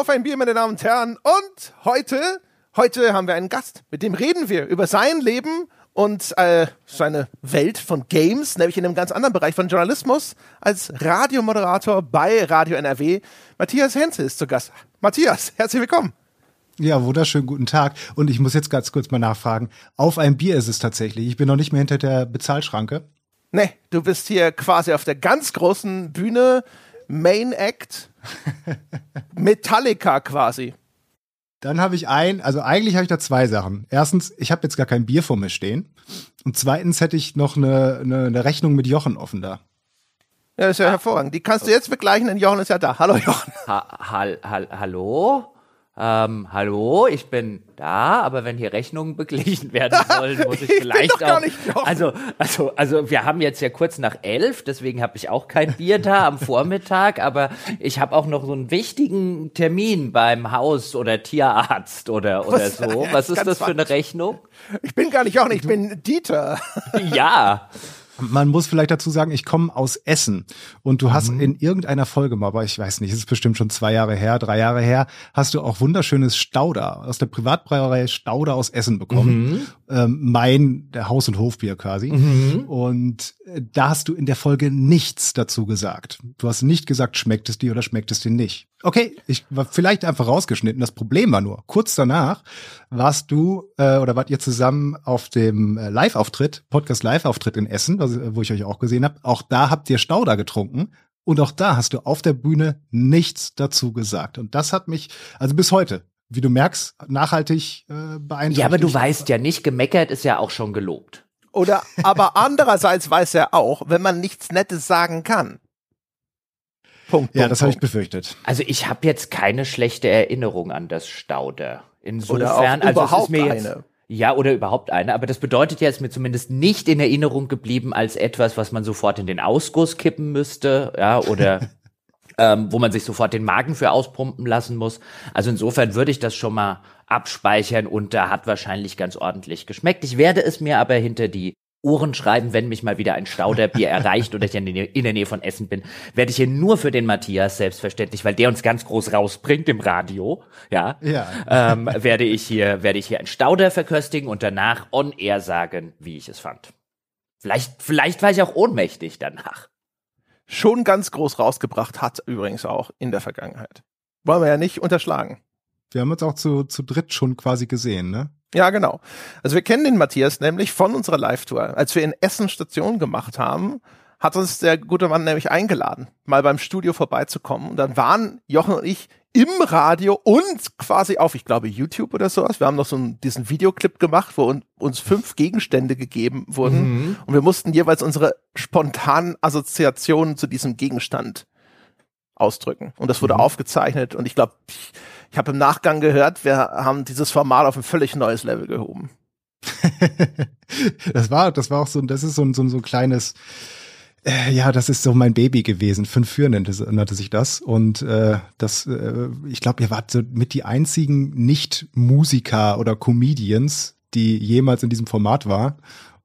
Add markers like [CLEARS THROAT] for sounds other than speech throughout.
auf ein Bier, meine Damen und Herren. Und heute, heute haben wir einen Gast. Mit dem reden wir über sein Leben und äh, seine Welt von Games, nämlich in einem ganz anderen Bereich von Journalismus, als Radiomoderator bei Radio NRW. Matthias Henze ist zu Gast. Matthias, herzlich willkommen. Ja, wunderschönen guten Tag. Und ich muss jetzt ganz kurz mal nachfragen. Auf ein Bier ist es tatsächlich. Ich bin noch nicht mehr hinter der Bezahlschranke. Nee, du bist hier quasi auf der ganz großen Bühne, Main Act, Metallica quasi. Dann habe ich ein, also eigentlich habe ich da zwei Sachen. Erstens, ich habe jetzt gar kein Bier vor mir stehen. Und zweitens hätte ich noch eine, eine, eine Rechnung mit Jochen offen da. Ja, das ist ja hervorragend. Die kannst du jetzt begleichen, denn Jochen ist ja da. Hallo Jochen. Ha, hal, hal, hallo? Ähm, hallo, ich bin da, aber wenn hier Rechnungen [LAUGHS] beglichen werden sollen, [LAUGHS] muss ich, ich vielleicht auch. Also, also, also wir haben jetzt ja kurz nach elf, deswegen habe ich auch kein Bier da am [LAUGHS] Vormittag, aber ich habe auch noch so einen wichtigen Termin beim Haus- oder Tierarzt oder, oder Was? so. Was ist das für eine Rechnung? Ich bin gar nicht Jochen, ich bin Dieter. Ja. Man muss vielleicht dazu sagen, ich komme aus Essen und du hast mhm. in irgendeiner Folge mal, aber ich weiß nicht, es ist bestimmt schon zwei Jahre her, drei Jahre her, hast du auch wunderschönes Stauder aus der Privatbrauerei Stauder aus Essen bekommen. Mhm. Ähm, mein der Haus- und Hofbier quasi. Mhm. Und äh, da hast du in der Folge nichts dazu gesagt. Du hast nicht gesagt, schmeckt es dir oder schmeckt es dir nicht. Okay, ich war vielleicht einfach rausgeschnitten. Das Problem war nur, kurz danach warst du äh, oder wart ihr zusammen auf dem äh, Live-Auftritt, Podcast-Live-Auftritt in Essen, wo ich euch auch gesehen habe. Auch da habt ihr Stauder getrunken. Und auch da hast du auf der Bühne nichts dazu gesagt. Und das hat mich, also bis heute, wie du merkst, nachhaltig äh, beeindruckt. Ja, aber du weißt ja nicht, gemeckert ist ja auch schon gelobt. Oder aber andererseits weiß er auch, wenn man nichts Nettes sagen kann, Punkt. Ja, das habe ich befürchtet. Also ich habe jetzt keine schlechte Erinnerung an das Stauder. Insofern, also es ist mir jetzt, eine. Ja, oder überhaupt eine. Aber das bedeutet ja, es ist mir zumindest nicht in Erinnerung geblieben als etwas, was man sofort in den Ausguss kippen müsste, ja, oder [LAUGHS] ähm, wo man sich sofort den Magen für auspumpen lassen muss. Also insofern würde ich das schon mal abspeichern und da hat wahrscheinlich ganz ordentlich geschmeckt. Ich werde es mir aber hinter die Ohren schreiben, wenn mich mal wieder ein Stauderbier [LAUGHS] erreicht oder ich in der Nähe von Essen bin, werde ich hier nur für den Matthias selbstverständlich, weil der uns ganz groß rausbringt im Radio, ja, ja. Ähm, werde ich hier, werde ich hier ein Stauder verköstigen und danach on air sagen, wie ich es fand. Vielleicht, vielleicht war ich auch ohnmächtig danach. Schon ganz groß rausgebracht hat übrigens auch in der Vergangenheit. Wollen wir ja nicht unterschlagen. Wir haben uns auch zu, zu dritt schon quasi gesehen, ne? Ja, genau. Also wir kennen den Matthias nämlich von unserer Live-Tour. Als wir in Essen Station gemacht haben, hat uns der gute Mann nämlich eingeladen, mal beim Studio vorbeizukommen. Und dann waren Jochen und ich im Radio und quasi auf, ich glaube, YouTube oder sowas. Wir haben noch so einen, diesen Videoclip gemacht, wo uns fünf Gegenstände gegeben wurden. Mhm. Und wir mussten jeweils unsere spontanen Assoziationen zu diesem Gegenstand ausdrücken. Und das wurde mhm. aufgezeichnet. Und ich glaube, ich habe im Nachgang gehört, wir haben dieses Format auf ein völlig neues Level gehoben. [LAUGHS] das war, das war auch so, das ist so, so, so ein kleines, äh, ja, das ist so mein Baby gewesen. Fünf für nannte, nannte sich das. Und äh, das, äh, ich glaube, ihr wart so mit die einzigen Nicht-Musiker oder Comedians, die jemals in diesem Format war.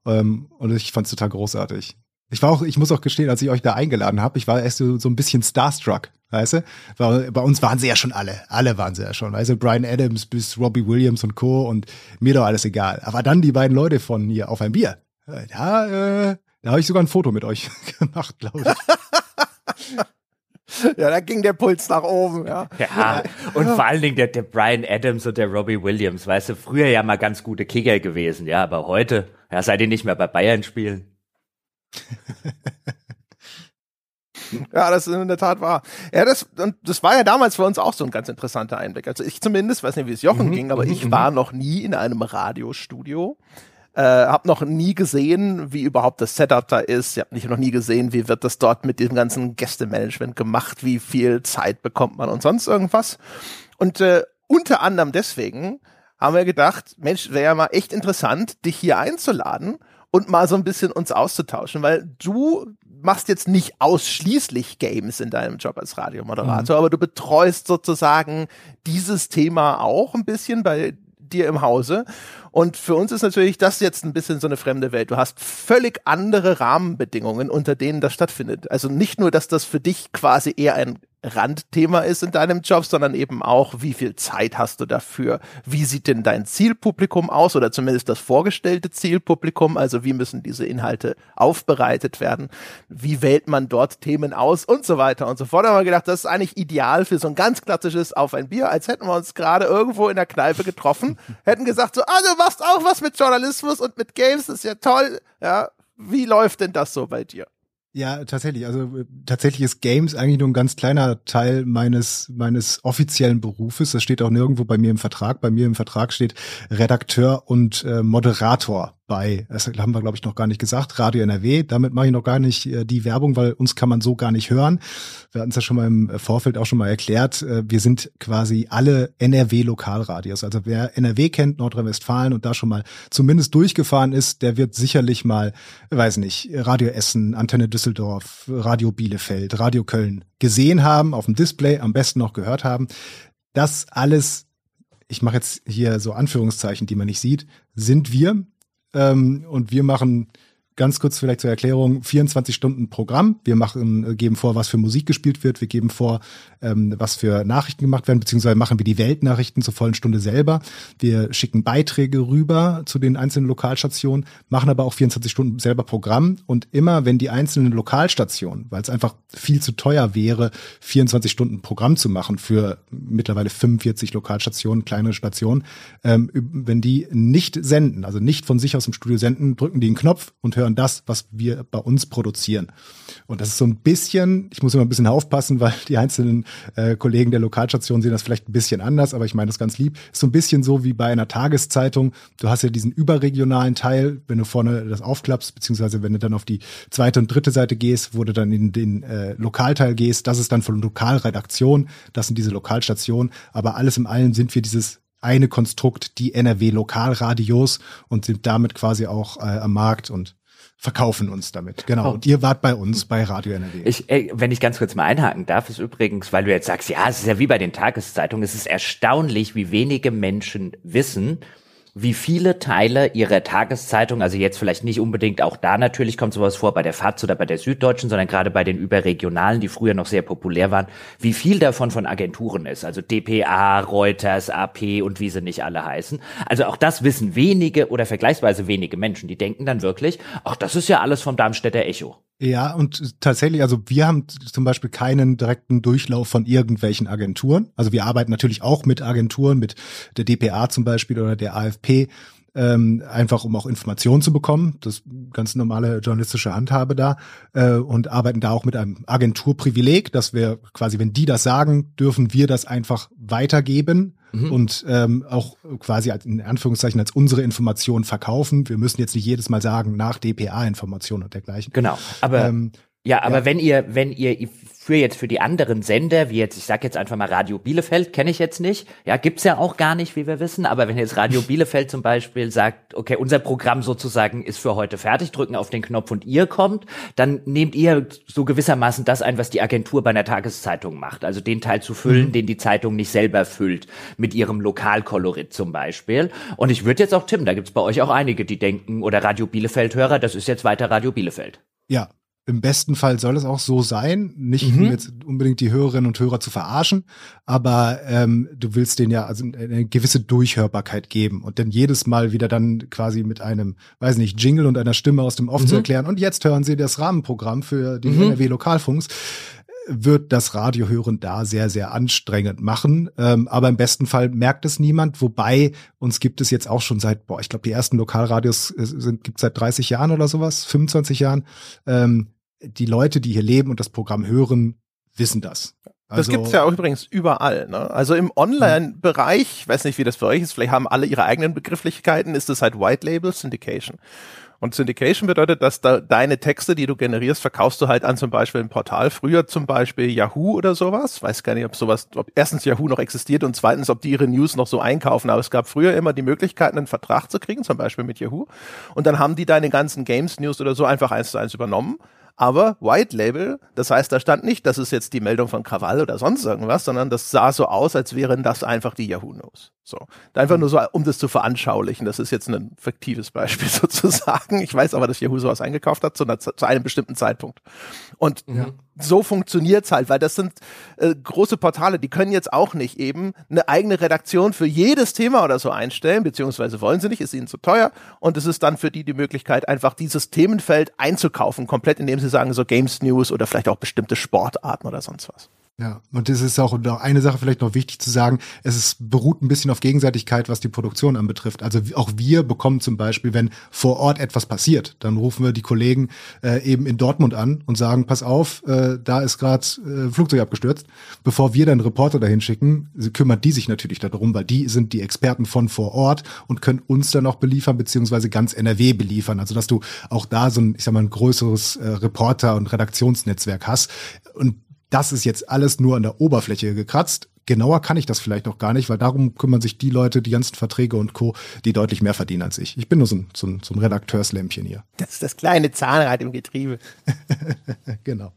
Ähm, und ich fand es total großartig. Ich war auch, ich muss auch gestehen, als ich euch da eingeladen habe, ich war erst so, so ein bisschen starstruck, weißt du? Bei, bei uns waren sie ja schon alle, alle waren sie ja schon, weißt du? Brian Adams bis Robbie Williams und Co. und mir doch alles egal. Aber dann die beiden Leute von hier auf ein Bier. Da, äh, da habe ich sogar ein Foto mit euch [LAUGHS] gemacht, glaube ich. [LAUGHS] Ja, da ging der Puls nach oben, ja. Ja, und vor allen Dingen der, der Brian Adams und der Robbie Williams, weißt du, früher ja mal ganz gute Kicker gewesen, ja, aber heute, ja, seid ihr nicht mehr bei Bayern spielen. Ja, das ist in der Tat wahr. Ja, das, und das war ja damals für uns auch so ein ganz interessanter Einblick. Also ich zumindest, weiß nicht, wie es Jochen mhm, ging, aber mhm, ich mhm. war noch nie in einem Radiostudio. Äh, hab noch nie gesehen, wie überhaupt das Setup da ist. Ich habe nicht noch nie gesehen, wie wird das dort mit dem ganzen Gästemanagement gemacht, wie viel Zeit bekommt man und sonst irgendwas. Und äh, unter anderem deswegen haben wir gedacht, Mensch, wäre ja mal echt interessant, dich hier einzuladen und mal so ein bisschen uns auszutauschen, weil du machst jetzt nicht ausschließlich Games in deinem Job als Radiomoderator, mhm. aber du betreust sozusagen dieses Thema auch ein bisschen bei dir im Hause. Und für uns ist natürlich das jetzt ein bisschen so eine fremde Welt. Du hast völlig andere Rahmenbedingungen, unter denen das stattfindet. Also nicht nur, dass das für dich quasi eher ein Randthema ist in deinem Job, sondern eben auch, wie viel Zeit hast du dafür? Wie sieht denn dein Zielpublikum aus oder zumindest das vorgestellte Zielpublikum? Also wie müssen diese Inhalte aufbereitet werden? Wie wählt man dort Themen aus und so weiter und so fort? Da haben wir gedacht, das ist eigentlich ideal für so ein ganz klassisches Auf ein Bier, als hätten wir uns gerade irgendwo in der Kneipe getroffen, [LAUGHS] hätten gesagt so, ah, du machst auch was mit Journalismus und mit Games, das ist ja toll. Ja, wie läuft denn das so bei dir? Ja, tatsächlich. Also tatsächlich ist Games eigentlich nur ein ganz kleiner Teil meines meines offiziellen Berufes. Das steht auch nirgendwo bei mir im Vertrag. Bei mir im Vertrag steht Redakteur und äh, Moderator bei, das haben wir glaube ich noch gar nicht gesagt, Radio NRW. Damit mache ich noch gar nicht äh, die Werbung, weil uns kann man so gar nicht hören. Wir hatten es ja schon mal im Vorfeld auch schon mal erklärt. Äh, wir sind quasi alle NRW-Lokalradios. Also wer NRW kennt, Nordrhein-Westfalen und da schon mal zumindest durchgefahren ist, der wird sicherlich mal, weiß nicht, Radio Essen, Antenne Düsseldorf, Radio Bielefeld, Radio Köln gesehen haben, auf dem Display, am besten noch gehört haben. Das alles ich mache jetzt hier so Anführungszeichen, die man nicht sieht, sind wir. Ähm, und wir machen ganz kurz vielleicht zur Erklärung, 24 Stunden Programm. Wir machen, äh, geben vor, was für Musik gespielt wird. Wir geben vor, ähm, was für Nachrichten gemacht werden, beziehungsweise machen wir die Weltnachrichten zur vollen Stunde selber. Wir schicken Beiträge rüber zu den einzelnen Lokalstationen, machen aber auch 24 Stunden selber Programm. Und immer, wenn die einzelnen Lokalstationen, weil es einfach viel zu teuer wäre, 24 Stunden Programm zu machen für mittlerweile 45 Lokalstationen, kleinere Stationen, ähm, wenn die nicht senden, also nicht von sich aus im Studio senden, drücken die einen Knopf und hören hören das, was wir bei uns produzieren. Und das ist so ein bisschen, ich muss immer ein bisschen aufpassen, weil die einzelnen äh, Kollegen der Lokalstation sehen das vielleicht ein bisschen anders, aber ich meine das ganz lieb. Ist so ein bisschen so wie bei einer Tageszeitung. Du hast ja diesen überregionalen Teil, wenn du vorne das aufklappst, beziehungsweise wenn du dann auf die zweite und dritte Seite gehst, wo du dann in den äh, Lokalteil gehst, das ist dann von Lokalredaktion, das sind diese Lokalstationen, aber alles im Allen sind wir dieses eine Konstrukt, die NRW Lokalradios und sind damit quasi auch äh, am Markt und verkaufen uns damit. Genau. Oh. Und ihr wart bei uns bei Radio NRW. Ich, ey, wenn ich ganz kurz mal einhaken darf, ist übrigens, weil du jetzt sagst, ja, es ist ja wie bei den Tageszeitungen, es ist erstaunlich, wie wenige Menschen wissen, wie viele Teile ihrer Tageszeitung, also jetzt vielleicht nicht unbedingt auch da natürlich kommt sowas vor bei der FAZ oder bei der Süddeutschen, sondern gerade bei den überregionalen, die früher noch sehr populär waren, wie viel davon von Agenturen ist, also DPA, Reuters, AP und wie sie nicht alle heißen. Also auch das wissen wenige oder vergleichsweise wenige Menschen, die denken dann wirklich, ach, das ist ja alles vom Darmstädter Echo. Ja, und tatsächlich, also wir haben zum Beispiel keinen direkten Durchlauf von irgendwelchen Agenturen. Also wir arbeiten natürlich auch mit Agenturen, mit der DPA zum Beispiel oder der AFP, ähm, einfach um auch Informationen zu bekommen. Das ganz normale journalistische Handhabe da äh, und arbeiten da auch mit einem Agenturprivileg, dass wir quasi, wenn die das sagen, dürfen wir das einfach weitergeben mhm. und ähm, auch quasi als, in Anführungszeichen als unsere Information verkaufen. Wir müssen jetzt nicht jedes Mal sagen, nach DPA-Informationen und dergleichen. Genau, aber ähm, ja, aber ja. wenn ihr, wenn ihr für jetzt für die anderen Sender, wie jetzt, ich sag jetzt einfach mal Radio Bielefeld, kenne ich jetzt nicht, ja, gibt's ja auch gar nicht, wie wir wissen, aber wenn jetzt Radio [LAUGHS] Bielefeld zum Beispiel sagt, okay, unser Programm sozusagen ist für heute fertig, drücken auf den Knopf und ihr kommt, dann nehmt ihr so gewissermaßen das ein, was die Agentur bei einer Tageszeitung macht, also den Teil zu füllen, mhm. den die Zeitung nicht selber füllt, mit ihrem Lokalkolorit zum Beispiel. Und ich würde jetzt auch, Tim, da gibt's bei euch auch einige, die denken, oder Radio Bielefeld-Hörer, das ist jetzt weiter Radio Bielefeld. Ja, im besten Fall soll es auch so sein, nicht mhm. um jetzt unbedingt die Hörerinnen und Hörer zu verarschen, aber ähm, du willst denen ja also eine gewisse Durchhörbarkeit geben und dann jedes Mal wieder dann quasi mit einem, weiß nicht, Jingle und einer Stimme aus dem Off mhm. zu erklären und jetzt hören Sie das Rahmenprogramm für den mhm. NRW Lokalfunks wird das Radiohören da sehr, sehr anstrengend machen. Ähm, aber im besten Fall merkt es niemand. Wobei uns gibt es jetzt auch schon seit, boah, ich glaube, die ersten Lokalradios äh, sind, gibt seit 30 Jahren oder sowas, 25 Jahren. Ähm, die Leute, die hier leben und das Programm hören, wissen das. Also, das gibt's ja auch übrigens überall. Ne? Also im Online-Bereich, ich weiß nicht, wie das für euch ist, vielleicht haben alle ihre eigenen Begrifflichkeiten, ist das halt White Label Syndication. Und Syndication bedeutet, dass da deine Texte, die du generierst, verkaufst du halt an zum Beispiel ein Portal. Früher zum Beispiel Yahoo oder sowas. Weiß gar nicht, ob sowas, ob erstens Yahoo noch existiert und zweitens, ob die ihre News noch so einkaufen. Aber es gab früher immer die Möglichkeit, einen Vertrag zu kriegen, zum Beispiel mit Yahoo. Und dann haben die deine ganzen Games News oder so einfach eins zu eins übernommen aber White Label, das heißt, da stand nicht, das ist jetzt die Meldung von Krawall oder sonst irgendwas, sondern das sah so aus, als wären das einfach die Yahoo News. So. Einfach nur so, um das zu veranschaulichen. Das ist jetzt ein fiktives Beispiel [LAUGHS] sozusagen. Ich weiß aber, dass Yahoo sowas eingekauft hat zu, einer, zu einem bestimmten Zeitpunkt. Und ja. So funktioniert's halt, weil das sind äh, große Portale, die können jetzt auch nicht eben eine eigene Redaktion für jedes Thema oder so einstellen, beziehungsweise wollen sie nicht, ist ihnen zu teuer und es ist dann für die die Möglichkeit, einfach dieses Themenfeld einzukaufen, komplett, indem sie sagen, so Games News oder vielleicht auch bestimmte Sportarten oder sonst was. Ja, und das ist auch noch eine Sache vielleicht noch wichtig zu sagen. Es ist, beruht ein bisschen auf Gegenseitigkeit, was die Produktion anbetrifft. Also auch wir bekommen zum Beispiel, wenn vor Ort etwas passiert, dann rufen wir die Kollegen äh, eben in Dortmund an und sagen, pass auf, äh, da ist gerade äh, Flugzeug abgestürzt. Bevor wir dann Reporter dahin schicken, kümmert die sich natürlich darum, weil die sind die Experten von vor Ort und können uns dann auch beliefern, beziehungsweise ganz NRW beliefern. Also dass du auch da so ein, ich sag mal, ein größeres äh, Reporter- und Redaktionsnetzwerk hast. Und das ist jetzt alles nur an der Oberfläche gekratzt. Genauer kann ich das vielleicht noch gar nicht, weil darum kümmern sich die Leute, die ganzen Verträge und Co., die deutlich mehr verdienen als ich. Ich bin nur so ein, so ein, so ein Redakteurslämpchen hier. Das ist das kleine Zahnrad im Getriebe. [LAUGHS] genau.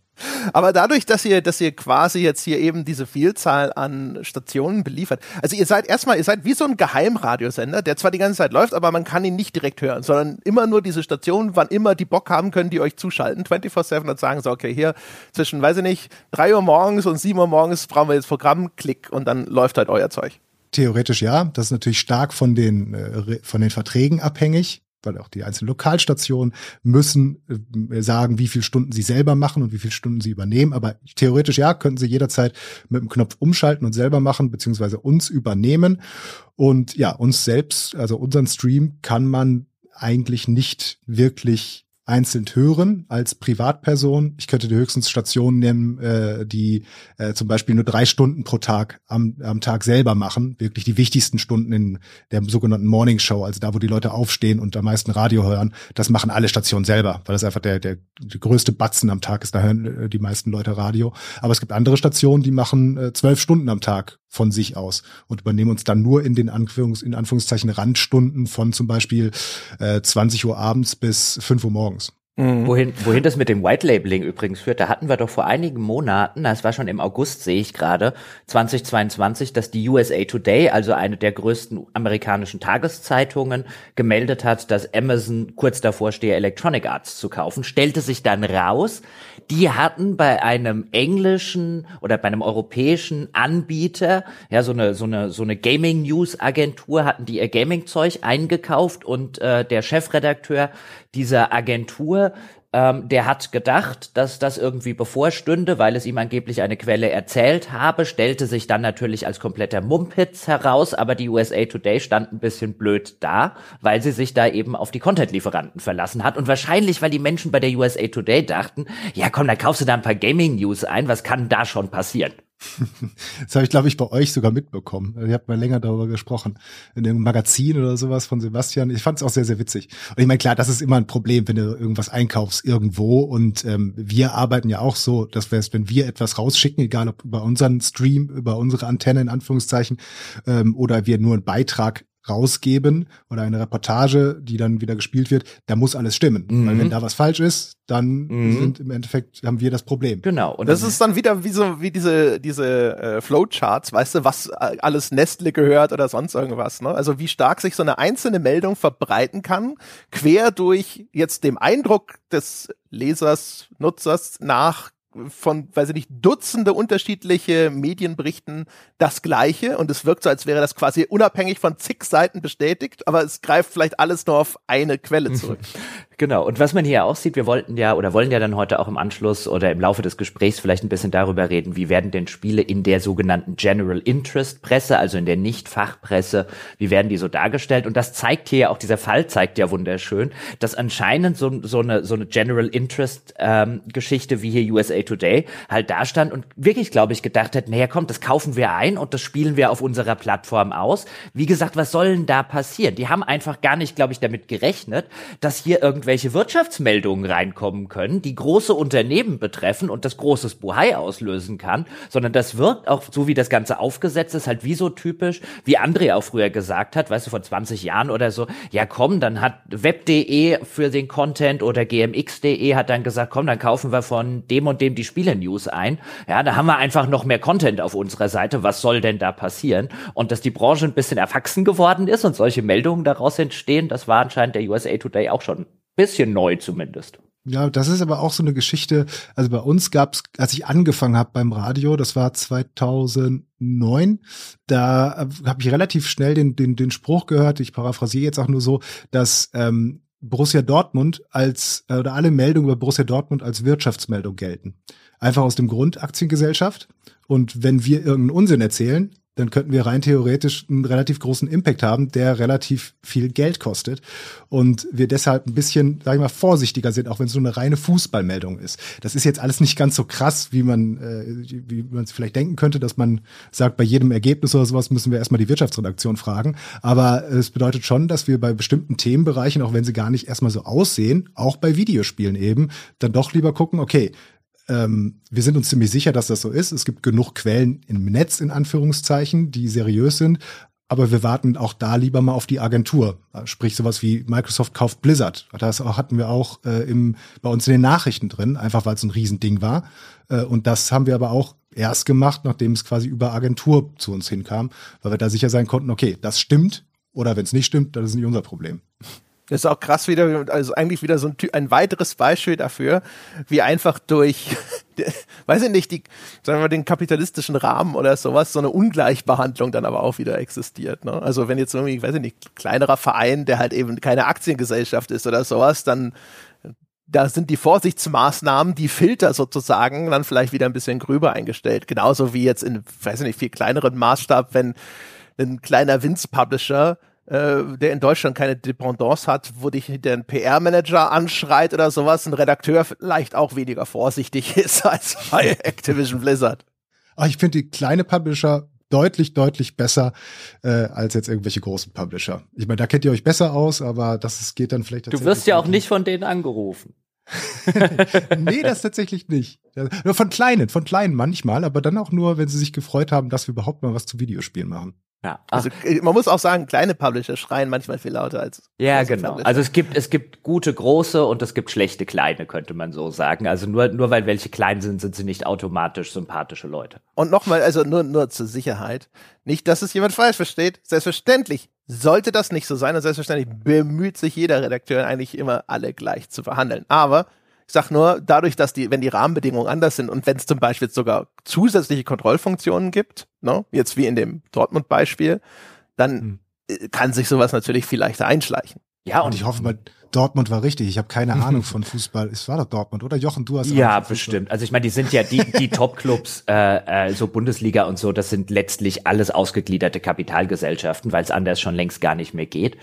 Aber dadurch, dass ihr, dass ihr quasi jetzt hier eben diese Vielzahl an Stationen beliefert, also ihr seid erstmal, ihr seid wie so ein Geheimradiosender, der zwar die ganze Zeit läuft, aber man kann ihn nicht direkt hören, sondern immer nur diese Stationen, wann immer die Bock haben, können die euch zuschalten, 24-7 und sagen so, okay, hier zwischen, weiß ich nicht, drei Uhr morgens und sieben Uhr morgens brauchen wir jetzt Programm, klick und dann läuft halt euer Zeug. Theoretisch ja, das ist natürlich stark von den, äh, von den Verträgen abhängig weil auch die einzelnen Lokalstationen müssen äh, sagen, wie viele Stunden sie selber machen und wie viele Stunden sie übernehmen. Aber theoretisch ja, könnten sie jederzeit mit dem Knopf umschalten und selber machen, beziehungsweise uns übernehmen. Und ja, uns selbst, also unseren Stream kann man eigentlich nicht wirklich einzeln hören als Privatperson. Ich könnte die höchstens Stationen nennen, äh, die äh, zum Beispiel nur drei Stunden pro Tag am, am Tag selber machen. Wirklich die wichtigsten Stunden in der sogenannten Morning Show, also da, wo die Leute aufstehen und am meisten Radio hören. Das machen alle Stationen selber, weil das einfach der, der, der größte Batzen am Tag ist. Da hören äh, die meisten Leute Radio. Aber es gibt andere Stationen, die machen äh, zwölf Stunden am Tag von sich aus und übernehmen uns dann nur in den Anführungs in Anführungszeichen Randstunden von zum Beispiel äh, 20 Uhr abends bis 5 Uhr morgens. Mhm. Wohin, wohin das mit dem White Labeling übrigens führt, da hatten wir doch vor einigen Monaten, das war schon im August, sehe ich gerade, 2022, dass die USA Today, also eine der größten amerikanischen Tageszeitungen, gemeldet hat, dass Amazon kurz davor stehe, Electronic Arts zu kaufen. Stellte sich dann raus, die hatten bei einem englischen oder bei einem europäischen Anbieter, ja, so eine, so eine, so eine Gaming News Agentur, hatten die ihr Gaming Zeug eingekauft und äh, der Chefredakteur dieser Agentur, ähm, der hat gedacht, dass das irgendwie bevorstünde, weil es ihm angeblich eine Quelle erzählt habe, stellte sich dann natürlich als kompletter Mumpitz heraus, aber die USA Today stand ein bisschen blöd da, weil sie sich da eben auf die Content-Lieferanten verlassen hat und wahrscheinlich, weil die Menschen bei der USA Today dachten, ja komm, dann kaufst du da ein paar Gaming-News ein, was kann da schon passieren? [LAUGHS] Das habe ich, glaube ich, bei euch sogar mitbekommen. Ihr habt mal länger darüber gesprochen. In einem Magazin oder sowas von Sebastian. Ich fand es auch sehr, sehr witzig. Und ich meine, klar, das ist immer ein Problem, wenn du irgendwas einkaufst irgendwo. Und ähm, wir arbeiten ja auch so, dass wir, wenn wir etwas rausschicken, egal ob über unseren Stream, über unsere Antenne in Anführungszeichen, ähm, oder wir nur einen Beitrag rausgeben oder eine Reportage, die dann wieder gespielt wird, da muss alles stimmen. Mhm. Weil wenn da was falsch ist, dann mhm. sind im Endeffekt haben wir das Problem. Genau. Und das ist dann wieder wie so wie diese diese äh, Flowcharts, weißt du, was äh, alles Nestle gehört oder sonst irgendwas. Ne? Also wie stark sich so eine einzelne Meldung verbreiten kann, quer durch jetzt dem Eindruck des Lesers, Nutzers nach von, weiß ich nicht, Dutzende unterschiedliche Medienberichten das Gleiche und es wirkt so, als wäre das quasi unabhängig von zig Seiten bestätigt, aber es greift vielleicht alles nur auf eine Quelle zurück. Genau. Und was man hier auch sieht, wir wollten ja oder wollen ja dann heute auch im Anschluss oder im Laufe des Gesprächs vielleicht ein bisschen darüber reden, wie werden denn Spiele in der sogenannten General Interest Presse, also in der Nicht-Fachpresse, wie werden die so dargestellt? Und das zeigt hier ja auch, dieser Fall zeigt ja wunderschön, dass anscheinend so, so eine, so eine General Interest ähm, Geschichte wie hier USA Today halt da stand und wirklich, glaube ich, gedacht hat, naja, komm, das kaufen wir ein und das spielen wir auf unserer Plattform aus. Wie gesagt, was soll denn da passieren? Die haben einfach gar nicht, glaube ich, damit gerechnet, dass hier irgendwelche Wirtschaftsmeldungen reinkommen können, die große Unternehmen betreffen und das großes Buhai auslösen kann, sondern das wirkt auch, so wie das Ganze aufgesetzt ist, halt wie so typisch, wie André auch früher gesagt hat, weißt du, vor 20 Jahren oder so, ja komm, dann hat web.de für den Content oder gmx.de hat dann gesagt, komm, dann kaufen wir von dem und dem die Spiele-News ein. Ja, da haben wir einfach noch mehr Content auf unserer Seite. Was soll denn da passieren? Und dass die Branche ein bisschen erwachsen geworden ist und solche Meldungen daraus entstehen, das war anscheinend der USA Today auch schon bisschen neu zumindest. Ja, das ist aber auch so eine Geschichte. Also bei uns gab's, als ich angefangen habe beim Radio, das war 2009, da äh, habe ich relativ schnell den, den, den Spruch gehört, ich paraphrasiere jetzt auch nur so, dass ähm, Borussia Dortmund als, äh, oder alle Meldungen über Borussia Dortmund als Wirtschaftsmeldung gelten. Einfach aus dem Grund Aktiengesellschaft. Und wenn wir irgendeinen Unsinn erzählen, dann könnten wir rein theoretisch einen relativ großen Impact haben, der relativ viel Geld kostet. Und wir deshalb ein bisschen, sag ich mal, vorsichtiger sind, auch wenn es so eine reine Fußballmeldung ist. Das ist jetzt alles nicht ganz so krass, wie man, äh, wie man es vielleicht denken könnte, dass man sagt, bei jedem Ergebnis oder sowas müssen wir erstmal die Wirtschaftsredaktion fragen. Aber es bedeutet schon, dass wir bei bestimmten Themenbereichen, auch wenn sie gar nicht erstmal so aussehen, auch bei Videospielen eben, dann doch lieber gucken, okay, ähm, wir sind uns ziemlich sicher, dass das so ist. Es gibt genug Quellen im Netz, in Anführungszeichen, die seriös sind. Aber wir warten auch da lieber mal auf die Agentur. Sprich sowas wie Microsoft kauft Blizzard. Das hatten wir auch äh, im, bei uns in den Nachrichten drin, einfach weil es ein Riesending war. Äh, und das haben wir aber auch erst gemacht, nachdem es quasi über Agentur zu uns hinkam, weil wir da sicher sein konnten, okay, das stimmt. Oder wenn es nicht stimmt, dann ist nicht unser Problem. Das ist auch krass wieder, also eigentlich wieder so ein, ein weiteres Beispiel dafür, wie einfach durch, [LAUGHS] weiß ich nicht, die, sagen wir mal, den kapitalistischen Rahmen oder sowas, so eine Ungleichbehandlung dann aber auch wieder existiert. Ne? Also wenn jetzt irgendwie, weiß ich nicht, kleinerer Verein, der halt eben keine Aktiengesellschaft ist oder sowas, dann da sind die Vorsichtsmaßnahmen, die Filter sozusagen dann vielleicht wieder ein bisschen gröber eingestellt. Genauso wie jetzt in, weiß ich nicht, viel kleineren Maßstab, wenn ein kleiner Winz-Publisher äh, der in Deutschland keine Dependance hat, wo dich der PR-Manager anschreit oder sowas, ein Redakteur vielleicht auch weniger vorsichtig [LAUGHS] ist als bei [LAUGHS] Activision Blizzard. Ach, ich finde die kleine Publisher deutlich, deutlich besser äh, als jetzt irgendwelche großen Publisher. Ich meine, da kennt ihr euch besser aus, aber das ist, geht dann vielleicht. Du wirst ja auch nicht von denen angerufen. [LAUGHS] nee, das tatsächlich nicht. Nur von kleinen, von kleinen manchmal, aber dann auch nur, wenn sie sich gefreut haben, dass wir überhaupt mal was zu Videospielen machen. Ja. Also äh, man muss auch sagen, kleine Publisher schreien manchmal viel lauter als. Ja, genau. Publisher. Also es gibt es gibt gute große und es gibt schlechte kleine, könnte man so sagen. Also nur nur weil welche klein sind, sind sie nicht automatisch sympathische Leute. Und nochmal, also nur nur zur Sicherheit, nicht, dass es jemand falsch versteht. Selbstverständlich sollte das nicht so sein und selbstverständlich bemüht sich jeder Redakteur eigentlich immer alle gleich zu verhandeln. Aber ich sag nur, dadurch, dass die, wenn die Rahmenbedingungen anders sind und wenn es zum Beispiel sogar zusätzliche Kontrollfunktionen gibt, ne, jetzt wie in dem Dortmund-Beispiel, dann hm. kann sich sowas natürlich viel leichter einschleichen. Ja, und ich hoffe mal, Dortmund war richtig. Ich habe keine Ahnung von Fußball. Es war doch Dortmund, oder Jochen? Du hast ja bestimmt. Also ich meine, die sind ja die die [LAUGHS] Top-Clubs, äh, äh, so Bundesliga und so. Das sind letztlich alles ausgegliederte Kapitalgesellschaften, weil es anders schon längst gar nicht mehr geht.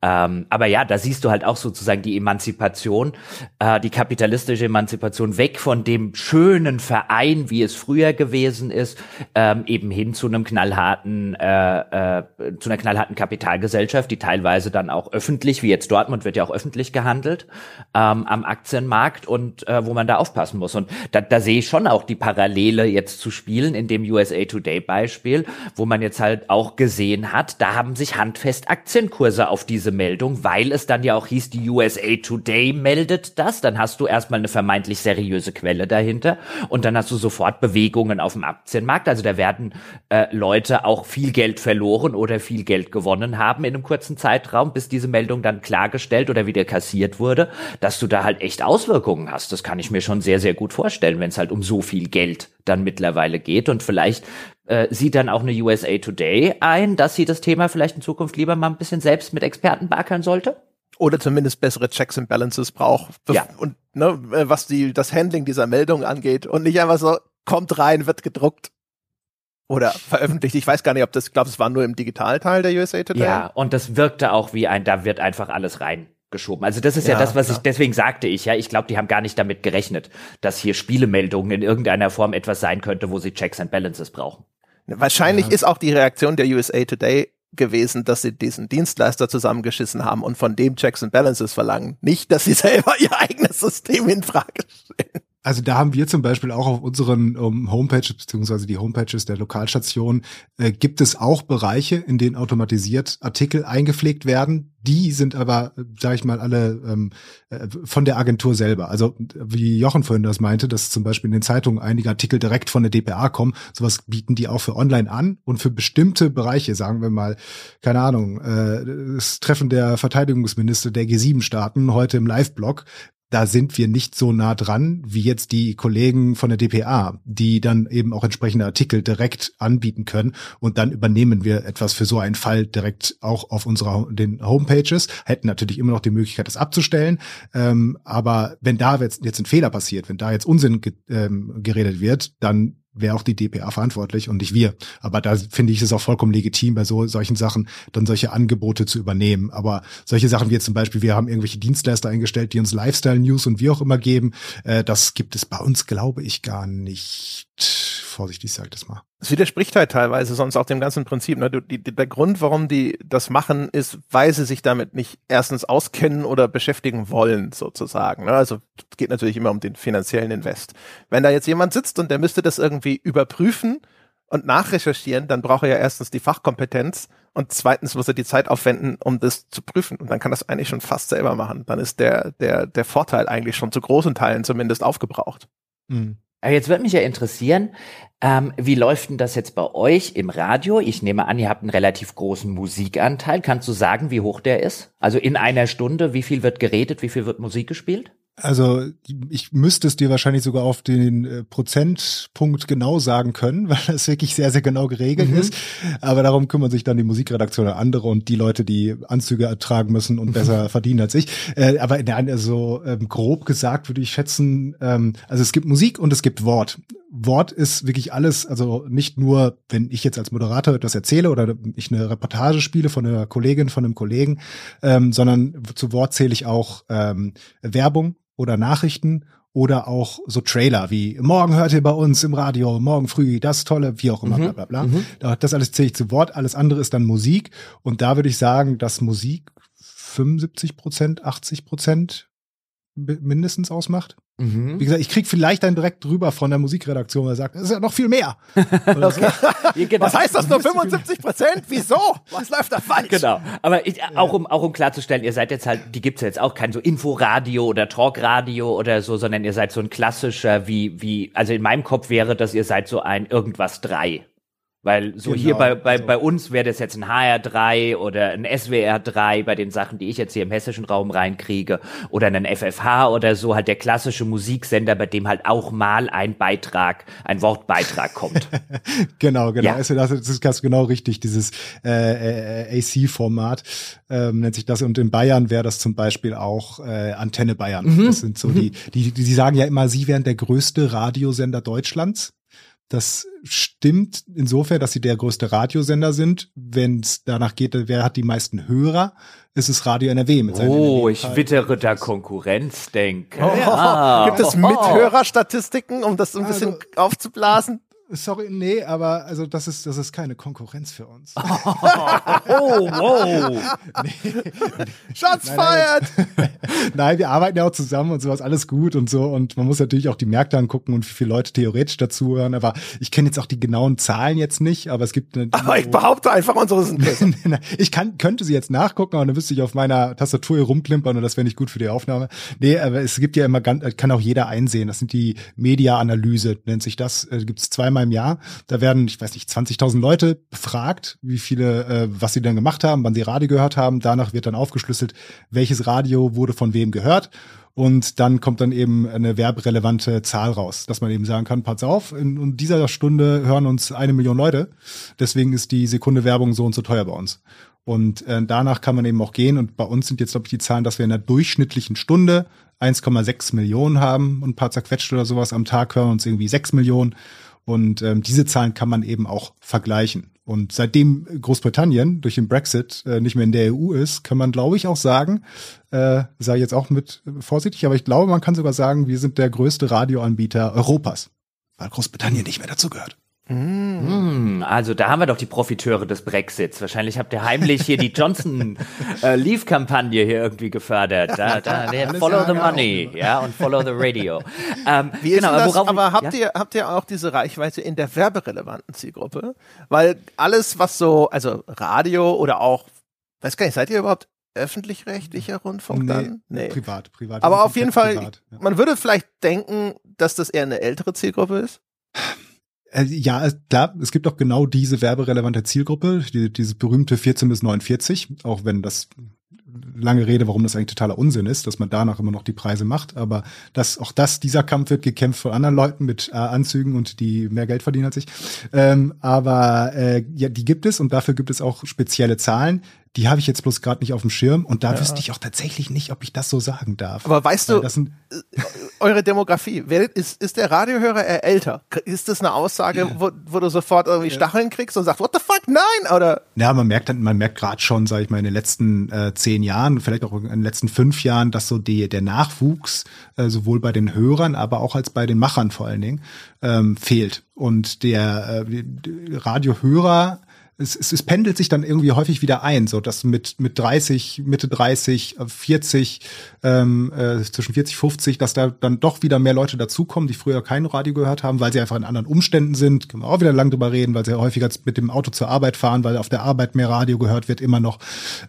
Ähm, aber ja, da siehst du halt auch sozusagen die Emanzipation, äh, die kapitalistische Emanzipation weg von dem schönen Verein, wie es früher gewesen ist, ähm, eben hin zu einem knallharten, äh, äh, zu einer knallharten Kapitalgesellschaft, die teilweise dann auch öffentlich, wie jetzt Dortmund wird ja auch öffentlich öffentlich gehandelt ähm, am Aktienmarkt und äh, wo man da aufpassen muss. Und da, da sehe ich schon auch die Parallele jetzt zu spielen in dem USA Today Beispiel, wo man jetzt halt auch gesehen hat, da haben sich handfest Aktienkurse auf diese Meldung, weil es dann ja auch hieß, die USA Today meldet das. Dann hast du erstmal eine vermeintlich seriöse Quelle dahinter und dann hast du sofort Bewegungen auf dem Aktienmarkt. Also da werden äh, Leute auch viel Geld verloren oder viel Geld gewonnen haben in einem kurzen Zeitraum, bis diese Meldung dann klargestellt oder wieder dir kassiert wurde, dass du da halt echt Auswirkungen hast. Das kann ich mir schon sehr, sehr gut vorstellen, wenn es halt um so viel Geld dann mittlerweile geht. Und vielleicht äh, sieht dann auch eine USA Today ein, dass sie das Thema vielleicht in Zukunft lieber mal ein bisschen selbst mit Experten beackern sollte? Oder zumindest bessere Checks and Balances braucht. Ja. Und ne, äh, was die, das Handling dieser Meldung angeht. Und nicht einfach so, kommt rein, wird gedruckt oder veröffentlicht. Ich weiß gar nicht, ob das, ich glaube, es war nur im Digitalteil der USA Today. Ja, und das wirkte auch wie ein, da wird einfach alles rein geschoben. Also das ist ja, ja das, was klar. ich, deswegen sagte ich, ja, ich glaube, die haben gar nicht damit gerechnet, dass hier Spielemeldungen in irgendeiner Form etwas sein könnte, wo sie Checks and Balances brauchen. Wahrscheinlich ja. ist auch die Reaktion der USA Today gewesen, dass sie diesen Dienstleister zusammengeschissen haben und von dem Checks and Balances verlangen. Nicht, dass sie [LAUGHS] selber ihr eigenes System in Frage stellen. Also da haben wir zum Beispiel auch auf unseren um, ähm, Homepages beziehungsweise die Homepages der Lokalstation äh, gibt es auch Bereiche, in denen automatisiert Artikel eingepflegt werden. Die sind aber, sage ich mal, alle ähm, äh, von der Agentur selber. Also wie Jochen vorhin das meinte, dass zum Beispiel in den Zeitungen einige Artikel direkt von der DPA kommen. Sowas bieten die auch für online an und für bestimmte Bereiche, sagen wir mal, keine Ahnung, äh, das Treffen der Verteidigungsminister der G7-Staaten heute im Live-Blog da sind wir nicht so nah dran wie jetzt die Kollegen von der DPA, die dann eben auch entsprechende Artikel direkt anbieten können. Und dann übernehmen wir etwas für so einen Fall direkt auch auf unserer den Homepages, hätten natürlich immer noch die Möglichkeit, das abzustellen, ähm, aber wenn da jetzt, jetzt ein Fehler passiert, wenn da jetzt Unsinn ge ähm, geredet wird, dann wäre auch die DPA verantwortlich und nicht wir. Aber da finde ich es auch vollkommen legitim, bei so solchen Sachen dann solche Angebote zu übernehmen. Aber solche Sachen wie jetzt zum Beispiel, wir haben irgendwelche Dienstleister eingestellt, die uns Lifestyle-News und wie auch immer geben, äh, das gibt es bei uns, glaube ich, gar nicht. Vorsichtig ich das mal. Es widerspricht halt teilweise sonst auch dem ganzen Prinzip. Ne? Die, die, der Grund, warum die das machen, ist, weil sie sich damit nicht erstens auskennen oder beschäftigen wollen, sozusagen. Ne? Also es geht natürlich immer um den finanziellen Invest. Wenn da jetzt jemand sitzt und der müsste das irgendwie überprüfen und nachrecherchieren, dann braucht er ja erstens die Fachkompetenz und zweitens muss er die Zeit aufwenden, um das zu prüfen. Und dann kann das eigentlich schon fast selber machen. Dann ist der, der, der Vorteil eigentlich schon zu großen Teilen zumindest aufgebraucht. Mhm. Jetzt würde mich ja interessieren, ähm, wie läuft denn das jetzt bei euch im Radio? Ich nehme an, ihr habt einen relativ großen Musikanteil. Kannst du sagen, wie hoch der ist? Also in einer Stunde, wie viel wird geredet, wie viel wird Musik gespielt? Also ich müsste es dir wahrscheinlich sogar auf den äh, Prozentpunkt genau sagen können, [LAUGHS] weil das wirklich sehr, sehr genau geregelt mhm. ist. Aber darum kümmern sich dann die Musikredaktion und andere und die Leute, die Anzüge ertragen müssen und besser [LAUGHS] verdienen als ich. Äh, aber in der, also ähm, grob gesagt würde ich schätzen, ähm, also es gibt Musik und es gibt Wort. Wort ist wirklich alles, also nicht nur, wenn ich jetzt als Moderator etwas erzähle oder ich eine Reportage spiele von einer Kollegin, von einem Kollegen, ähm, sondern zu Wort zähle ich auch ähm, Werbung oder Nachrichten oder auch so Trailer wie morgen hört ihr bei uns im Radio, morgen früh das tolle, wie auch immer, mhm. bla bla bla. Mhm. Das alles zähle ich zu Wort, alles andere ist dann Musik und da würde ich sagen, dass Musik 75 Prozent, 80 Prozent mindestens ausmacht. Mhm. Wie gesagt, ich krieg vielleicht dann direkt drüber von der Musikredaktion, der sagt, das ist ja noch viel mehr. [LAUGHS] okay. Was heißt das nur 75 Prozent? Wieso? Was läuft da falsch? Genau. Aber ich, auch um auch um klarzustellen, ihr seid jetzt halt, die gibt's ja jetzt auch kein so Inforadio oder Talkradio oder so, sondern ihr seid so ein klassischer wie wie also in meinem Kopf wäre das ihr seid so ein irgendwas drei. Weil so genau, hier bei, bei, also. bei uns wäre das jetzt ein HR3 oder ein SWR3 bei den Sachen, die ich jetzt hier im hessischen Raum reinkriege oder ein FFH oder so, halt der klassische Musiksender, bei dem halt auch mal ein Beitrag, ein Wortbeitrag kommt. [LAUGHS] genau, genau. Ja. Also das ist ganz genau richtig, dieses äh, äh AC-Format ähm, nennt sich das. Und in Bayern wäre das zum Beispiel auch äh, Antenne Bayern. Mhm. Das sind so mhm. die, die, die sagen ja immer, sie wären der größte Radiosender Deutschlands. Das stimmt insofern, dass sie der größte Radiosender sind. Wenn es danach geht, wer hat die meisten Hörer, ist es Radio NRW mit seinen Oh, ich wittere da Konkurrenzdenken. Oh, ah. Gibt es Mithörerstatistiken, um das ein also, bisschen aufzublasen? Sorry, nee, aber also das ist das ist keine Konkurrenz für uns. [LAUGHS] oh, wow. nee. Shots feiert. nein, wir arbeiten ja auch zusammen und sowas, alles gut und so. Und man muss natürlich auch die Märkte angucken und wie viele Leute theoretisch dazuhören. Aber ich kenne jetzt auch die genauen Zahlen jetzt nicht, aber es gibt eine, [LAUGHS] Aber ich behaupte einfach, unsere sind besser. ich kann, könnte sie jetzt nachgucken, aber dann müsste ich auf meiner Tastatur hier rumklimpern und das wäre nicht gut für die Aufnahme. Nee, aber es gibt ja immer ganz, kann auch jeder einsehen. Das sind die Media-Analyse, nennt sich das. Äh, gibt es zweimal im Jahr. Da werden, ich weiß nicht, 20.000 Leute befragt, wie viele, äh, was sie denn gemacht haben, wann sie Radio gehört haben. Danach wird dann aufgeschlüsselt, welches Radio wurde von wem gehört. Und dann kommt dann eben eine werberelevante Zahl raus, dass man eben sagen kann, pass auf, in, in dieser Stunde hören uns eine Million Leute. Deswegen ist die Sekunde Werbung so und so teuer bei uns. Und äh, danach kann man eben auch gehen. Und bei uns sind jetzt, glaube ich, die Zahlen, dass wir in einer durchschnittlichen Stunde 1,6 Millionen haben und ein paar zerquetscht oder sowas am Tag hören uns irgendwie 6 Millionen. Und ähm, diese Zahlen kann man eben auch vergleichen. Und seitdem Großbritannien durch den Brexit äh, nicht mehr in der EU ist, kann man, glaube ich, auch sagen, äh, ich jetzt auch mit vorsichtig, aber ich glaube, man kann sogar sagen, wir sind der größte Radioanbieter Europas, weil Großbritannien nicht mehr dazu gehört. Mm. Also da haben wir doch die Profiteure des Brexits. Wahrscheinlich habt ihr heimlich hier die [LAUGHS] Johnson äh, Leave Kampagne hier irgendwie gefördert. Da, [LAUGHS] da, follow the money, ja und follow the radio. Ähm, Wie genau, ist das, worauf, aber habt ja? ihr habt ihr auch diese Reichweite in der werberelevanten Zielgruppe? Weil alles was so also Radio oder auch weiß gar nicht, seid ihr überhaupt öffentlich-rechtlicher Rundfunk nee, dann? Nee, privat, privat. Aber auf jeden Fall, privat, ja. man würde vielleicht denken, dass das eher eine ältere Zielgruppe ist. Äh, ja, klar, es gibt auch genau diese werberelevante Zielgruppe, die, dieses berühmte 14 bis 49, auch wenn das lange Rede, warum das eigentlich totaler Unsinn ist, dass man danach immer noch die Preise macht. Aber das, auch das, dieser Kampf wird gekämpft von anderen Leuten mit äh, Anzügen und die mehr Geld verdienen als ich. Ähm, aber äh, ja, die gibt es und dafür gibt es auch spezielle Zahlen. Die habe ich jetzt bloß gerade nicht auf dem Schirm und da ja. wüsste ich auch tatsächlich nicht, ob ich das so sagen darf. Aber weißt du, sind, äh, eure Demografie, wer, ist, ist der Radiohörer eher älter? Ist das eine Aussage, ja. wo, wo, du sofort irgendwie Stacheln kriegst und sagst, what the fuck, nein? Oder? Ja, man merkt dann, man merkt gerade schon, sage ich mal, in den letzten äh, zehn Jahren, vielleicht auch in den letzten fünf Jahren, dass so die, der Nachwuchs äh, sowohl bei den Hörern, aber auch als bei den Machern vor allen Dingen ähm, fehlt. Und der äh, Radiohörer es, es, es pendelt sich dann irgendwie häufig wieder ein, so dass mit mit 30, Mitte 30, 40, ähm, äh, zwischen 40, 50, dass da dann doch wieder mehr Leute dazukommen, die früher kein Radio gehört haben, weil sie einfach in anderen Umständen sind. Können wir auch wieder lang drüber reden, weil sie häufiger mit dem Auto zur Arbeit fahren, weil auf der Arbeit mehr Radio gehört wird immer noch.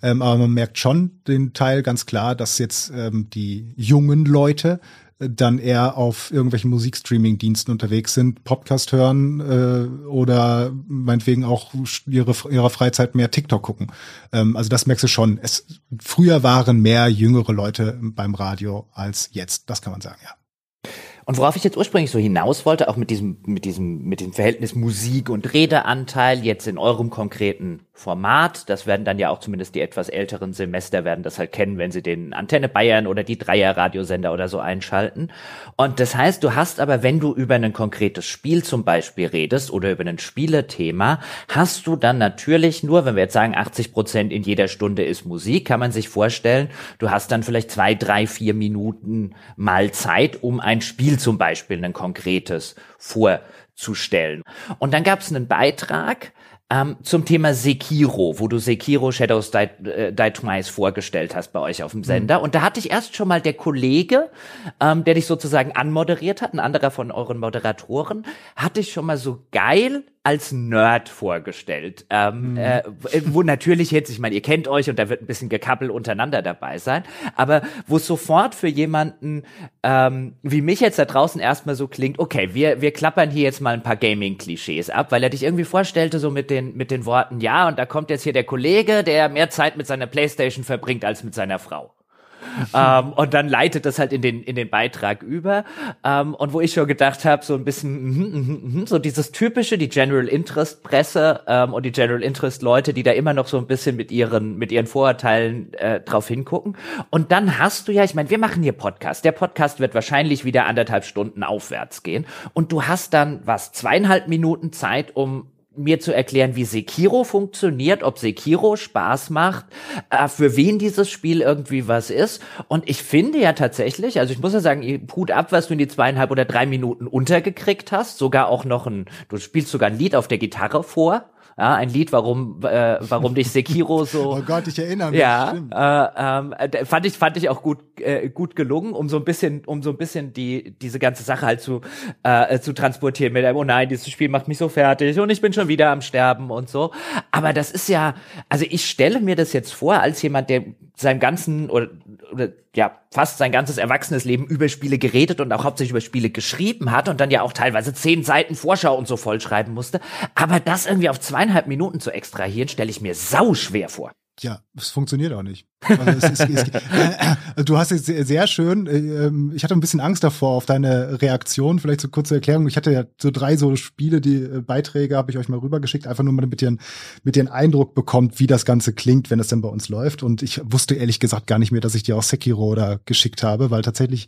Ähm, aber man merkt schon den Teil ganz klar, dass jetzt ähm, die jungen Leute dann eher auf irgendwelchen Musikstreaming-Diensten unterwegs sind, Podcast hören äh, oder meinetwegen auch ihre ihrer Freizeit mehr TikTok gucken. Ähm, also das merkst du schon. Es früher waren mehr jüngere Leute beim Radio als jetzt. Das kann man sagen, ja. Und worauf ich jetzt ursprünglich so hinaus wollte, auch mit diesem, mit diesem, mit dem Verhältnis Musik und Redeanteil jetzt in eurem konkreten Format, das werden dann ja auch zumindest die etwas älteren Semester werden das halt kennen, wenn sie den Antenne Bayern oder die Dreier Radiosender oder so einschalten. Und das heißt, du hast aber, wenn du über ein konkretes Spiel zum Beispiel redest oder über ein Spielethema, hast du dann natürlich nur, wenn wir jetzt sagen, 80 Prozent in jeder Stunde ist Musik, kann man sich vorstellen, du hast dann vielleicht zwei, drei, vier Minuten mal Zeit, um ein Spiel zum Beispiel, ein konkretes vorzustellen. Und dann gab es einen Beitrag, ähm, zum Thema Sekiro, wo du Sekiro Shadows Die, äh, Die Twice vorgestellt hast bei euch auf dem Sender. Mhm. Und da hatte ich erst schon mal der Kollege, ähm, der dich sozusagen anmoderiert hat, ein anderer von euren Moderatoren, hatte ich schon mal so geil als Nerd vorgestellt. Ähm, mhm. äh, wo natürlich jetzt, ich meine, ihr kennt euch und da wird ein bisschen Gekappel untereinander dabei sein, aber wo es sofort für jemanden ähm, wie mich jetzt da draußen erstmal so klingt, okay, wir, wir klappern hier jetzt mal ein paar Gaming-Klischees ab, weil er dich irgendwie vorstellte, so mit den, mit den Worten, ja, und da kommt jetzt hier der Kollege, der mehr Zeit mit seiner Playstation verbringt als mit seiner Frau [LAUGHS] ähm, und dann leitet das halt in den, in den Beitrag über. Ähm, und wo ich schon gedacht habe, so ein bisschen, mm, mm, mm, so dieses typische, die General Interest Presse ähm, und die General Interest Leute, die da immer noch so ein bisschen mit ihren, mit ihren Vorurteilen äh, drauf hingucken. Und dann hast du ja, ich meine, wir machen hier Podcast. Der Podcast wird wahrscheinlich wieder anderthalb Stunden aufwärts gehen. Und du hast dann was, zweieinhalb Minuten Zeit, um mir zu erklären, wie Sekiro funktioniert, ob Sekiro Spaß macht, äh, für wen dieses Spiel irgendwie was ist. Und ich finde ja tatsächlich, also ich muss ja sagen, Hut ab, was du in die zweieinhalb oder drei Minuten untergekriegt hast. Sogar auch noch ein, du spielst sogar ein Lied auf der Gitarre vor. Ja, ein Lied, warum, äh, warum dich Sekiro [LAUGHS] so. oh Gott, ich erinnere mich. Ja, äh, äh, fand ich fand ich auch gut äh, gut gelungen, um so ein bisschen um so ein bisschen die diese ganze Sache halt zu äh, zu transportieren mit einem oh nein, dieses Spiel macht mich so fertig und ich bin schon wieder am Sterben und so. Aber das ist ja, also ich stelle mir das jetzt vor als jemand, der seinem ganzen oder, oder ja fast sein ganzes erwachsenes Leben über Spiele geredet und auch hauptsächlich über Spiele geschrieben hat und dann ja auch teilweise zehn Seiten Vorschau und so vollschreiben musste. Aber das irgendwie auf zweieinhalb Minuten zu extrahieren, stelle ich mir sau schwer vor. Ja, es funktioniert auch nicht. Also es ist, es, äh, du hast es sehr, sehr schön. Äh, ich hatte ein bisschen Angst davor auf deine Reaktion. Vielleicht so kurze Erklärung. Ich hatte ja so drei so Spiele, die äh, Beiträge habe ich euch mal rübergeschickt, einfach nur mal mit dir, mit einen Eindruck bekommt, wie das Ganze klingt, wenn es denn bei uns läuft. Und ich wusste ehrlich gesagt gar nicht mehr, dass ich dir auch Sekiro da geschickt habe, weil tatsächlich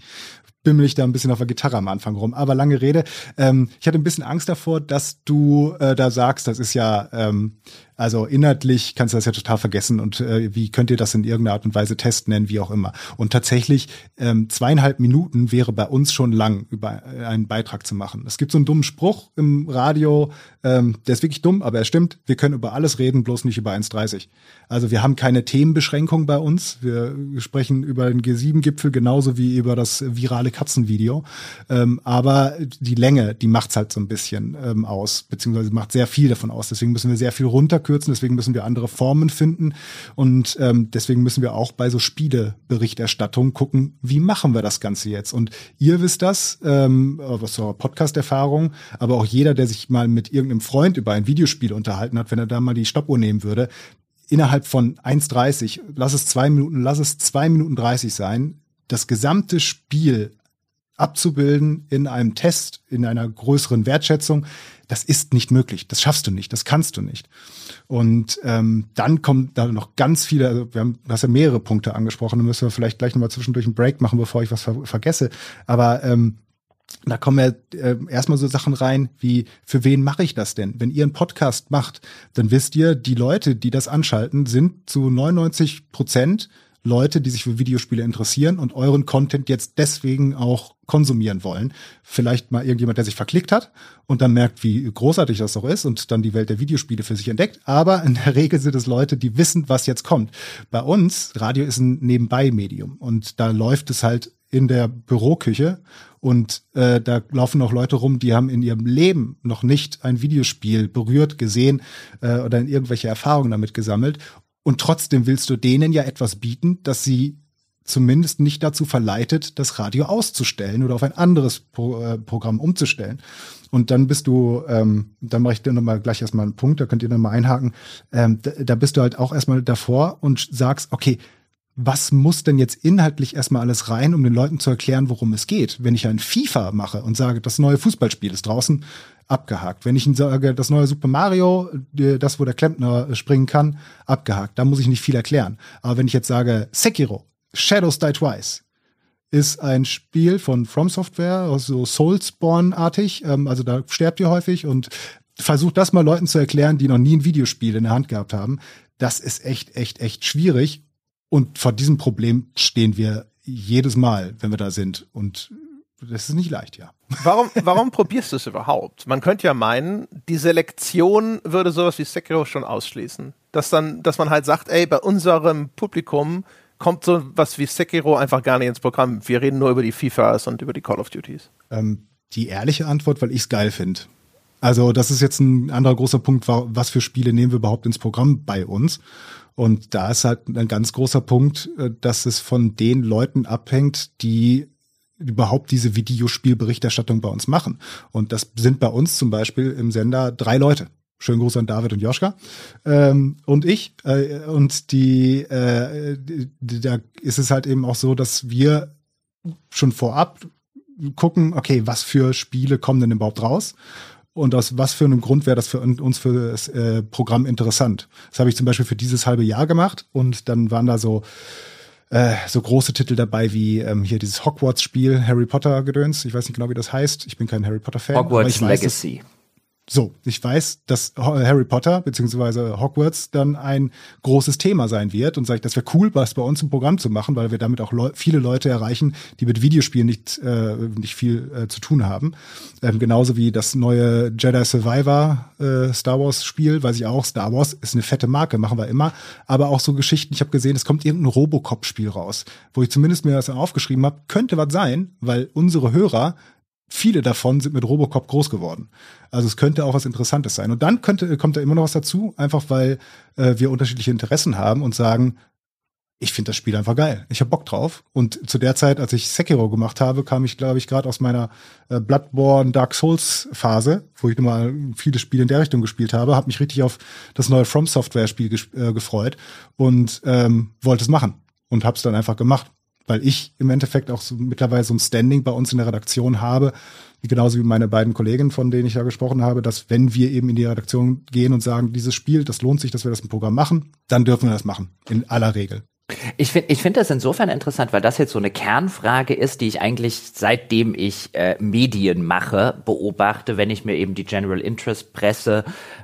bimmel ich da ein bisschen auf der Gitarre am Anfang rum. Aber lange Rede. Ähm, ich hatte ein bisschen Angst davor, dass du äh, da sagst, das ist ja ähm, also inhaltlich kannst du das ja total vergessen und äh, wie könnt ihr das in irgendeiner Art und Weise testen, nennen, wie auch immer. Und tatsächlich ähm, zweieinhalb Minuten wäre bei uns schon lang, über äh, einen Beitrag zu machen. Es gibt so einen dummen Spruch im Radio, ähm, der ist wirklich dumm, aber er stimmt. Wir können über alles reden, bloß nicht über 1,30. Also wir haben keine Themenbeschränkung bei uns. Wir sprechen über den G7-Gipfel genauso wie über das virale Katzenvideo. Ähm, aber die Länge, die macht's halt so ein bisschen ähm, aus, beziehungsweise macht sehr viel davon aus. Deswegen müssen wir sehr viel runter abkürzen, deswegen müssen wir andere Formen finden und ähm, deswegen müssen wir auch bei so Spieleberichterstattung gucken, wie machen wir das Ganze jetzt? Und ihr wisst das, ähm, aus eurer Podcast-Erfahrung, aber auch jeder, der sich mal mit irgendeinem Freund über ein Videospiel unterhalten hat, wenn er da mal die Stoppuhr nehmen würde, innerhalb von 1,30, lass es zwei Minuten, lass es zwei Minuten 30 sein, das gesamte Spiel abzubilden in einem Test, in einer größeren Wertschätzung, das ist nicht möglich. Das schaffst du nicht, das kannst du nicht. Und ähm, dann kommen da noch ganz viele, also wir haben, du hast ja mehrere Punkte angesprochen, da müssen wir vielleicht gleich nochmal zwischendurch einen Break machen, bevor ich was ver vergesse. Aber ähm, da kommen ja äh, erstmal so Sachen rein wie, für wen mache ich das denn? Wenn ihr einen Podcast macht, dann wisst ihr, die Leute, die das anschalten, sind zu 99 Prozent Leute, die sich für Videospiele interessieren und euren Content jetzt deswegen auch konsumieren wollen. Vielleicht mal irgendjemand, der sich verklickt hat und dann merkt, wie großartig das doch ist und dann die Welt der Videospiele für sich entdeckt. Aber in der Regel sind es Leute, die wissen, was jetzt kommt. Bei uns, Radio ist ein Nebenbei-Medium und da läuft es halt in der Büroküche und äh, da laufen noch Leute rum, die haben in ihrem Leben noch nicht ein Videospiel berührt, gesehen äh, oder in irgendwelche Erfahrungen damit gesammelt und trotzdem willst du denen ja etwas bieten, dass sie zumindest nicht dazu verleitet, das Radio auszustellen oder auf ein anderes Pro, äh, Programm umzustellen. Und dann bist du, ähm, dann mache ich dir nochmal gleich erstmal einen Punkt, da könnt ihr nochmal einhaken. Ähm, da, da bist du halt auch erstmal davor und sagst, okay, was muss denn jetzt inhaltlich erstmal alles rein, um den Leuten zu erklären, worum es geht? Wenn ich ein FIFA mache und sage, das neue Fußballspiel ist draußen, abgehakt. Wenn ich ihnen sage, das neue Super Mario, das, wo der Klempner springen kann, abgehakt. Da muss ich nicht viel erklären. Aber wenn ich jetzt sage, Sekiro, Shadows Die Twice, ist ein Spiel von From Software, so Soulspawn-artig, ähm, also da sterbt ihr häufig und versucht das mal Leuten zu erklären, die noch nie ein Videospiel in der Hand gehabt haben. Das ist echt, echt, echt schwierig. Und vor diesem Problem stehen wir jedes Mal, wenn wir da sind. Und das ist nicht leicht, ja. Warum, warum probierst du es überhaupt? Man könnte ja meinen, die Selektion würde sowas wie Sekiro schon ausschließen. Dass dann, dass man halt sagt, ey, bei unserem Publikum kommt so was wie Sekiro einfach gar nicht ins Programm. Wir reden nur über die FIFAs und über die Call of Duties. Ähm, die ehrliche Antwort, weil ich es geil finde. Also das ist jetzt ein anderer großer Punkt, was für Spiele nehmen wir überhaupt ins Programm bei uns. Und da ist halt ein ganz großer Punkt, äh, dass es von den Leuten abhängt, die überhaupt diese Videospielberichterstattung bei uns machen. Und das sind bei uns zum Beispiel im Sender drei Leute. Schönen Gruß an David und Joschka ähm, und ich. Äh, und die, äh, die, da ist es halt eben auch so, dass wir schon vorab gucken, okay, was für Spiele kommen denn überhaupt raus? Und aus was für einem Grund wäre das für uns für das äh, Programm interessant? Das habe ich zum Beispiel für dieses halbe Jahr gemacht und dann waren da so äh, so große Titel dabei wie ähm, hier dieses Hogwarts-Spiel, Harry Potter-Gedöns. Ich weiß nicht genau, wie das heißt. Ich bin kein Harry Potter-Fan. Hogwarts Legacy. Dass, so, ich weiß, dass Harry Potter beziehungsweise Hogwarts dann ein großes Thema sein wird und sage das wäre cool, was bei uns im Programm zu machen, weil wir damit auch Leu viele Leute erreichen, die mit Videospielen nicht äh, nicht viel äh, zu tun haben. Ähm, genauso wie das neue Jedi Survivor äh, Star Wars Spiel, weiß ich auch, Star Wars ist eine fette Marke, machen wir immer, aber auch so Geschichten, ich habe gesehen, es kommt irgendein Robocop Spiel raus, wo ich zumindest mir das aufgeschrieben habe, könnte was sein, weil unsere Hörer viele davon sind mit Robocop groß geworden. Also es könnte auch was Interessantes sein. Und dann könnte, kommt da immer noch was dazu, einfach weil äh, wir unterschiedliche Interessen haben und sagen, ich finde das Spiel einfach geil. Ich habe Bock drauf. Und zu der Zeit, als ich Sekiro gemacht habe, kam ich, glaube ich, gerade aus meiner äh, Bloodborne Dark Souls Phase, wo ich mal viele Spiele in der Richtung gespielt habe, habe mich richtig auf das neue From Software Spiel äh, gefreut und ähm, wollte es machen und habe es dann einfach gemacht weil ich im Endeffekt auch so mittlerweile so ein Standing bei uns in der Redaktion habe, genauso wie meine beiden Kollegen, von denen ich ja gesprochen habe, dass wenn wir eben in die Redaktion gehen und sagen, dieses Spiel, das lohnt sich, dass wir das im Programm machen, dann dürfen wir das machen. In aller Regel. Ich finde ich finde das insofern interessant, weil das jetzt so eine Kernfrage ist, die ich eigentlich seitdem ich äh, Medien mache, beobachte, wenn ich mir eben die General Interest Presse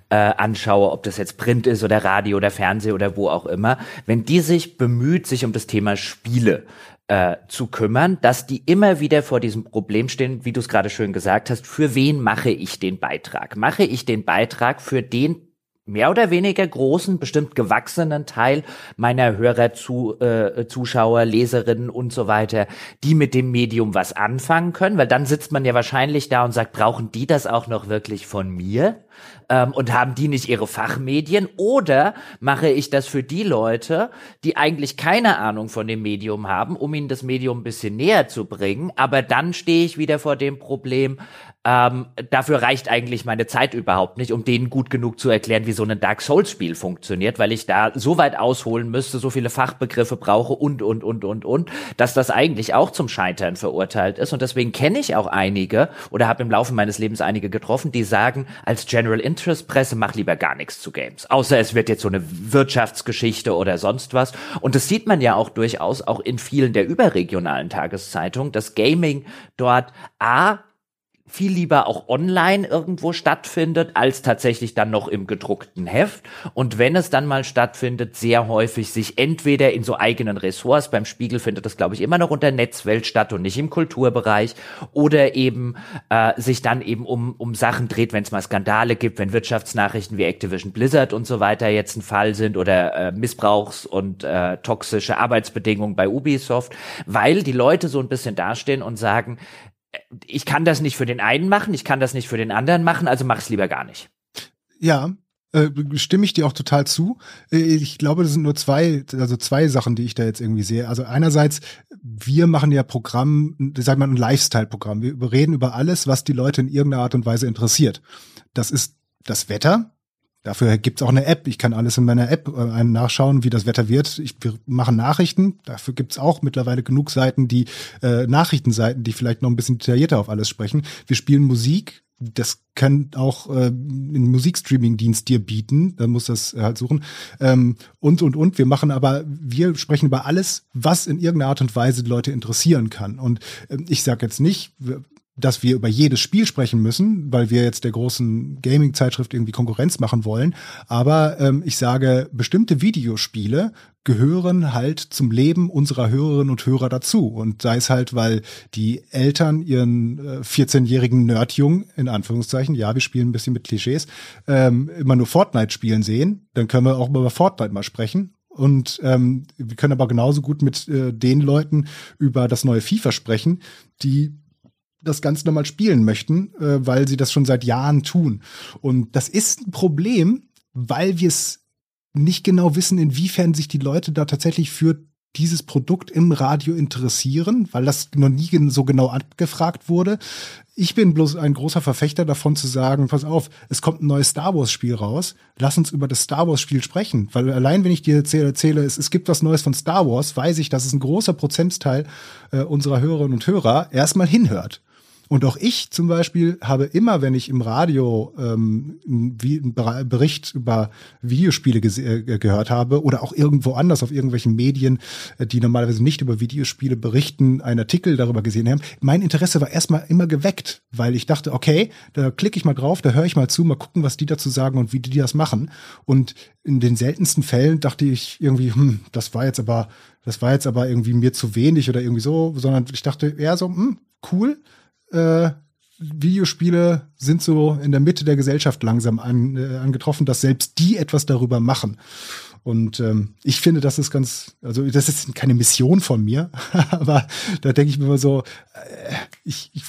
äh, anschaue, ob das jetzt Print ist oder Radio oder Fernseh oder wo auch immer, wenn die sich bemüht, sich um das Thema Spiele äh, zu kümmern, dass die immer wieder vor diesem Problem stehen, wie du es gerade schön gesagt hast, für wen mache ich den Beitrag? Mache ich den Beitrag für den mehr oder weniger großen, bestimmt gewachsenen Teil meiner Hörer, zu, äh, Zuschauer, Leserinnen und so weiter, die mit dem Medium was anfangen können, weil dann sitzt man ja wahrscheinlich da und sagt, brauchen die das auch noch wirklich von mir? Ähm, und haben die nicht ihre Fachmedien? Oder mache ich das für die Leute, die eigentlich keine Ahnung von dem Medium haben, um ihnen das Medium ein bisschen näher zu bringen? Aber dann stehe ich wieder vor dem Problem, ähm, dafür reicht eigentlich meine Zeit überhaupt nicht, um denen gut genug zu erklären, wie so ein Dark Souls Spiel funktioniert, weil ich da so weit ausholen müsste, so viele Fachbegriffe brauche und, und, und, und, und, dass das eigentlich auch zum Scheitern verurteilt ist. Und deswegen kenne ich auch einige oder habe im Laufe meines Lebens einige getroffen, die sagen, als General Interest Presse mach lieber gar nichts zu Games. Außer es wird jetzt so eine Wirtschaftsgeschichte oder sonst was. Und das sieht man ja auch durchaus auch in vielen der überregionalen Tageszeitungen, dass Gaming dort A viel lieber auch online irgendwo stattfindet, als tatsächlich dann noch im gedruckten Heft. Und wenn es dann mal stattfindet, sehr häufig sich entweder in so eigenen Ressorts, beim Spiegel findet das, glaube ich, immer noch unter Netzwelt statt und nicht im Kulturbereich, oder eben äh, sich dann eben um, um Sachen dreht, wenn es mal Skandale gibt, wenn Wirtschaftsnachrichten wie Activision Blizzard und so weiter jetzt ein Fall sind oder äh, Missbrauchs- und äh, toxische Arbeitsbedingungen bei Ubisoft, weil die Leute so ein bisschen dastehen und sagen, ich kann das nicht für den einen machen, ich kann das nicht für den anderen machen, also mach es lieber gar nicht. Ja, äh, stimme ich dir auch total zu. Äh, ich glaube, das sind nur zwei, also zwei Sachen, die ich da jetzt irgendwie sehe. Also einerseits, wir machen ja Programm, sag mal ein Lifestyle-Programm. Wir reden über alles, was die Leute in irgendeiner Art und Weise interessiert. Das ist das Wetter, Dafür gibt's auch eine App. Ich kann alles in meiner App äh, nachschauen, wie das Wetter wird. Ich, wir machen Nachrichten. Dafür gibt's auch mittlerweile genug Seiten, die äh, Nachrichtenseiten, die vielleicht noch ein bisschen detaillierter auf alles sprechen. Wir spielen Musik. Das kann auch äh, ein Musikstreaming-Dienst dir bieten. Da muss das halt suchen. Ähm, und, und, und. Wir machen aber, wir sprechen über alles, was in irgendeiner Art und Weise Leute interessieren kann. Und äh, ich sage jetzt nicht, dass wir über jedes Spiel sprechen müssen, weil wir jetzt der großen Gaming-Zeitschrift irgendwie Konkurrenz machen wollen. Aber ähm, ich sage, bestimmte Videospiele gehören halt zum Leben unserer Hörerinnen und Hörer dazu. Und sei es halt, weil die Eltern ihren äh, 14-jährigen Nerdjungen, in Anführungszeichen, ja, wir spielen ein bisschen mit Klischees, ähm, immer nur Fortnite spielen sehen, dann können wir auch über Fortnite mal sprechen. Und ähm, wir können aber genauso gut mit äh, den Leuten über das neue FIFA sprechen, die das Ganze nochmal spielen möchten, äh, weil sie das schon seit Jahren tun. Und das ist ein Problem, weil wir es nicht genau wissen, inwiefern sich die Leute da tatsächlich für dieses Produkt im Radio interessieren, weil das noch nie so genau abgefragt wurde. Ich bin bloß ein großer Verfechter davon zu sagen, pass auf, es kommt ein neues Star Wars Spiel raus, lass uns über das Star Wars Spiel sprechen, weil allein wenn ich dir erzähle, erzähle es, es gibt was Neues von Star Wars, weiß ich, dass es ein großer Prozentteil äh, unserer Hörerinnen und Hörer erstmal hinhört. Und auch ich zum Beispiel habe immer, wenn ich im Radio ähm, einen Bericht über Videospiele äh, gehört habe oder auch irgendwo anders auf irgendwelchen Medien, äh, die normalerweise nicht über Videospiele berichten, einen Artikel darüber gesehen haben, mein Interesse war erstmal immer geweckt, weil ich dachte, okay, da klicke ich mal drauf, da höre ich mal zu, mal gucken, was die dazu sagen und wie die das machen. Und in den seltensten Fällen dachte ich irgendwie, hm, das war jetzt aber, das war jetzt aber irgendwie mir zu wenig oder irgendwie so, sondern ich dachte eher so, hm, cool, äh, Videospiele sind so in der Mitte der Gesellschaft langsam an, äh, angetroffen, dass selbst die etwas darüber machen. Und ähm, ich finde, das ist ganz, also das ist keine Mission von mir, [LAUGHS] aber da denke ich mir immer so, äh, ich, ich,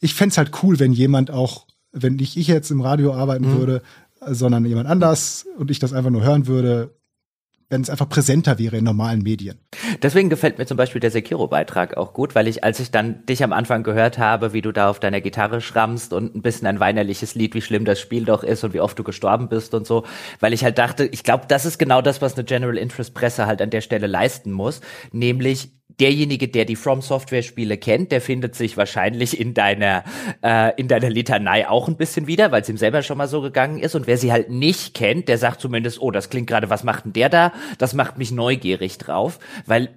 ich fände es halt cool, wenn jemand auch, wenn nicht ich jetzt im Radio arbeiten mhm. würde, sondern jemand anders und ich das einfach nur hören würde, wenn es einfach präsenter wäre in normalen Medien. Deswegen gefällt mir zum Beispiel der Sekiro-Beitrag auch gut, weil ich, als ich dann dich am Anfang gehört habe, wie du da auf deiner Gitarre schrammst und ein bisschen ein weinerliches Lied, wie schlimm das Spiel doch ist und wie oft du gestorben bist und so, weil ich halt dachte, ich glaube, das ist genau das, was eine General Interest Presse halt an der Stelle leisten muss, nämlich derjenige, der die From Software Spiele kennt, der findet sich wahrscheinlich in deiner äh, in deiner Litanei auch ein bisschen wieder, weil es ihm selber schon mal so gegangen ist. Und wer sie halt nicht kennt, der sagt zumindest, oh, das klingt gerade, was macht denn der da? Das macht mich neugierig drauf, weil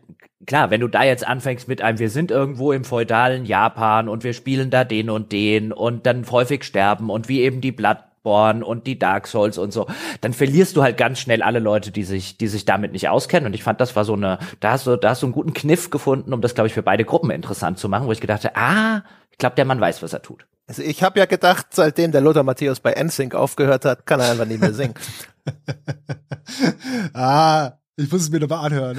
klar, wenn du da jetzt anfängst mit einem, wir sind irgendwo im feudalen Japan und wir spielen da den und den und dann häufig sterben und wie eben die Blatt Bloodborne und die Dark Souls und so, dann verlierst du halt ganz schnell alle Leute, die sich, die sich damit nicht auskennen. Und ich fand, das war so eine, da hast du, da hast du einen guten Kniff gefunden, um das, glaube ich, für beide Gruppen interessant zu machen, wo ich gedacht habe, ah, ich glaube, der Mann weiß, was er tut. Also ich habe ja gedacht, seitdem der Lothar Matthäus bei NSYNC aufgehört hat, kann er einfach nicht mehr singen. [LAUGHS] ah, ich muss es mir nochmal anhören.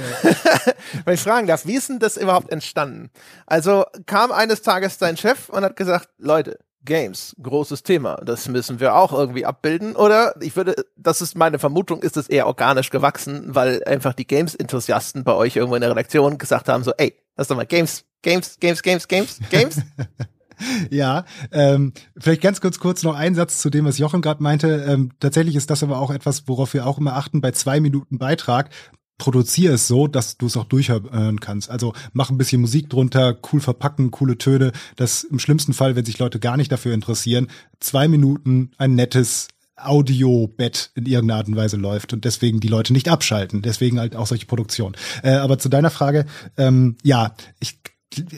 [LAUGHS] Wenn ich fragen darf, wie ist denn das überhaupt entstanden? Also kam eines Tages dein Chef und hat gesagt, Leute, Games, großes Thema. Das müssen wir auch irgendwie abbilden. Oder ich würde, das ist meine Vermutung, ist es eher organisch gewachsen, weil einfach die Games-Enthusiasten bei euch irgendwo in der Redaktion gesagt haben, so, ey, lass doch mal Games, Games, Games, Games, Games, Games. [LAUGHS] ja, ähm, vielleicht ganz kurz kurz noch ein Satz zu dem, was Jochen gerade meinte. Ähm, tatsächlich ist das aber auch etwas, worauf wir auch immer achten bei zwei Minuten Beitrag produziere es so, dass du es auch durchhören kannst. Also mach ein bisschen Musik drunter, cool verpacken, coole Töne, dass im schlimmsten Fall, wenn sich Leute gar nicht dafür interessieren, zwei Minuten ein nettes Audio-Bett in irgendeiner Art und Weise läuft und deswegen die Leute nicht abschalten. Deswegen halt auch solche Produktionen. Äh, aber zu deiner Frage, ähm, ja, ich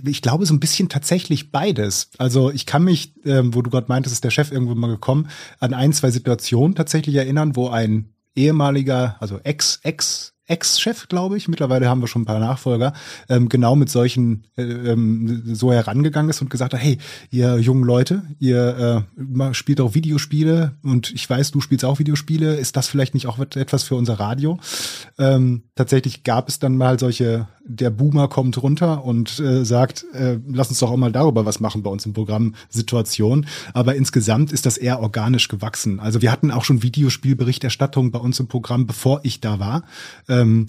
ich glaube so ein bisschen tatsächlich beides. Also ich kann mich, ähm, wo du gerade meintest, ist der Chef irgendwo mal gekommen, an ein, zwei Situationen tatsächlich erinnern, wo ein ehemaliger, also Ex, Ex Ex-Chef, glaube ich, mittlerweile haben wir schon ein paar Nachfolger, ähm, genau mit solchen äh, ähm, so herangegangen ist und gesagt hat, hey, ihr jungen Leute, ihr äh, spielt auch Videospiele und ich weiß, du spielst auch Videospiele, ist das vielleicht nicht auch etwas für unser Radio? Ähm, tatsächlich gab es dann mal solche, der Boomer kommt runter und äh, sagt, äh, lass uns doch auch mal darüber was machen bei uns im Programm Situation. Aber insgesamt ist das eher organisch gewachsen. Also wir hatten auch schon Videospielberichterstattung bei uns im Programm, bevor ich da war. Äh, ähm,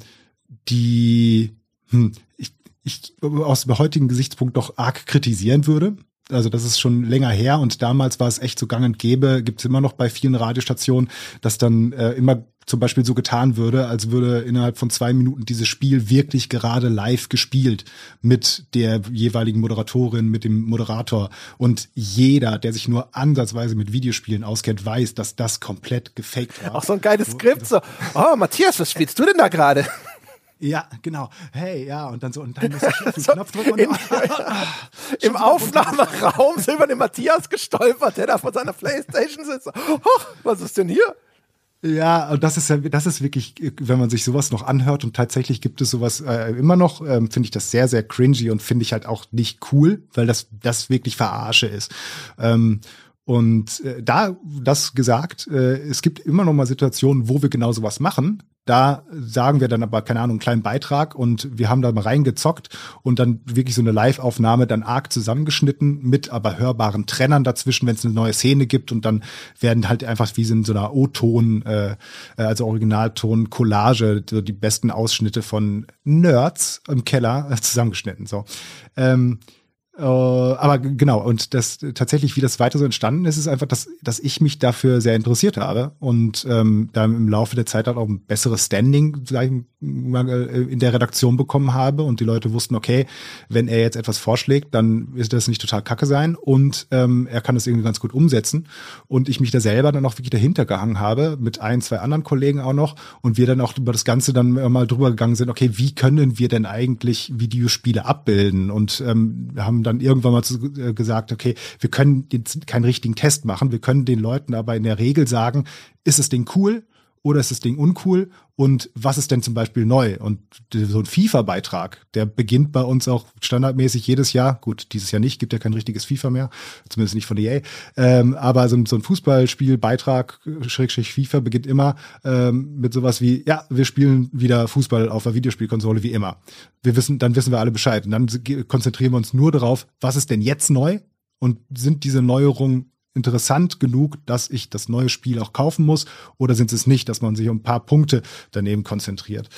die hm, ich, ich aus dem heutigen Gesichtspunkt doch arg kritisieren würde. Also das ist schon länger her und damals war es echt so gang und gäbe, gibt es immer noch bei vielen Radiostationen, dass dann äh, immer zum Beispiel so getan würde, als würde innerhalb von zwei Minuten dieses Spiel wirklich gerade live gespielt mit der jeweiligen Moderatorin, mit dem Moderator. Und jeder, der sich nur ansatzweise mit Videospielen auskennt, weiß, dass das komplett gefaked war. Auch so ein geiles Skript, so, oh Matthias, was spielst du denn da gerade? Ja, genau. Hey, ja, und dann so, und dann [LAUGHS] muss ich auf den Knopf drücken und in, [LAUGHS] Im Aufnahmeraum sind wir den Matthias gestolpert, der da vor seiner Playstation sitzt. Oh, was ist denn hier? Ja, und das ist ja, das ist wirklich, wenn man sich sowas noch anhört und tatsächlich gibt es sowas äh, immer noch, ähm, finde ich das sehr, sehr cringy und finde ich halt auch nicht cool, weil das, das wirklich Verarsche ist. Ähm, und äh, da das gesagt, äh, es gibt immer noch mal Situationen, wo wir genau sowas machen, da sagen wir dann aber, keine Ahnung, einen kleinen Beitrag und wir haben da mal reingezockt und dann wirklich so eine Live-Aufnahme dann arg zusammengeschnitten mit aber hörbaren Trennern dazwischen, wenn es eine neue Szene gibt und dann werden halt einfach wie in so einer O-Ton, äh, also Originalton, Collage, so die besten Ausschnitte von Nerds im Keller [LAUGHS] zusammengeschnitten. So. Ähm, äh, aber genau, und das tatsächlich, wie das weiter so entstanden ist, ist einfach, dass, dass ich mich dafür sehr interessiert habe und ähm, da im Laufe der Zeit halt auch ein besseres Standing sag ich in der Redaktion bekommen habe und die Leute wussten, okay, wenn er jetzt etwas vorschlägt, dann ist das nicht total kacke sein und ähm, er kann das irgendwie ganz gut umsetzen. Und ich mich da selber dann auch wirklich dahinter gehangen habe, mit ein, zwei anderen Kollegen auch noch und wir dann auch über das Ganze dann mal drüber gegangen sind, okay, wie können wir denn eigentlich Videospiele abbilden? Und ähm, haben dann irgendwann mal zu, äh, gesagt, okay, wir können jetzt keinen richtigen Test machen, wir können den Leuten aber in der Regel sagen, ist das Ding cool oder ist das Ding uncool und was ist denn zum Beispiel neu? Und so ein FIFA-Beitrag, der beginnt bei uns auch standardmäßig jedes Jahr. Gut, dieses Jahr nicht, gibt ja kein richtiges FIFA mehr, zumindest nicht von EA. Ähm, aber so, so ein Fußballspiel-Beitrag, Schrägstrich FIFA, beginnt immer ähm, mit sowas wie, ja, wir spielen wieder Fußball auf der Videospielkonsole wie immer. Wir wissen, dann wissen wir alle Bescheid. Und dann konzentrieren wir uns nur darauf, was ist denn jetzt neu? Und sind diese Neuerungen interessant genug, dass ich das neue Spiel auch kaufen muss? Oder sind es nicht, dass man sich um ein paar Punkte daneben konzentriert?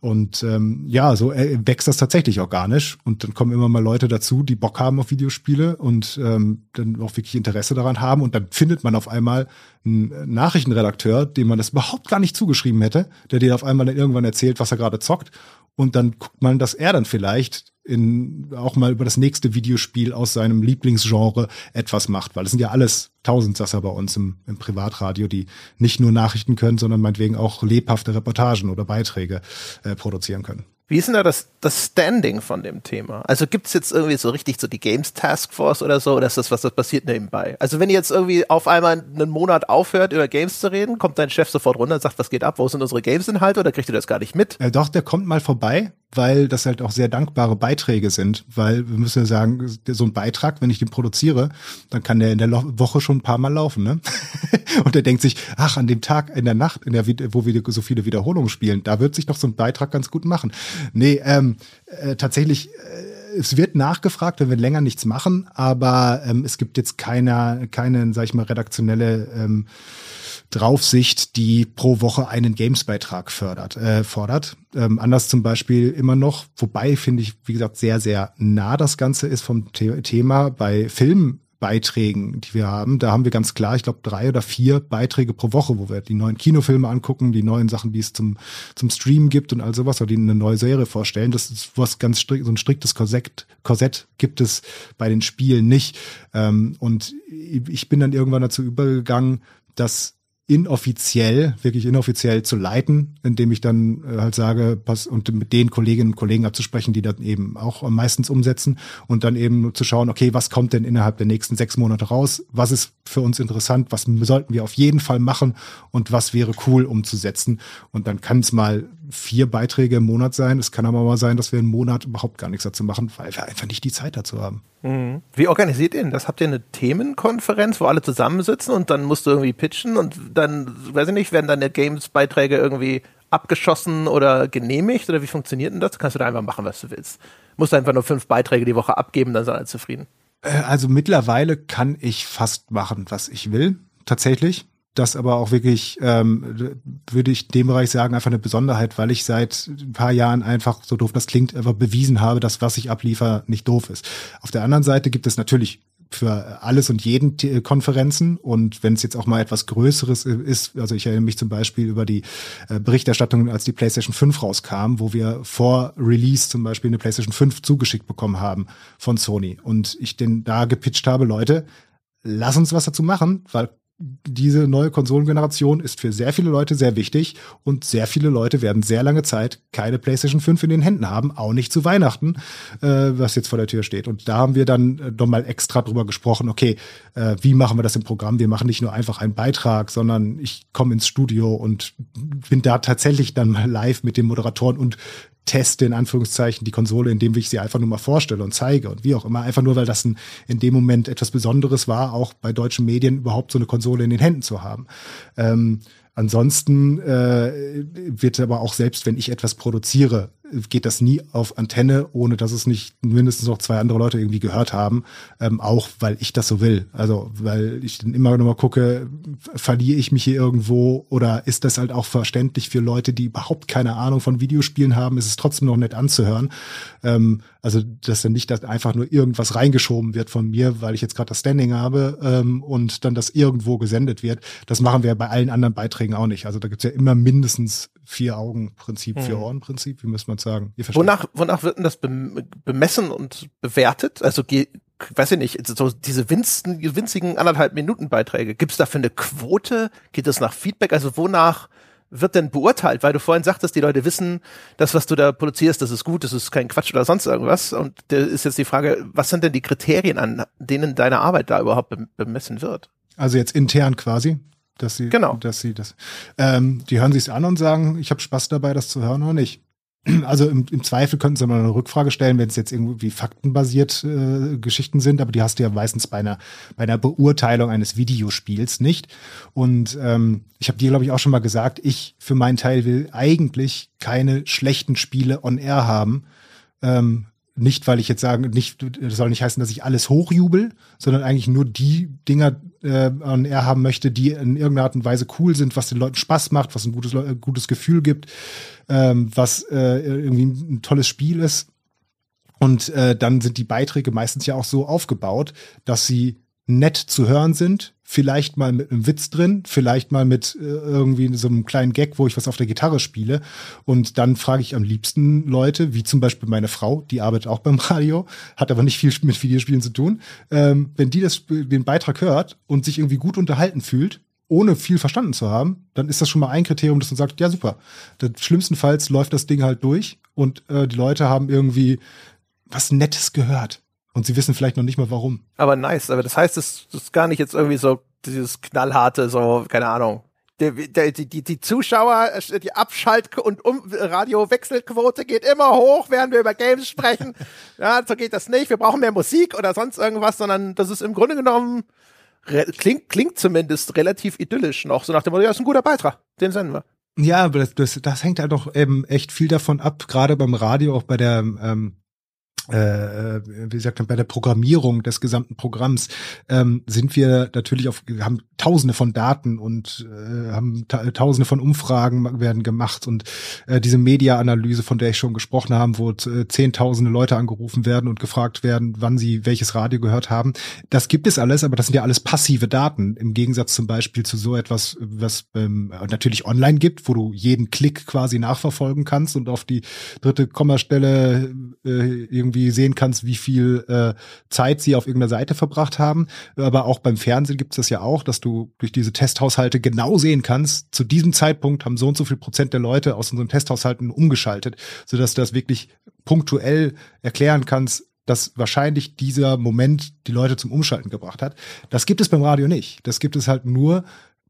Und ähm, ja, so äh, wächst das tatsächlich organisch. Und dann kommen immer mal Leute dazu, die Bock haben auf Videospiele und ähm, dann auch wirklich Interesse daran haben. Und dann findet man auf einmal einen Nachrichtenredakteur, dem man das überhaupt gar nicht zugeschrieben hätte, der dir auf einmal dann irgendwann erzählt, was er gerade zockt. Und dann guckt man, dass er dann vielleicht in, auch mal über das nächste Videospiel aus seinem Lieblingsgenre etwas macht, weil es sind ja alles Tausendsasser bei uns im, im Privatradio, die nicht nur Nachrichten können, sondern meinetwegen auch lebhafte Reportagen oder Beiträge äh, produzieren können. Wie ist denn da das, das Standing von dem Thema? Also gibt es jetzt irgendwie so richtig so die Games Task Force oder so, oder ist das was, das passiert nebenbei? Also wenn ihr jetzt irgendwie auf einmal einen Monat aufhört, über Games zu reden, kommt dein Chef sofort runter und sagt, was geht ab, wo sind unsere Games-Inhalte oder kriegt ihr das gar nicht mit? Äh, doch, der kommt mal vorbei, weil das halt auch sehr dankbare Beiträge sind, weil wir müssen ja sagen, so ein Beitrag, wenn ich den produziere, dann kann der in der Woche schon ein paar Mal laufen, ne? [LAUGHS] und der denkt sich, ach, an dem Tag in der Nacht, in der, wo wir so viele Wiederholungen spielen, da wird sich doch so ein Beitrag ganz gut machen. Nee, ähm, äh, tatsächlich, äh, es wird nachgefragt, wenn wir länger nichts machen, aber ähm, es gibt jetzt keine, keine, sag ich mal, redaktionelle ähm, Draufsicht, die pro Woche einen Games-Beitrag fördert, äh, fordert. Ähm, anders zum Beispiel immer noch, wobei finde ich, wie gesagt, sehr, sehr nah das Ganze ist vom The Thema bei Filmen Beiträgen, die wir haben. Da haben wir ganz klar, ich glaube, drei oder vier Beiträge pro Woche, wo wir die neuen Kinofilme angucken, die neuen Sachen, die es zum, zum Streamen gibt und all sowas, oder die eine neue Serie vorstellen. Das ist was ganz strikt, so ein striktes Korsett, Korsett gibt es bei den Spielen nicht. Ähm, und ich bin dann irgendwann dazu übergegangen, dass inoffiziell, wirklich inoffiziell zu leiten, indem ich dann äh, halt sage, pass und mit den Kolleginnen und Kollegen abzusprechen, die dann eben auch meistens umsetzen und dann eben zu schauen, okay, was kommt denn innerhalb der nächsten sechs Monate raus? Was ist für uns interessant? Was sollten wir auf jeden Fall machen? Und was wäre cool umzusetzen? Und dann kann es mal vier Beiträge im Monat sein. Es kann aber mal sein, dass wir einen Monat überhaupt gar nichts dazu machen, weil wir einfach nicht die Zeit dazu haben. Mhm. Wie organisiert ihr denn das? Habt ihr eine Themenkonferenz, wo alle zusammensitzen und dann musst du irgendwie pitchen und dann, weiß ich nicht, werden deine Games-Beiträge irgendwie abgeschossen oder genehmigt oder wie funktioniert denn das? Kannst du da einfach machen, was du willst? Musst du einfach nur fünf Beiträge die Woche abgeben, dann sind alle zufrieden. Äh, also mittlerweile kann ich fast machen, was ich will, tatsächlich das aber auch wirklich, ähm, würde ich in dem Bereich sagen, einfach eine Besonderheit, weil ich seit ein paar Jahren einfach, so doof das klingt, einfach bewiesen habe, dass was ich abliefer nicht doof ist. Auf der anderen Seite gibt es natürlich für alles und jeden Konferenzen und wenn es jetzt auch mal etwas Größeres ist, also ich erinnere mich zum Beispiel über die äh, Berichterstattung, als die PlayStation 5 rauskam, wo wir vor Release zum Beispiel eine PlayStation 5 zugeschickt bekommen haben von Sony und ich den da gepitcht habe, Leute, lass uns was dazu machen, weil diese neue Konsolengeneration ist für sehr viele Leute sehr wichtig und sehr viele Leute werden sehr lange Zeit keine PlayStation 5 in den Händen haben, auch nicht zu Weihnachten, äh, was jetzt vor der Tür steht. Und da haben wir dann äh, nochmal extra drüber gesprochen, okay, äh, wie machen wir das im Programm? Wir machen nicht nur einfach einen Beitrag, sondern ich komme ins Studio und bin da tatsächlich dann mal live mit den Moderatoren und teste in Anführungszeichen die Konsole, indem ich sie einfach nur mal vorstelle und zeige und wie auch immer. Einfach nur, weil das ein, in dem Moment etwas Besonderes war, auch bei deutschen Medien überhaupt so eine Konsole in den Händen zu haben. Ähm, ansonsten äh, wird aber auch selbst, wenn ich etwas produziere, geht das nie auf Antenne, ohne dass es nicht mindestens noch zwei andere Leute irgendwie gehört haben, ähm, auch weil ich das so will. Also weil ich dann immer noch mal gucke, verliere ich mich hier irgendwo oder ist das halt auch verständlich für Leute, die überhaupt keine Ahnung von Videospielen haben, ist es trotzdem noch nett anzuhören. Ähm, also dass dann nicht dass einfach nur irgendwas reingeschoben wird von mir, weil ich jetzt gerade das Standing habe ähm, und dann das irgendwo gesendet wird. Das machen wir bei allen anderen Beiträgen auch nicht. Also da gibt's ja immer mindestens vier Augen Prinzip, vier hm. Ohren Prinzip, wie muss man sagen? Wonach, wonach wird denn das bemessen und bewertet? Also weiß ich nicht, so diese winzigen, winzigen anderthalb Minuten Beiträge, gibt es dafür eine Quote? Geht es nach Feedback? Also wonach wird denn beurteilt? Weil du vorhin sagtest, die Leute wissen, das, was du da produzierst, das ist gut, das ist kein Quatsch oder sonst irgendwas. Und da ist jetzt die Frage, was sind denn die Kriterien, an denen deine Arbeit da überhaupt bemessen wird? Also jetzt intern quasi? Dass sie, genau. dass sie das, ähm, die hören sich's an und sagen, ich habe Spaß dabei, das zu hören oder nicht. [CLEARS THROAT] Also im, im Zweifel könnten sie mal eine Rückfrage stellen, wenn es jetzt irgendwie faktenbasiert äh, Geschichten sind, aber die hast du ja meistens bei einer, bei einer Beurteilung eines Videospiels nicht. Und ähm, ich habe dir, glaube ich, auch schon mal gesagt, ich für meinen Teil will eigentlich keine schlechten Spiele on air haben. Ähm, nicht, weil ich jetzt sagen, nicht, das soll nicht heißen, dass ich alles hochjubel, sondern eigentlich nur die Dinger äh, an er haben möchte, die in irgendeiner Art und Weise cool sind, was den Leuten Spaß macht, was ein gutes, gutes Gefühl gibt, ähm, was äh, irgendwie ein tolles Spiel ist. Und äh, dann sind die Beiträge meistens ja auch so aufgebaut, dass sie nett zu hören sind, vielleicht mal mit einem Witz drin, vielleicht mal mit äh, irgendwie so einem kleinen Gag, wo ich was auf der Gitarre spiele. Und dann frage ich am liebsten Leute, wie zum Beispiel meine Frau, die arbeitet auch beim [LAUGHS] Radio, hat aber nicht viel mit Videospielen zu tun. Ähm, wenn die das, den Beitrag hört und sich irgendwie gut unterhalten fühlt, ohne viel verstanden zu haben, dann ist das schon mal ein Kriterium, das man sagt, ja super. Schlimmstenfalls läuft das Ding halt durch und äh, die Leute haben irgendwie was Nettes gehört. Und sie wissen vielleicht noch nicht mal warum. Aber nice, aber das heißt, es ist gar nicht jetzt irgendwie so dieses knallharte, so, keine Ahnung. Die, die, die, die Zuschauer, die Abschalt- und um Radiowechselquote geht immer hoch, während wir über Games sprechen. [LAUGHS] ja, so geht das nicht. Wir brauchen mehr Musik oder sonst irgendwas, sondern das ist im Grunde genommen, klingt, klingt zumindest relativ idyllisch noch. So nach dem Motto, ja, ist ein guter Beitrag. Den senden wir. Ja, aber das, das, das hängt halt doch eben echt viel davon ab, gerade beim Radio, auch bei der ähm, äh, wie gesagt, bei der Programmierung des gesamten Programms ähm, sind wir natürlich auf, haben Tausende von Daten und äh, haben ta Tausende von Umfragen werden gemacht und äh, diese Media-Analyse, von der ich schon gesprochen habe, wo äh, Zehntausende Leute angerufen werden und gefragt werden, wann sie welches Radio gehört haben. Das gibt es alles, aber das sind ja alles passive Daten im Gegensatz zum Beispiel zu so etwas, was ähm, natürlich online gibt, wo du jeden Klick quasi nachverfolgen kannst und auf die dritte Kommastelle äh, irgendwie sehen kannst, wie viel äh, Zeit sie auf irgendeiner Seite verbracht haben. Aber auch beim Fernsehen gibt es das ja auch, dass du durch diese Testhaushalte genau sehen kannst, zu diesem Zeitpunkt haben so und so viel Prozent der Leute aus unseren Testhaushalten umgeschaltet, sodass du das wirklich punktuell erklären kannst, dass wahrscheinlich dieser Moment die Leute zum Umschalten gebracht hat. Das gibt es beim Radio nicht. Das gibt es halt nur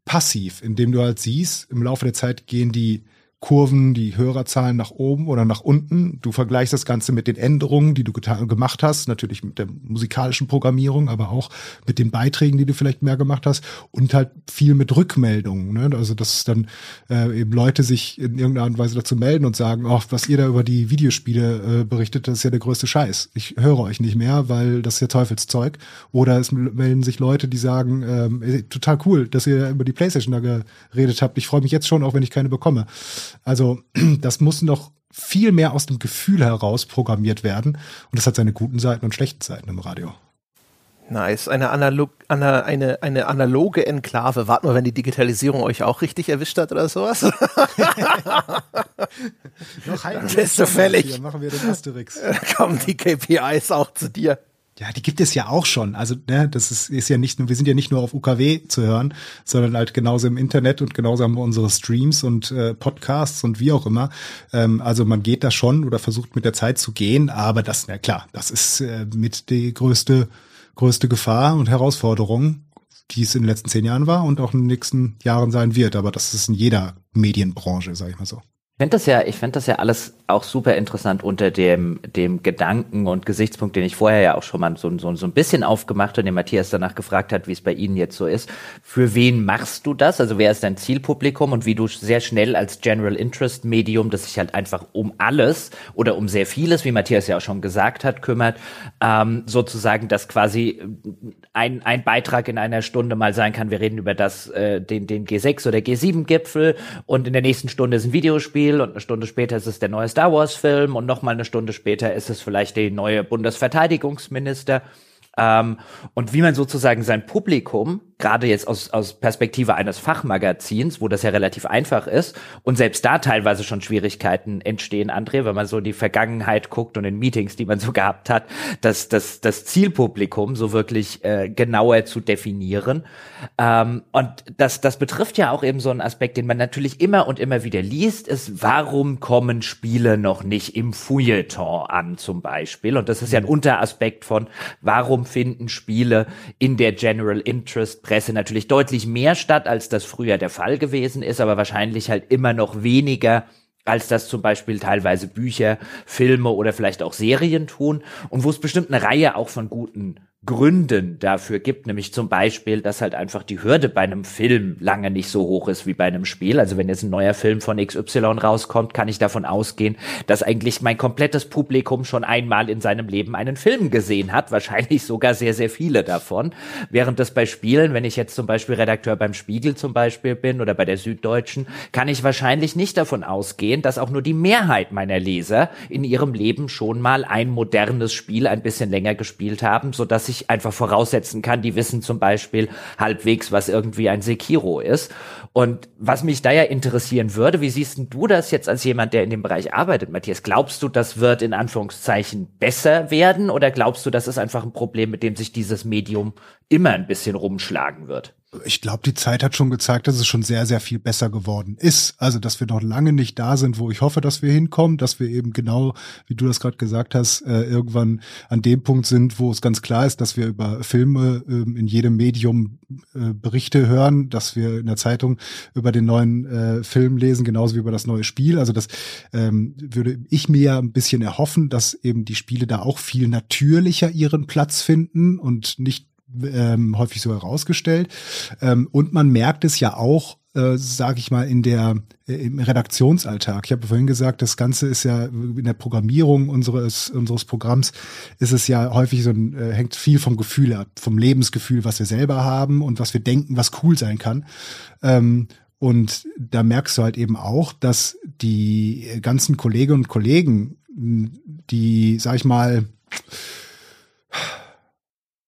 passiv, indem du halt siehst, im Laufe der Zeit gehen die Kurven, die Hörerzahlen nach oben oder nach unten. Du vergleichst das Ganze mit den Änderungen, die du gemacht hast, natürlich mit der musikalischen Programmierung, aber auch mit den Beiträgen, die du vielleicht mehr gemacht hast und halt viel mit Rückmeldungen. Ne? Also dass dann äh, eben Leute sich in irgendeiner Art und Weise dazu melden und sagen, oh, was ihr da über die Videospiele äh, berichtet, das ist ja der größte Scheiß. Ich höre euch nicht mehr, weil das ist ja Teufelszeug. Oder es melden sich Leute, die sagen, ähm, total cool, dass ihr über die Playstation da geredet habt. Ich freue mich jetzt schon, auch wenn ich keine bekomme. Also [CLEARS THROAT] das muss noch viel mehr aus dem Gefühl heraus programmiert werden. Und das hat seine guten Seiten und schlechten Seiten im Radio. Nice. Eine, analog, eine, eine, eine analoge Enklave. Warten wir, wenn die Digitalisierung euch auch richtig erwischt hat oder sowas. [LAUGHS] Noch [LAUGHS] Dann bist du fällig. Hier machen wir den Asterix. Da [LAUGHS] kommen die KPIs auch zu dir. Ja, die gibt es ja auch schon. Also, ne, das ist, ist ja nicht nur, wir sind ja nicht nur auf UKW zu hören, sondern halt genauso im Internet und genauso haben wir unsere Streams und äh, Podcasts und wie auch immer. Ähm, also man geht da schon oder versucht mit der Zeit zu gehen, aber das, na klar, das ist äh, mit die größte, größte Gefahr und Herausforderung, die es in den letzten zehn Jahren war und auch in den nächsten Jahren sein wird. Aber das ist in jeder Medienbranche, sag ich mal so. Ich finde das ja, ich finde das ja alles auch super interessant unter dem, dem Gedanken und Gesichtspunkt, den ich vorher ja auch schon mal so, so, so ein bisschen aufgemacht und den Matthias danach gefragt hat, wie es bei Ihnen jetzt so ist. Für wen machst du das? Also wer ist dein Zielpublikum und wie du sehr schnell als General Interest Medium, das sich halt einfach um alles oder um sehr vieles, wie Matthias ja auch schon gesagt hat, kümmert, ähm, sozusagen, dass quasi ein, ein Beitrag in einer Stunde mal sein kann, wir reden über das, äh, den, den G6 oder G7 Gipfel und in der nächsten Stunde ist ein Videospiel und eine Stunde später ist es der neue Star Wars Film und noch mal eine Stunde später ist es vielleicht der neue Bundesverteidigungsminister. Ähm, und wie man sozusagen sein Publikum gerade jetzt aus, aus Perspektive eines Fachmagazins, wo das ja relativ einfach ist und selbst da teilweise schon Schwierigkeiten entstehen, André, wenn man so in die Vergangenheit guckt und in Meetings, die man so gehabt hat, dass das, das Zielpublikum so wirklich äh, genauer zu definieren. Ähm, und das, das betrifft ja auch eben so einen Aspekt, den man natürlich immer und immer wieder liest, ist, warum kommen Spiele noch nicht im Feuilleton an zum Beispiel? Und das ist ja ein Unteraspekt von, warum finden Spiele in der General Interest Presse natürlich deutlich mehr statt, als das früher der Fall gewesen ist, aber wahrscheinlich halt immer noch weniger als das zum Beispiel teilweise Bücher, Filme oder vielleicht auch Serien tun und wo es bestimmt eine Reihe auch von guten Gründen dafür gibt, nämlich zum Beispiel, dass halt einfach die Hürde bei einem Film lange nicht so hoch ist wie bei einem Spiel. Also wenn jetzt ein neuer Film von XY rauskommt, kann ich davon ausgehen, dass eigentlich mein komplettes Publikum schon einmal in seinem Leben einen Film gesehen hat, wahrscheinlich sogar sehr, sehr viele davon. Während das bei Spielen, wenn ich jetzt zum Beispiel Redakteur beim Spiegel zum Beispiel bin oder bei der Süddeutschen, kann ich wahrscheinlich nicht davon ausgehen, dass auch nur die Mehrheit meiner Leser in ihrem Leben schon mal ein modernes Spiel ein bisschen länger gespielt haben, sodass ich einfach voraussetzen kann, die wissen zum Beispiel halbwegs, was irgendwie ein Sekiro ist. Und was mich da ja interessieren würde, wie siehst du das jetzt als jemand, der in dem Bereich arbeitet, Matthias? Glaubst du, das wird in Anführungszeichen besser werden oder glaubst du, das ist einfach ein Problem, mit dem sich dieses Medium immer ein bisschen rumschlagen wird? Ich glaube, die Zeit hat schon gezeigt, dass es schon sehr, sehr viel besser geworden ist. Also, dass wir noch lange nicht da sind, wo ich hoffe, dass wir hinkommen, dass wir eben genau, wie du das gerade gesagt hast, äh, irgendwann an dem Punkt sind, wo es ganz klar ist, dass wir über Filme äh, in jedem Medium äh, Berichte hören, dass wir in der Zeitung über den neuen äh, Film lesen, genauso wie über das neue Spiel. Also, das ähm, würde ich mir ja ein bisschen erhoffen, dass eben die Spiele da auch viel natürlicher ihren Platz finden und nicht ähm, häufig so herausgestellt. Ähm, und man merkt es ja auch äh, sage ich mal, in der äh, im Redaktionsalltag. Ich habe vorhin gesagt, das Ganze ist ja in der Programmierung unseres unseres Programms ist es ja häufig so ein, äh, hängt viel vom Gefühl ab, vom Lebensgefühl, was wir selber haben und was wir denken, was cool sein kann. Ähm, und da merkst du halt eben auch, dass die ganzen Kolleginnen und Kollegen, die, sag ich mal,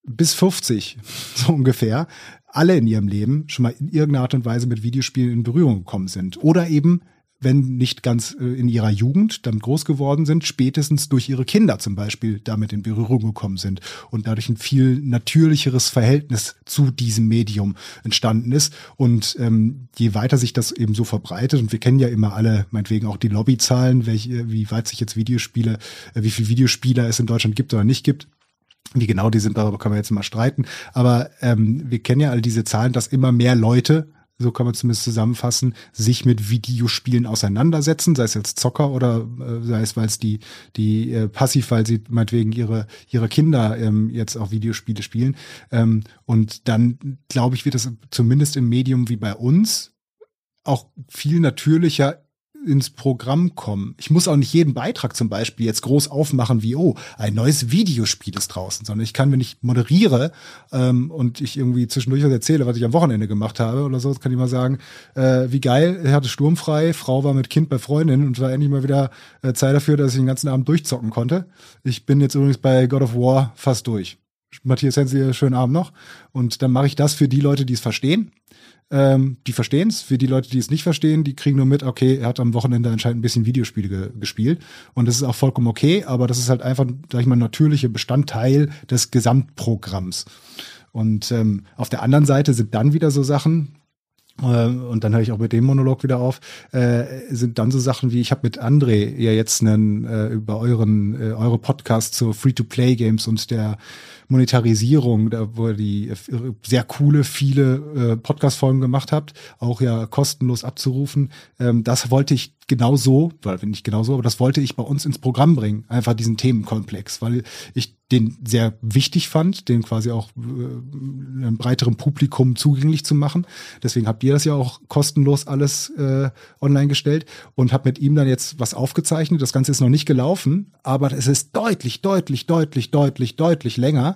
bis 50, [LAUGHS] so ungefähr, alle in ihrem Leben schon mal in irgendeiner Art und Weise mit Videospielen in Berührung gekommen sind. Oder eben, wenn nicht ganz äh, in ihrer Jugend damit groß geworden sind, spätestens durch ihre Kinder zum Beispiel damit in Berührung gekommen sind und dadurch ein viel natürlicheres Verhältnis zu diesem Medium entstanden ist. Und ähm, je weiter sich das eben so verbreitet, und wir kennen ja immer alle, meinetwegen auch die Lobbyzahlen, welche, wie weit sich jetzt Videospiele, äh, wie viele Videospieler es in Deutschland gibt oder nicht gibt, wie genau die sind, darüber können wir jetzt mal streiten. Aber ähm, wir kennen ja all diese Zahlen, dass immer mehr Leute, so kann man zumindest zusammenfassen, sich mit Videospielen auseinandersetzen, sei es jetzt Zocker oder äh, sei es, weil es die, die äh, passiv, weil sie meinetwegen ihre, ihre Kinder ähm, jetzt auch Videospiele spielen. Ähm, und dann, glaube ich, wird das zumindest im Medium wie bei uns auch viel natürlicher ins Programm kommen. Ich muss auch nicht jeden Beitrag zum Beispiel jetzt groß aufmachen wie, oh, ein neues Videospiel ist draußen, sondern ich kann, wenn ich moderiere ähm, und ich irgendwie zwischendurch was erzähle, was ich am Wochenende gemacht habe oder so, kann ich mal sagen, äh, wie geil, er hatte sturmfrei, Frau war mit Kind bei Freundin und war endlich mal wieder äh, Zeit dafür, dass ich den ganzen Abend durchzocken konnte. Ich bin jetzt übrigens bei God of War fast durch. Matthias Hensi, schönen Abend noch. Und dann mache ich das für die Leute, die es verstehen. Ähm, die verstehen es. Für die Leute, die es nicht verstehen, die kriegen nur mit, okay, er hat am Wochenende anscheinend ein bisschen Videospiele ge gespielt. Und das ist auch vollkommen okay, aber das ist halt einfach, sag ich mal, natürlicher Bestandteil des Gesamtprogramms. Und ähm, auf der anderen Seite sind dann wieder so Sachen, äh, und dann höre ich auch mit dem Monolog wieder auf, äh, sind dann so Sachen wie, ich habe mit André ja jetzt einen äh, über euren äh, eure Podcast zu Free-to-Play-Games und der Monetarisierung, da wo ihr die äh, sehr coole, viele äh, Podcast-Folgen gemacht habt, auch ja kostenlos abzurufen. Ähm, das wollte ich genauso, weil nicht genauso, aber das wollte ich bei uns ins Programm bringen, einfach diesen Themenkomplex, weil ich den sehr wichtig fand, den quasi auch äh, einem breiteren Publikum zugänglich zu machen. Deswegen habt ihr das ja auch kostenlos alles äh, online gestellt und habe mit ihm dann jetzt was aufgezeichnet. Das Ganze ist noch nicht gelaufen, aber es ist deutlich, deutlich, deutlich, deutlich, deutlich länger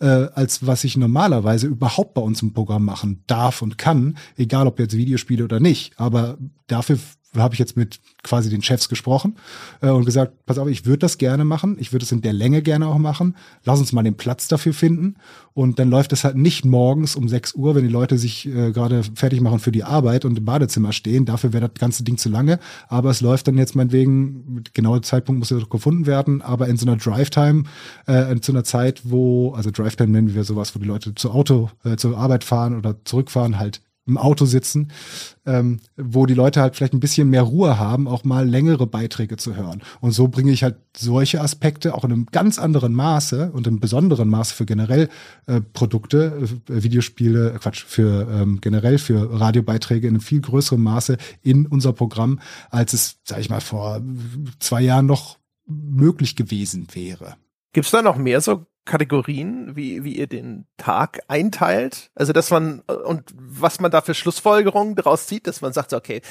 äh, als was ich normalerweise überhaupt bei uns im Programm machen darf und kann, egal ob jetzt Videospiele oder nicht. Aber dafür habe ich jetzt mit quasi den Chefs gesprochen äh, und gesagt, pass auf, ich würde das gerne machen, ich würde es in der Länge gerne auch machen, lass uns mal den Platz dafür finden. Und dann läuft es halt nicht morgens um 6 Uhr, wenn die Leute sich äh, gerade fertig machen für die Arbeit und im Badezimmer stehen, dafür wäre das ganze Ding zu lange, aber es läuft dann jetzt meinetwegen, mit genauer Zeitpunkt muss ja doch gefunden werden, aber in so einer Drive-Time, äh, zu einer Zeit, wo, also Drive-Time nennen wir sowas, wo die Leute zu Auto, äh, zur Arbeit fahren oder zurückfahren, halt im Auto sitzen, ähm, wo die Leute halt vielleicht ein bisschen mehr Ruhe haben, auch mal längere Beiträge zu hören. Und so bringe ich halt solche Aspekte auch in einem ganz anderen Maße und im besonderen Maße für generell äh, Produkte, äh, Videospiele, äh, Quatsch, für ähm, generell für Radiobeiträge in einem viel größeren Maße in unser Programm, als es, sag ich mal, vor zwei Jahren noch möglich gewesen wäre. Gibt's da noch mehr so Kategorien, wie, wie ihr den Tag einteilt. Also, dass man, und was man da für Schlussfolgerungen daraus zieht, dass man sagt, okay,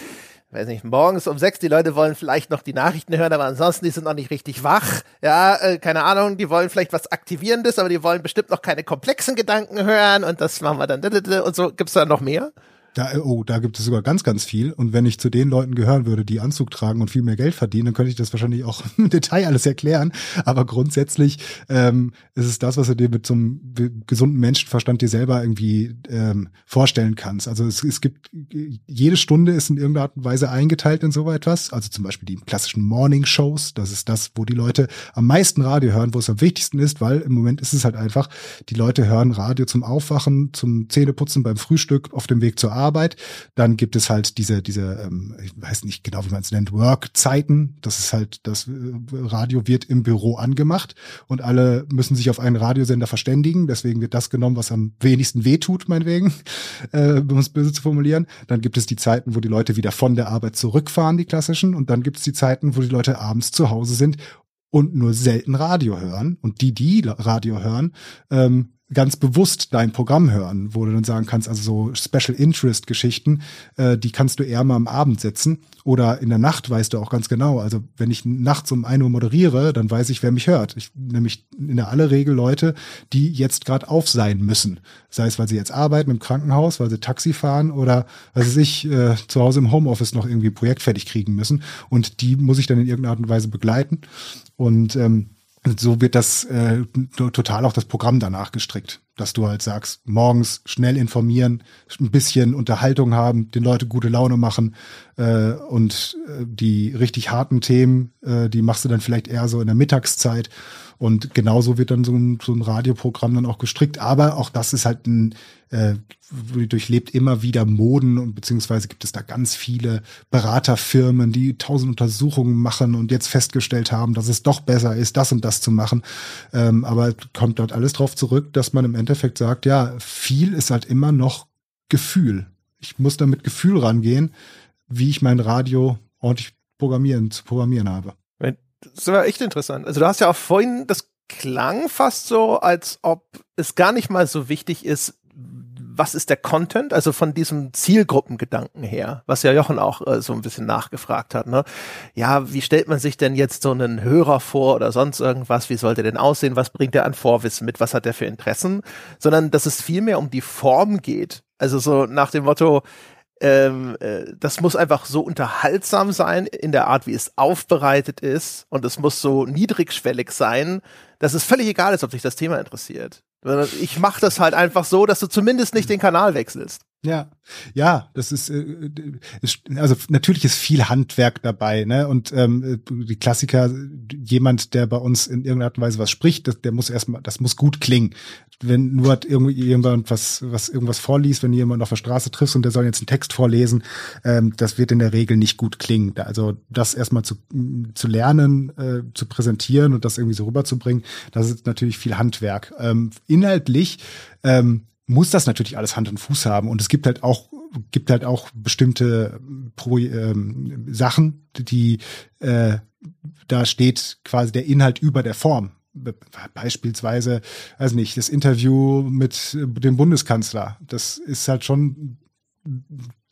weiß nicht, morgens um sechs, die Leute wollen vielleicht noch die Nachrichten hören, aber ansonsten, die sind noch nicht richtig wach. Ja, äh, keine Ahnung, die wollen vielleicht was Aktivierendes, aber die wollen bestimmt noch keine komplexen Gedanken hören und das machen wir dann und so. Gibt's da noch mehr? Da, oh, da gibt es sogar ganz, ganz viel. Und wenn ich zu den Leuten gehören würde, die Anzug tragen und viel mehr Geld verdienen, dann könnte ich das wahrscheinlich auch [LAUGHS] im Detail alles erklären. Aber grundsätzlich ähm, ist es das, was du dir mit so einem gesunden Menschenverstand dir selber irgendwie ähm, vorstellen kannst. Also es, es gibt, jede Stunde ist in irgendeiner Art und Weise eingeteilt in so etwas. Also zum Beispiel die klassischen Morning-Shows. Das ist das, wo die Leute am meisten Radio hören, wo es am wichtigsten ist, weil im Moment ist es halt einfach, die Leute hören Radio zum Aufwachen, zum Zähneputzen, beim Frühstück, auf dem Weg zur Arbeit Arbeit. Dann gibt es halt diese, diese, ähm, ich weiß nicht genau, wie man es nennt, Work-Zeiten. Das ist halt, das äh, Radio wird im Büro angemacht und alle müssen sich auf einen Radiosender verständigen. Deswegen wird das genommen, was am wenigsten wehtut, meinetwegen, [LAUGHS] äh, um es böse zu formulieren. Dann gibt es die Zeiten, wo die Leute wieder von der Arbeit zurückfahren, die klassischen. Und dann gibt es die Zeiten, wo die Leute abends zu Hause sind und nur selten Radio hören. Und die, die Radio hören, ähm, ganz bewusst dein Programm hören, wo du dann sagen kannst, also so Special Interest Geschichten, äh, die kannst du eher mal am Abend setzen oder in der Nacht weißt du auch ganz genau. Also wenn ich nachts um ein Uhr moderiere, dann weiß ich, wer mich hört. Ich nämlich in der aller Regel Leute, die jetzt gerade auf sein müssen. Sei es, weil sie jetzt arbeiten im Krankenhaus, weil sie Taxi fahren oder weil sie sich äh, zu Hause im Homeoffice noch irgendwie ein Projekt fertig kriegen müssen. Und die muss ich dann in irgendeiner Art und Weise begleiten. Und ähm, so wird das äh, total auch das Programm danach gestrickt, dass du halt sagst, morgens schnell informieren, ein bisschen Unterhaltung haben, den Leute gute Laune machen äh, und äh, die richtig harten Themen, äh, die machst du dann vielleicht eher so in der Mittagszeit und genauso wird dann so ein, so ein Radioprogramm dann auch gestrickt. Aber auch das ist halt ein, äh, durchlebt immer wieder Moden und beziehungsweise gibt es da ganz viele Beraterfirmen, die tausend Untersuchungen machen und jetzt festgestellt haben, dass es doch besser ist, das und das zu machen. Ähm, aber kommt dort alles drauf zurück, dass man im Endeffekt sagt, ja, viel ist halt immer noch Gefühl. Ich muss da mit Gefühl rangehen, wie ich mein Radio ordentlich programmieren, zu programmieren habe. Das war echt interessant. Also du hast ja auch vorhin, das klang fast so, als ob es gar nicht mal so wichtig ist, was ist der Content, also von diesem Zielgruppengedanken her, was ja Jochen auch äh, so ein bisschen nachgefragt hat. Ne? Ja, wie stellt man sich denn jetzt so einen Hörer vor oder sonst irgendwas? Wie sollte denn aussehen? Was bringt er an Vorwissen mit? Was hat er für Interessen? Sondern dass es vielmehr um die Form geht. Also so nach dem Motto, ähm, äh, das muss einfach so unterhaltsam sein in der Art, wie es aufbereitet ist. Und es muss so niedrigschwellig sein, dass es völlig egal ist, ob sich das Thema interessiert. Ich mache das halt einfach so, dass du zumindest nicht den Kanal wechselst. Ja, ja, das ist, äh, ist also natürlich ist viel Handwerk dabei, ne? Und ähm, die Klassiker, jemand, der bei uns in irgendeiner Art und Weise was spricht, das, der muss erstmal, das muss gut klingen. Wenn nur hat irgendwie jemand was, was irgendwas vorliest, wenn jemand auf der Straße triffst und der soll jetzt einen Text vorlesen, ähm, das wird in der Regel nicht gut klingen. Also das erstmal zu, zu lernen, äh, zu präsentieren und das irgendwie so rüberzubringen, das ist natürlich viel Handwerk. Ähm, inhaltlich ähm, muss das natürlich alles Hand und Fuß haben. Und es gibt halt auch, gibt halt auch bestimmte Pro, ähm, Sachen, die äh, da steht quasi der Inhalt über der Form. Beispielsweise, also nicht, das Interview mit dem Bundeskanzler. Das ist halt schon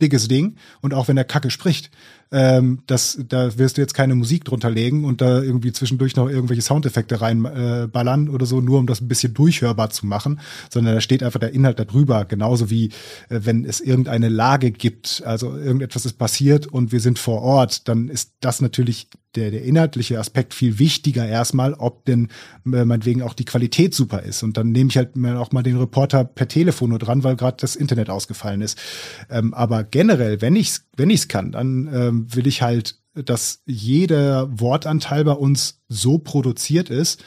dickes Ding. Und auch wenn er Kacke spricht, ähm, das, da wirst du jetzt keine Musik drunter legen und da irgendwie zwischendurch noch irgendwelche Soundeffekte reinballern äh, oder so, nur um das ein bisschen durchhörbar zu machen, sondern da steht einfach der Inhalt darüber, genauso wie äh, wenn es irgendeine Lage gibt, also irgendetwas ist passiert und wir sind vor Ort, dann ist das natürlich der, der inhaltliche Aspekt viel wichtiger erstmal, ob denn äh, meinetwegen auch die Qualität super ist. Und dann nehme ich halt auch mal den Reporter per Telefon nur dran, weil gerade das Internet ausgefallen ist. Ähm, aber generell, wenn ich's, wenn ich's kann, dann ähm, will ich halt, dass jeder Wortanteil bei uns so produziert ist,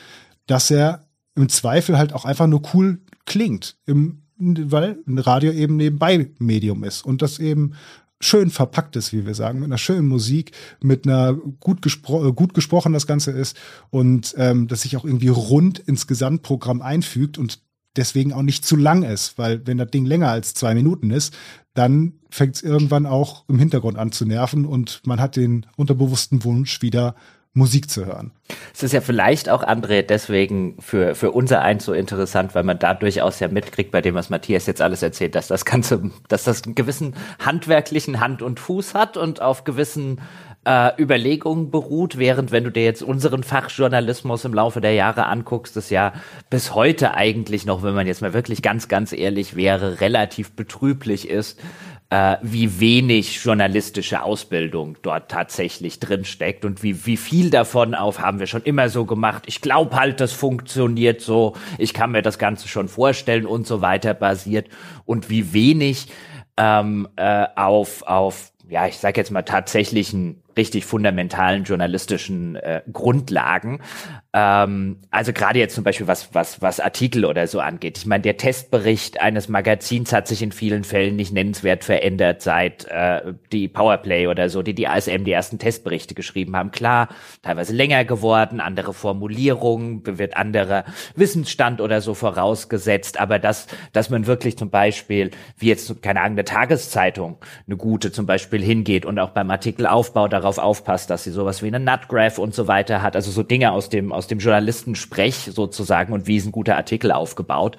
dass er im Zweifel halt auch einfach nur cool klingt, im, weil ein Radio eben nebenbei Medium ist und das eben schön verpackt ist, wie wir sagen, mit einer schönen Musik, mit einer gut, gespro gut gesprochen das Ganze ist und ähm, dass sich auch irgendwie rund ins Gesamtprogramm einfügt und deswegen auch nicht zu lang ist, weil wenn das Ding länger als zwei Minuten ist, dann fängt es irgendwann auch im Hintergrund an zu nerven und man hat den unterbewussten Wunsch, wieder Musik zu hören. Es ist ja vielleicht auch, André, deswegen für, für unser eins so interessant, weil man da durchaus ja mitkriegt, bei dem, was Matthias jetzt alles erzählt, dass das Ganze, dass das einen gewissen handwerklichen Hand und Fuß hat und auf gewissen äh, Überlegungen beruht, während wenn du dir jetzt unseren Fachjournalismus im Laufe der Jahre anguckst, das ja bis heute eigentlich noch, wenn man jetzt mal wirklich ganz, ganz ehrlich wäre, relativ betrüblich ist, äh, wie wenig journalistische Ausbildung dort tatsächlich drin steckt und wie, wie viel davon auf haben wir schon immer so gemacht. Ich glaube halt, das funktioniert so. Ich kann mir das Ganze schon vorstellen und so weiter basiert und wie wenig ähm, äh, auf, auf, ja, ich sag jetzt mal tatsächlichen richtig fundamentalen journalistischen äh, Grundlagen. Ähm, also gerade jetzt zum Beispiel was, was, was Artikel oder so angeht. Ich meine, der Testbericht eines Magazins hat sich in vielen Fällen nicht nennenswert verändert, seit äh, die Powerplay oder so, die die ASM die ersten Testberichte geschrieben haben. Klar, teilweise länger geworden, andere Formulierungen, wird anderer Wissensstand oder so vorausgesetzt, aber das, dass man wirklich zum Beispiel, wie jetzt, keine Ahnung, eine Tageszeitung, eine gute zum Beispiel hingeht und auch beim Artikelaufbau darauf darauf aufpasst, dass sie sowas wie eine Nutgraph und so weiter hat, also so Dinge aus dem aus dem Journalistensprech sozusagen und wie ist ein guter Artikel aufgebaut.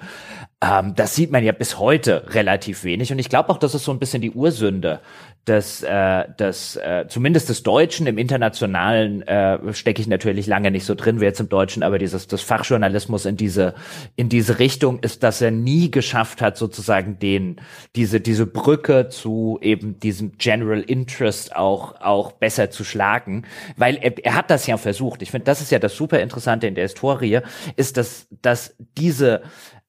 Ähm, das sieht man ja bis heute relativ wenig und ich glaube auch, das ist so ein bisschen die Ursünde des, äh, des äh, zumindest des Deutschen im internationalen äh, stecke ich natürlich lange nicht so drin wie jetzt im Deutschen, aber dieses das Fachjournalismus in diese in diese Richtung ist, dass er nie geschafft hat sozusagen den diese diese Brücke zu eben diesem General Interest auch auch besser zu schlagen, weil er, er hat das ja versucht. Ich finde, das ist ja das super interessante in der Historie, ist dass dass diese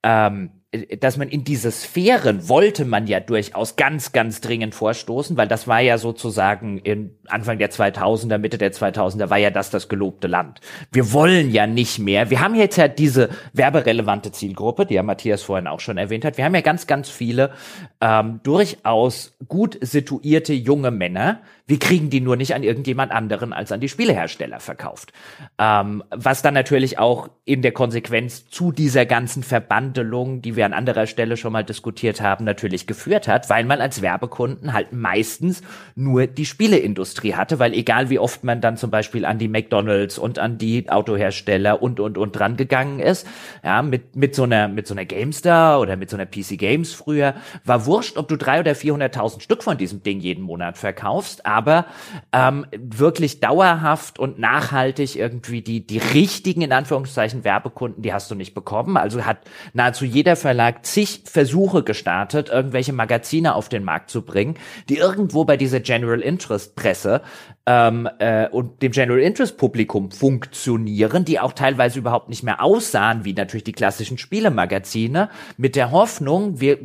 ähm, dass man in diese Sphären wollte man ja durchaus ganz, ganz dringend vorstoßen, weil das war ja sozusagen in Anfang der 2000er, Mitte der 2000er war ja das das gelobte Land. Wir wollen ja nicht mehr. Wir haben jetzt ja diese werberelevante Zielgruppe, die ja Matthias vorhin auch schon erwähnt hat. Wir haben ja ganz, ganz viele ähm, durchaus gut situierte junge Männer, wir kriegen die nur nicht an irgendjemand anderen als an die Spielehersteller verkauft. Ähm, was dann natürlich auch in der Konsequenz zu dieser ganzen Verbandelung, die wir an anderer Stelle schon mal diskutiert haben, natürlich geführt hat, weil man als Werbekunden halt meistens nur die Spieleindustrie hatte, weil egal wie oft man dann zum Beispiel an die McDonalds und an die Autohersteller und und und dran gegangen ist, ja, mit, mit so einer, mit so einer GameStar oder mit so einer PC Games früher, war wurscht, ob du drei oder 400.000 Stück von diesem Ding jeden Monat verkaufst, aber aber ähm, wirklich dauerhaft und nachhaltig irgendwie die, die richtigen, in Anführungszeichen, Werbekunden, die hast du nicht bekommen. Also hat nahezu jeder Verlag zig Versuche gestartet, irgendwelche Magazine auf den Markt zu bringen, die irgendwo bei dieser General Interest Presse ähm, äh, und dem General Interest Publikum funktionieren, die auch teilweise überhaupt nicht mehr aussahen wie natürlich die klassischen Spielemagazine, mit der Hoffnung, wir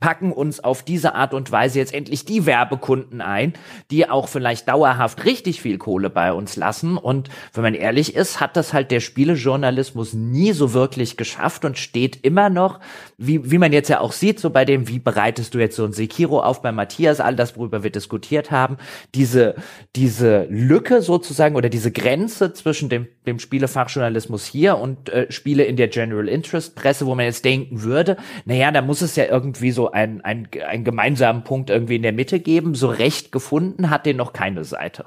packen uns auf diese Art und Weise jetzt endlich die Werbekunden ein, die auch vielleicht dauerhaft richtig viel Kohle bei uns lassen. Und wenn man ehrlich ist, hat das halt der Spielejournalismus nie so wirklich geschafft und steht immer noch, wie, wie man jetzt ja auch sieht, so bei dem, wie bereitest du jetzt so ein Sekiro auf bei Matthias, all das, worüber wir diskutiert haben, diese, diese Lücke sozusagen oder diese Grenze zwischen dem, dem Spielefachjournalismus hier und äh, Spiele in der General Interest Presse, wo man jetzt denken würde, naja, da muss es ja irgendwie so ein, ein, einen gemeinsamen Punkt irgendwie in der Mitte geben. So recht gefunden hat den noch keine Seite.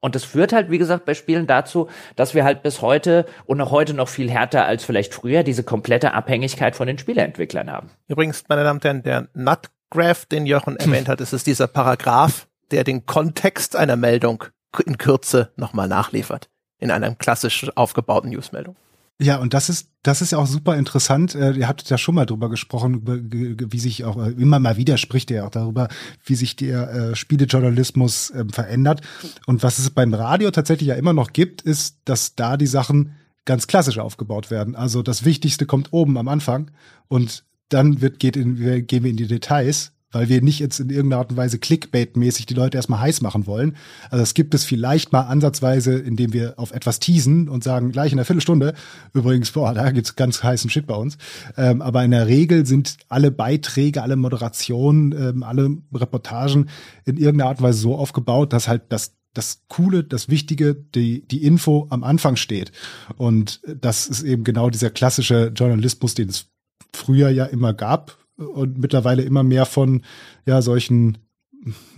Und das führt halt, wie gesagt, bei Spielen dazu, dass wir halt bis heute und noch heute noch viel härter als vielleicht früher diese komplette Abhängigkeit von den Spieleentwicklern haben. Übrigens, meine Damen und Herren, der Nutgraph, den Jochen erwähnt hat, ist es dieser Paragraph, der den Kontext einer Meldung in Kürze nochmal nachliefert. In einer klassisch aufgebauten Newsmeldung. Ja, und das ist, das ist ja auch super interessant. Äh, ihr habt ja schon mal drüber gesprochen, wie sich auch äh, immer mal wieder spricht ihr auch darüber, wie sich der äh, Spielejournalismus äh, verändert. Und was es beim Radio tatsächlich ja immer noch gibt, ist, dass da die Sachen ganz klassisch aufgebaut werden. Also das Wichtigste kommt oben am Anfang und dann wird, geht in, gehen wir in die Details weil wir nicht jetzt in irgendeiner Art und Weise Clickbait-mäßig die Leute erstmal heiß machen wollen. Also es gibt es vielleicht mal ansatzweise, indem wir auf etwas teasen und sagen, gleich in einer Viertelstunde, übrigens, boah, da gibt's ganz heißen Shit bei uns. Ähm, aber in der Regel sind alle Beiträge, alle Moderationen, ähm, alle Reportagen in irgendeiner Art und Weise so aufgebaut, dass halt das das Coole, das Wichtige, die, die Info am Anfang steht. Und das ist eben genau dieser klassische Journalismus, den es früher ja immer gab, und mittlerweile immer mehr von ja solchen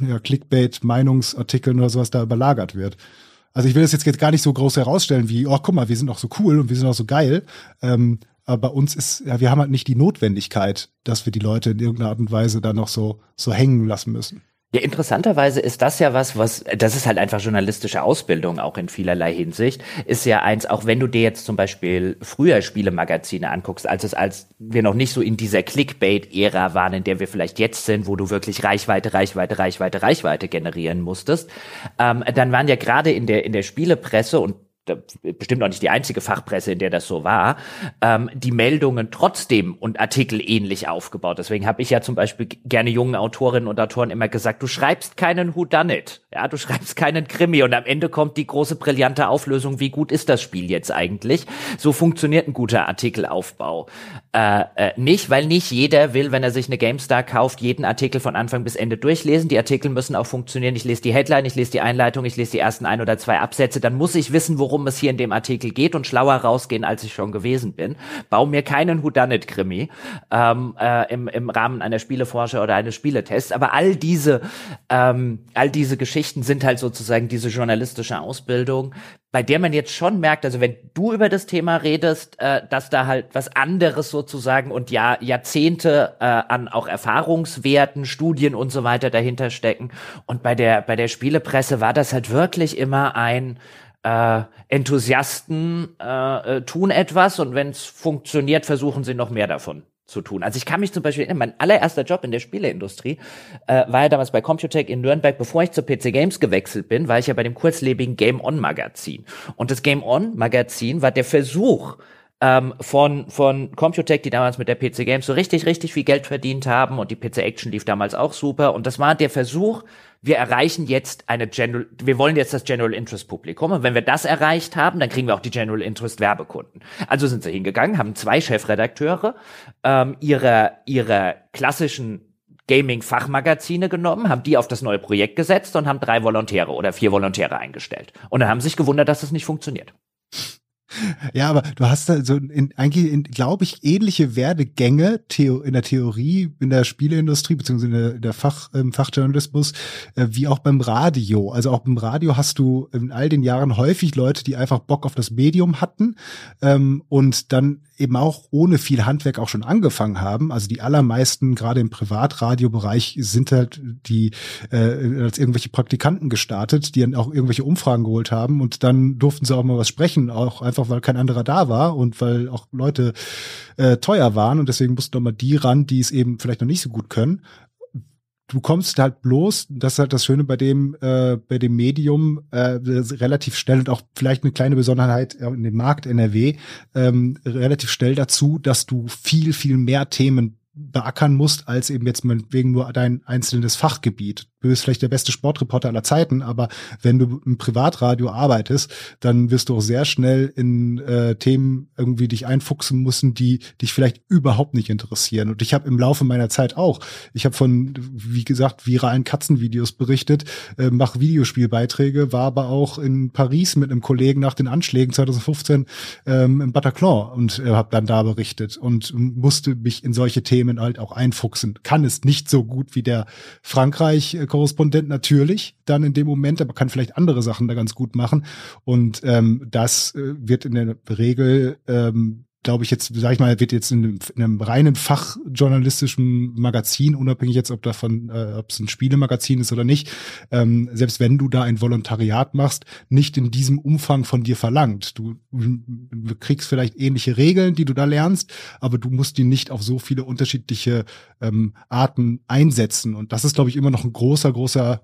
ja, Clickbait-Meinungsartikeln oder sowas da überlagert wird. Also ich will das jetzt gar nicht so groß herausstellen wie, oh, guck mal, wir sind auch so cool und wir sind auch so geil. Ähm, aber bei uns ist, ja, wir haben halt nicht die Notwendigkeit, dass wir die Leute in irgendeiner Art und Weise da noch so, so hängen lassen müssen. Ja, interessanterweise ist das ja was, was, das ist halt einfach journalistische Ausbildung auch in vielerlei Hinsicht, ist ja eins, auch wenn du dir jetzt zum Beispiel früher Spielemagazine anguckst, als es, als wir noch nicht so in dieser Clickbait-Ära waren, in der wir vielleicht jetzt sind, wo du wirklich Reichweite, Reichweite, Reichweite, Reichweite generieren musstest, ähm, dann waren ja gerade in der, in der Spielepresse und bestimmt auch nicht die einzige Fachpresse, in der das so war, ähm, die Meldungen trotzdem und Artikel ähnlich aufgebaut. Deswegen habe ich ja zum Beispiel gerne jungen Autorinnen und Autoren immer gesagt, du schreibst keinen Who Done It, ja, du schreibst keinen Krimi und am Ende kommt die große brillante Auflösung, wie gut ist das Spiel jetzt eigentlich? So funktioniert ein guter Artikelaufbau. äh, äh, nicht, weil nicht jeder will, wenn er sich eine GameStar kauft, jeden Artikel von Anfang bis Ende durchlesen. Die Artikel müssen auch funktionieren. Ich lese die Headline, ich lese die Einleitung, ich lese die ersten ein oder zwei Absätze. Dann muss ich wissen, worum es hier in dem Artikel geht und schlauer rausgehen, als ich schon gewesen bin. Bau mir keinen Whodunit-Krimi ähm, äh, im, im Rahmen einer Spieleforscher oder eines Spieletests. Aber all diese, ähm, all diese Geschichten sind halt sozusagen diese journalistische Ausbildung, bei der man jetzt schon merkt, also wenn du über das Thema redest, äh, dass da halt was anderes sozusagen und ja Jahrzehnte äh, an auch Erfahrungswerten, Studien und so weiter dahinter stecken. Und bei der bei der Spielepresse war das halt wirklich immer ein äh, Enthusiasten äh, äh tun etwas und wenn es funktioniert, versuchen sie noch mehr davon zu tun. Also ich kann mich zum Beispiel erinnern, mein allererster Job in der Spieleindustrie äh, war ja damals bei Computec in Nürnberg, bevor ich zur PC Games gewechselt bin, war ich ja bei dem kurzlebigen Game On Magazin. Und das Game On Magazin war der Versuch, ähm, von, von Computec, die damals mit der PC Games so richtig, richtig viel Geld verdient haben und die PC Action lief damals auch super. Und das war der Versuch, wir erreichen jetzt eine General, wir wollen jetzt das General Interest Publikum. Und wenn wir das erreicht haben, dann kriegen wir auch die General Interest Werbekunden. Also sind sie hingegangen, haben zwei Chefredakteure ähm, ihrer, ihrer klassischen Gaming-Fachmagazine genommen, haben die auf das neue Projekt gesetzt und haben drei Volontäre oder vier Volontäre eingestellt. Und dann haben sich gewundert, dass das nicht funktioniert. Ja, aber du hast da so in, eigentlich, glaube ich, ähnliche Werdegänge Theo, in der Theorie, in der Spieleindustrie, beziehungsweise in der, in der Fach, im Fachjournalismus, äh, wie auch beim Radio. Also auch beim Radio hast du in all den Jahren häufig Leute, die einfach Bock auf das Medium hatten ähm, und dann eben auch ohne viel Handwerk auch schon angefangen haben. Also die allermeisten, gerade im Privatradiobereich, sind halt die äh, als irgendwelche Praktikanten gestartet, die dann auch irgendwelche Umfragen geholt haben und dann durften sie auch mal was sprechen, auch einfach weil kein anderer da war und weil auch Leute äh, teuer waren und deswegen mussten doch mal die ran, die es eben vielleicht noch nicht so gut können du kommst halt bloß, das ist halt das Schöne bei dem, äh, bei dem Medium, äh, relativ schnell und auch vielleicht eine kleine Besonderheit in dem Markt NRW, ähm, relativ schnell dazu, dass du viel, viel mehr Themen beackern musst, als eben jetzt wegen nur dein einzelnes Fachgebiet. Du bist vielleicht der beste Sportreporter aller Zeiten, aber wenn du im Privatradio arbeitest, dann wirst du auch sehr schnell in äh, Themen irgendwie dich einfuchsen müssen, die dich vielleicht überhaupt nicht interessieren. Und ich habe im Laufe meiner Zeit auch, ich habe von, wie gesagt, viralen Katzenvideos berichtet, äh, mache Videospielbeiträge, war aber auch in Paris mit einem Kollegen nach den Anschlägen 2015 ähm, im Bataclan und äh, habe dann da berichtet und musste mich in solche Themen halt auch einfuchsen. Kann es nicht so gut wie der Frankreich äh, Korrespondent natürlich dann in dem Moment, aber kann vielleicht andere Sachen da ganz gut machen. Und ähm, das äh, wird in der Regel ähm, glaube ich jetzt, sag ich mal, wird jetzt in einem, in einem reinen fachjournalistischen Magazin, unabhängig jetzt, ob davon, äh, ob es ein Spielemagazin ist oder nicht, ähm, selbst wenn du da ein Volontariat machst, nicht in diesem Umfang von dir verlangt. Du, du kriegst vielleicht ähnliche Regeln, die du da lernst, aber du musst die nicht auf so viele unterschiedliche ähm, Arten einsetzen. Und das ist, glaube ich, immer noch ein großer, großer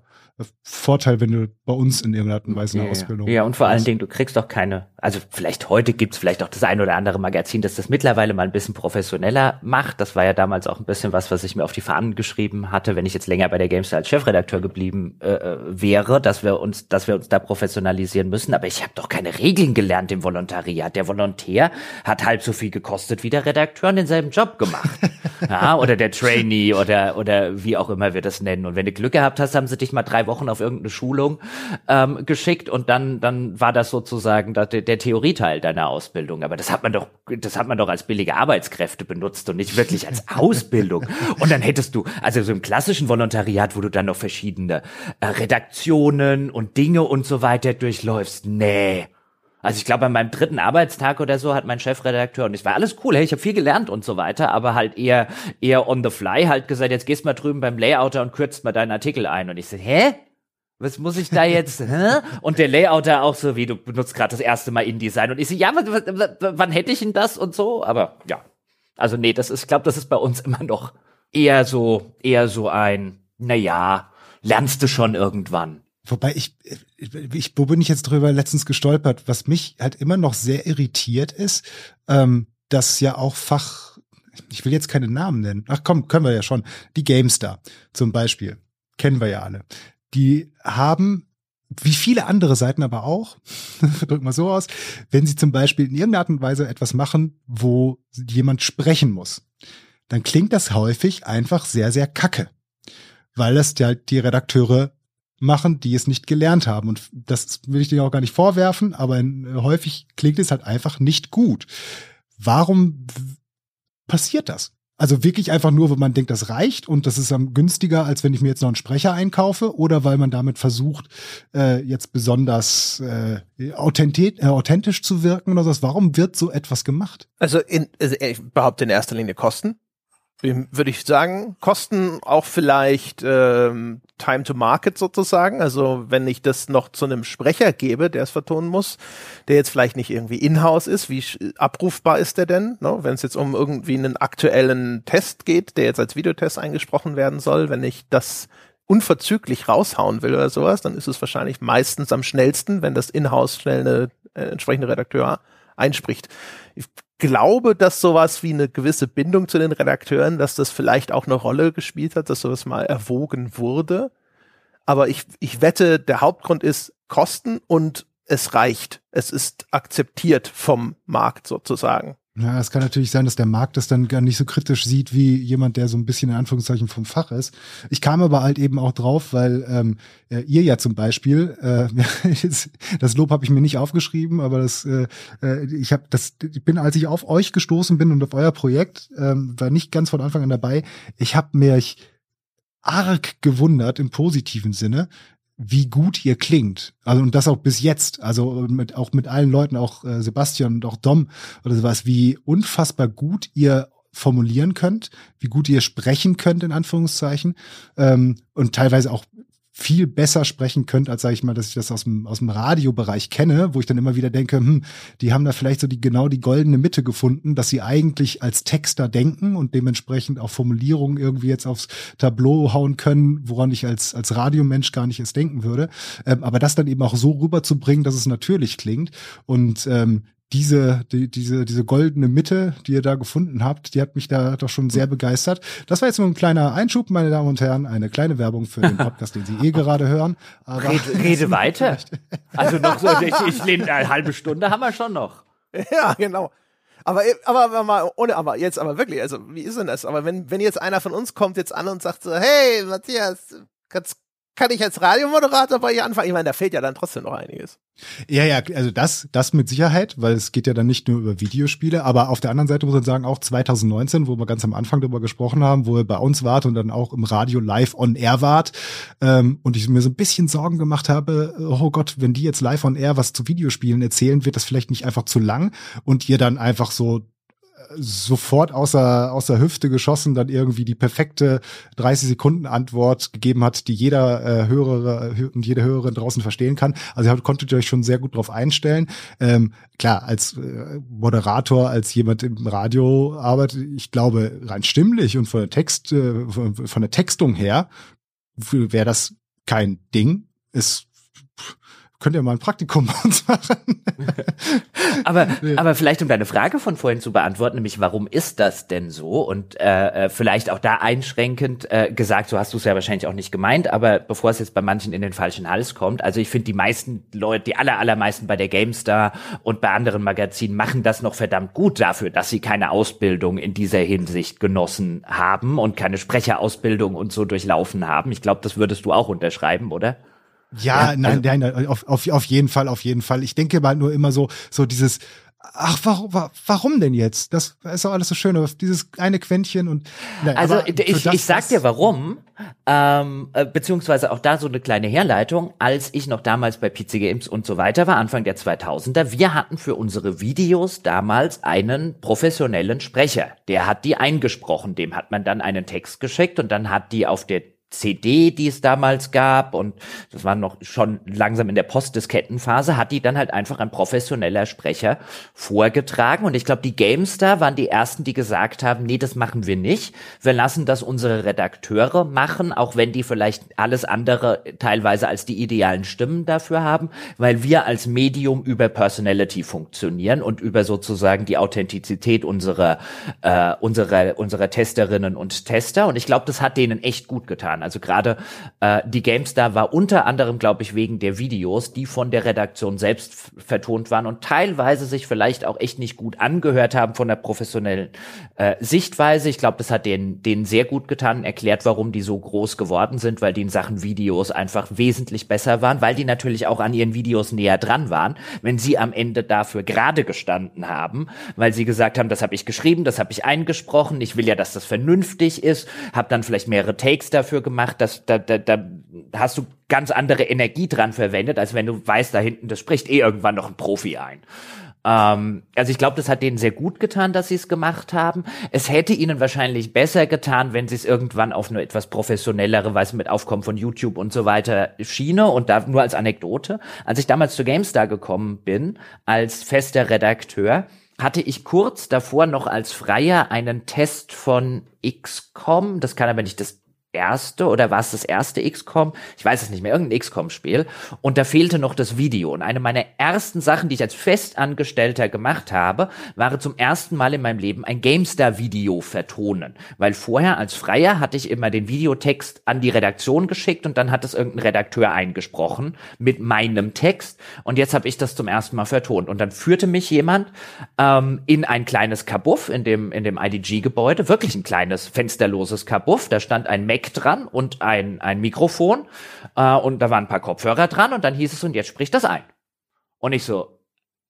Vorteil, wenn du bei uns in irgendeiner Art und Weise eine ja, Ausbildung Ja, und vor allen Dingen, du kriegst doch keine, also vielleicht heute gibt's vielleicht auch das ein oder andere Magazin, das das mittlerweile mal ein bisschen professioneller macht. Das war ja damals auch ein bisschen was, was ich mir auf die Fahnen geschrieben hatte, wenn ich jetzt länger bei der GameStar als Chefredakteur geblieben äh, äh, wäre, dass wir uns, dass wir uns da professionalisieren müssen. Aber ich habe doch keine Regeln gelernt im Volontariat. Der Volontär hat halb so viel gekostet wie der Redakteur und denselben Job gemacht. [LAUGHS] ja, oder der Trainee oder, oder wie auch immer wir das nennen. Und wenn du Glück gehabt hast, haben sie dich mal drei Wochen auf irgendeine Schulung ähm, geschickt und dann, dann war das sozusagen der, der Theorieteil deiner Ausbildung. Aber das hat man doch, das hat man doch als billige Arbeitskräfte benutzt und nicht wirklich als [LAUGHS] Ausbildung. Und dann hättest du, also so im klassischen Volontariat, wo du dann noch verschiedene äh, Redaktionen und Dinge und so weiter durchläufst, nee. Also ich glaube, an meinem dritten Arbeitstag oder so hat mein Chefredakteur, und es war alles cool, hey, ich habe viel gelernt und so weiter, aber halt eher, eher on the fly halt gesagt, jetzt gehst mal drüben beim Layouter und kürzt mal deinen Artikel ein. Und ich so, hä? Was muss ich da jetzt? hä? Und der Layouter auch so, wie du benutzt gerade das erste Mal InDesign. Und ich so, ja, wann hätte ich denn das und so? Aber ja. Also nee, das ist, ich glaube, das ist bei uns immer noch eher so, eher so ein, na ja, lernst du schon irgendwann. Wobei ich, ich, wo bin ich jetzt drüber letztens gestolpert? Was mich halt immer noch sehr irritiert ist, ähm, dass ja auch Fach, ich will jetzt keine Namen nennen. Ach komm, können wir ja schon. Die GameStar zum Beispiel kennen wir ja alle. Die haben wie viele andere Seiten aber auch, [LAUGHS] drück mal so aus, wenn sie zum Beispiel in irgendeiner Art und Weise etwas machen, wo jemand sprechen muss, dann klingt das häufig einfach sehr, sehr kacke. Weil das halt die Redakteure machen, die es nicht gelernt haben. Und das will ich dir auch gar nicht vorwerfen, aber häufig klingt es halt einfach nicht gut. Warum passiert das? Also wirklich einfach nur, wenn man denkt, das reicht und das ist am günstiger, als wenn ich mir jetzt noch einen Sprecher einkaufe oder weil man damit versucht, äh, jetzt besonders äh, authentisch, äh, authentisch zu wirken oder so. Warum wird so etwas gemacht? Also, in, also ich behaupte in erster Linie Kosten würde ich sagen, kosten auch vielleicht ähm, Time to Market sozusagen. Also wenn ich das noch zu einem Sprecher gebe, der es vertonen muss, der jetzt vielleicht nicht irgendwie in-house ist, wie abrufbar ist der denn? No? Wenn es jetzt um irgendwie einen aktuellen Test geht, der jetzt als Videotest eingesprochen werden soll, wenn ich das unverzüglich raushauen will oder sowas, dann ist es wahrscheinlich meistens am schnellsten, wenn das in-house schnell eine äh, entsprechende Redakteur einspricht. Ich glaube, dass sowas wie eine gewisse Bindung zu den Redakteuren, dass das vielleicht auch eine Rolle gespielt hat, dass sowas mal erwogen wurde. Aber ich, ich wette, der Hauptgrund ist Kosten und es reicht. Es ist akzeptiert vom Markt sozusagen. Ja, es kann natürlich sein, dass der Markt das dann gar nicht so kritisch sieht wie jemand, der so ein bisschen in Anführungszeichen vom Fach ist. Ich kam aber halt eben auch drauf, weil ähm, äh, ihr ja zum Beispiel, äh, [LAUGHS] das Lob habe ich mir nicht aufgeschrieben, aber das, äh, äh, ich habe das, ich bin, als ich auf euch gestoßen bin und auf euer Projekt, ähm, war nicht ganz von Anfang an dabei. Ich habe mir arg gewundert im positiven Sinne, wie gut ihr klingt. Also und das auch bis jetzt. Also mit, auch mit allen Leuten, auch äh, Sebastian und auch Dom oder sowas, wie unfassbar gut ihr formulieren könnt, wie gut ihr sprechen könnt, in Anführungszeichen. Ähm, und teilweise auch viel besser sprechen könnt, als sage ich mal, dass ich das aus dem, aus dem Radiobereich kenne, wo ich dann immer wieder denke, hm, die haben da vielleicht so die genau die goldene Mitte gefunden, dass sie eigentlich als Texter denken und dementsprechend auch Formulierungen irgendwie jetzt aufs Tableau hauen können, woran ich als, als Radiomensch gar nicht erst denken würde. Ähm, aber das dann eben auch so rüberzubringen, dass es natürlich klingt. Und ähm, diese, die, diese, diese goldene Mitte, die ihr da gefunden habt, die hat mich da doch schon sehr begeistert. Das war jetzt nur ein kleiner Einschub, meine Damen und Herren, eine kleine Werbung für den Podcast, den Sie eh gerade hören. Aber rede, [LAUGHS] rede weiter. Also noch so, ich, ich lehne eine halbe Stunde haben wir schon noch. Ja, genau. Aber, aber, aber mal, ohne aber, jetzt aber wirklich, also, wie ist denn das? Aber wenn, wenn jetzt einer von uns kommt jetzt an und sagt so, hey, Matthias, kannst, kann ich als Radiomoderator bei ihr anfangen? Ich meine, da fehlt ja dann trotzdem noch einiges. Ja, ja, also das, das mit Sicherheit, weil es geht ja dann nicht nur über Videospiele, aber auf der anderen Seite muss man sagen, auch 2019, wo wir ganz am Anfang darüber gesprochen haben, wo ihr bei uns wart und dann auch im Radio live on air wart, ähm, und ich mir so ein bisschen Sorgen gemacht habe, oh Gott, wenn die jetzt live on air was zu Videospielen erzählen, wird das vielleicht nicht einfach zu lang und ihr dann einfach so sofort außer, außer Hüfte geschossen dann irgendwie die perfekte 30 Sekunden Antwort gegeben hat, die jeder äh, Hörer und jede Hörerin draußen verstehen kann. Also ihr konntet euch schon sehr gut drauf einstellen. Ähm, klar, als äh, Moderator, als jemand im Radio arbeitet, ich glaube, rein stimmlich und von der Text, äh, von, von der Textung her, wäre das kein Ding. Es könnt ihr mal ein Praktikum bei uns [LAUGHS] machen. aber, ja. aber vielleicht um deine Frage von vorhin zu beantworten, nämlich warum ist das denn so? Und äh, äh, vielleicht auch da einschränkend äh, gesagt, so hast du es ja wahrscheinlich auch nicht gemeint, aber bevor es jetzt bei manchen in den falschen Hals kommt, also ich finde die meisten Leute, die aller, allermeisten bei der GameStar und bei anderen Magazinen machen das noch verdammt gut dafür, dass sie keine Ausbildung in dieser Hinsicht genossen haben und keine Sprecherausbildung und so durchlaufen haben. Ich glaube, das würdest du auch unterschreiben, oder? Ja, ja nein, also, nein, auf, auf, auf jeden Fall, auf jeden Fall. Ich denke mal nur immer so, so dieses, ach, warum, warum denn jetzt? Das ist doch alles so schön, aber dieses eine Quäntchen und. Nein, also ich, ich sag dir warum, ähm, äh, beziehungsweise auch da so eine kleine Herleitung, als ich noch damals bei PC Games und so weiter war, Anfang der 2000er, wir hatten für unsere Videos damals einen professionellen Sprecher. Der hat die eingesprochen, dem hat man dann einen Text geschickt und dann hat die auf der CD, die es damals gab, und das war noch schon langsam in der Postdiskettenphase, hat die dann halt einfach ein professioneller Sprecher vorgetragen. Und ich glaube, die GameStar waren die ersten, die gesagt haben, nee, das machen wir nicht. Wir lassen das unsere Redakteure machen, auch wenn die vielleicht alles andere teilweise als die idealen Stimmen dafür haben, weil wir als Medium über Personality funktionieren und über sozusagen die Authentizität unserer, äh, unserer, unserer Testerinnen und Tester. Und ich glaube, das hat denen echt gut getan Also gerade äh, die GameStar war unter anderem, glaube ich, wegen der Videos, die von der Redaktion selbst vertont waren und teilweise sich vielleicht auch echt nicht gut angehört haben von der professionellen äh, Sichtweise. Ich glaube, das hat denen, denen sehr gut getan, erklärt, warum die so groß geworden sind, weil die in Sachen Videos einfach wesentlich besser waren, weil die natürlich auch an ihren Videos näher dran waren, wenn sie am Ende dafür gerade gestanden haben, weil sie gesagt haben, das habe ich geschrieben, das habe ich eingesprochen, ich will ja, dass das vernünftig ist, habe dann vielleicht mehrere Takes dafür gemacht, dass da, da, da hast du ganz andere Energie dran verwendet, als wenn du weißt, da hinten, das spricht eh irgendwann noch ein Profi ein. Ähm, also ich glaube, das hat denen sehr gut getan, dass sie es gemacht haben. Es hätte ihnen wahrscheinlich besser getan, wenn sie es irgendwann auf eine etwas professionellere Weise mit Aufkommen von YouTube und so weiter schiene. Und da nur als Anekdote, als ich damals zu GameStar gekommen bin, als fester Redakteur, hatte ich kurz davor noch als Freier einen Test von XCOM, das kann aber nicht das erste oder war es das erste XCOM? Ich weiß es nicht mehr, irgendein XCOM-Spiel. Und da fehlte noch das Video. Und eine meiner ersten Sachen, die ich als Festangestellter gemacht habe, war zum ersten Mal in meinem Leben ein GameStar-Video vertonen. Weil vorher als Freier hatte ich immer den Videotext an die Redaktion geschickt und dann hat es irgendein Redakteur eingesprochen mit meinem Text. Und jetzt habe ich das zum ersten Mal vertont. Und dann führte mich jemand ähm, in ein kleines Kabuff in dem, in dem IDG-Gebäude, wirklich ein kleines fensterloses Kabuff. Da stand ein Mac dran und ein, ein Mikrofon äh, und da waren ein paar Kopfhörer dran und dann hieß es, und jetzt spricht das ein. Und ich so,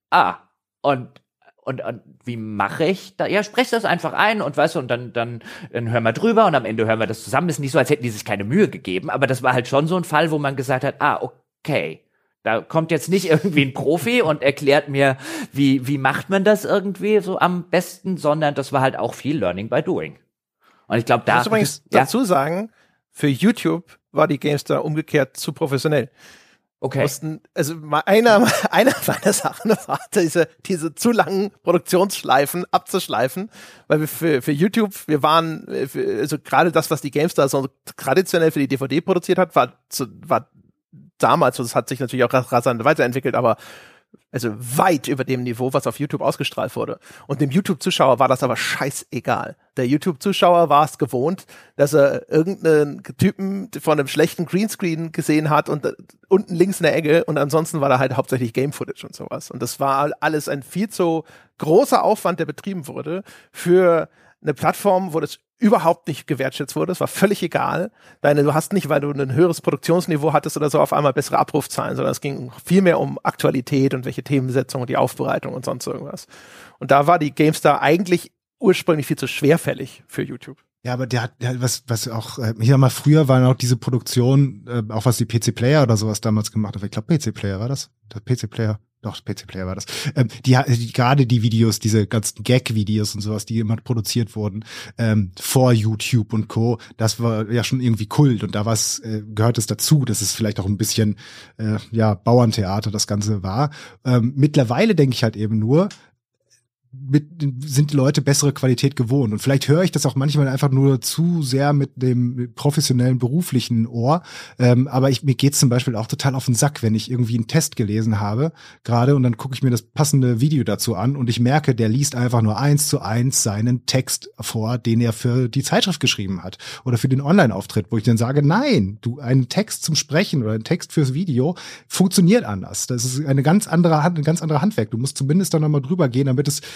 ah, und und, und wie mache ich da? Ja, sprech das einfach ein und weißt du, und dann, dann, dann hören wir drüber und am Ende hören wir das zusammen. Ist nicht so, als hätten die sich keine Mühe gegeben, aber das war halt schon so ein Fall, wo man gesagt hat, ah, okay. Da kommt jetzt nicht [LAUGHS] irgendwie ein Profi und erklärt mir, wie, wie macht man das irgendwie so am besten, sondern das war halt auch viel Learning by Doing. Und ich glaube, da. Ich muss übrigens ja? dazu sagen, für YouTube war die GameStar umgekehrt zu professionell. Okay. Mussten, also einer, [LAUGHS] einer meiner Sachen war diese, diese zu langen Produktionsschleifen abzuschleifen, weil wir für, für YouTube, wir waren, für, also gerade das, was die GameStar so traditionell für die DVD produziert hat, war, zu, war damals, das hat sich natürlich auch rasant weiterentwickelt, aber also weit über dem Niveau, was auf YouTube ausgestrahlt wurde. Und dem YouTube-Zuschauer war das aber scheißegal. Der YouTube-Zuschauer war es gewohnt, dass er irgendeinen Typen von einem schlechten Greenscreen gesehen hat und unten links in der Ecke und ansonsten war da halt hauptsächlich Game-Footage und sowas. Und das war alles ein viel zu großer Aufwand, der betrieben wurde für eine Plattform, wo das überhaupt nicht gewertschätzt wurde. Es war völlig egal. Deine, du hast nicht, weil du ein höheres Produktionsniveau hattest oder so, auf einmal bessere Abrufzahlen, sondern es ging viel mehr um Aktualität und welche Themensetzung und die Aufbereitung und sonst irgendwas. Und da war die GameStar eigentlich ursprünglich viel zu schwerfällig für YouTube. Ja, aber der hat, der, was, was auch, äh, hier mal früher waren auch diese Produktion, äh, auch was die PC Player oder sowas damals gemacht hat. Ich glaube, PC Player war das? Der PC Player. Doch, PC Player war das. Ähm, die, die gerade die Videos, diese ganzen Gag-Videos und sowas, die immer produziert wurden ähm, vor YouTube und Co. Das war ja schon irgendwie Kult und da was äh, gehört es dazu, dass es vielleicht auch ein bisschen äh, ja Bauerntheater das Ganze war. Ähm, mittlerweile denke ich halt eben nur, mit, sind die Leute bessere Qualität gewohnt. Und vielleicht höre ich das auch manchmal einfach nur zu sehr mit dem professionellen beruflichen Ohr. Ähm, aber ich, mir geht's zum Beispiel auch total auf den Sack, wenn ich irgendwie einen Test gelesen habe, gerade und dann gucke ich mir das passende Video dazu an und ich merke, der liest einfach nur eins zu eins seinen Text vor, den er für die Zeitschrift geschrieben hat oder für den Online-Auftritt, wo ich dann sage, nein, du, einen Text zum Sprechen oder ein Text fürs Video funktioniert anders. Das ist eine ganz andere Hand, ein ganz anderer Handwerk. Du musst zumindest da nochmal drüber gehen, damit es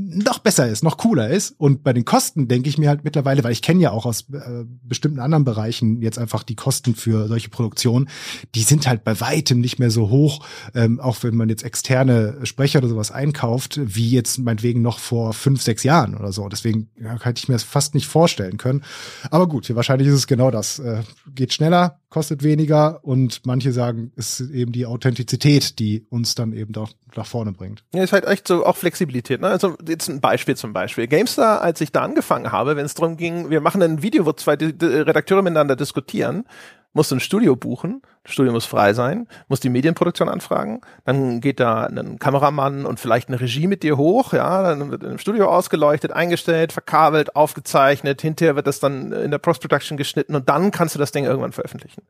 noch besser ist, noch cooler ist. Und bei den Kosten denke ich mir halt mittlerweile, weil ich kenne ja auch aus äh, bestimmten anderen Bereichen jetzt einfach die Kosten für solche Produktionen, die sind halt bei weitem nicht mehr so hoch, ähm, auch wenn man jetzt externe Sprecher oder sowas einkauft, wie jetzt meinetwegen noch vor fünf, sechs Jahren oder so. Deswegen ja, hätte ich mir das fast nicht vorstellen können. Aber gut, wahrscheinlich ist es genau das. Äh, geht schneller, kostet weniger und manche sagen, es ist eben die Authentizität, die uns dann eben doch nach vorne bringt. Ja, ist halt echt so auch Flexibilität. Ne? Also jetzt ein Beispiel zum Beispiel. GameStar, als ich da angefangen habe, wenn es darum ging, wir machen ein Video, wo zwei Redakteure miteinander diskutieren, musst du ein Studio buchen, das Studio muss frei sein, muss die Medienproduktion anfragen, dann geht da ein Kameramann und vielleicht eine Regie mit dir hoch, ja, dann wird im Studio ausgeleuchtet, eingestellt, verkabelt, aufgezeichnet, hinterher wird das dann in der Post-Production geschnitten und dann kannst du das Ding irgendwann veröffentlichen.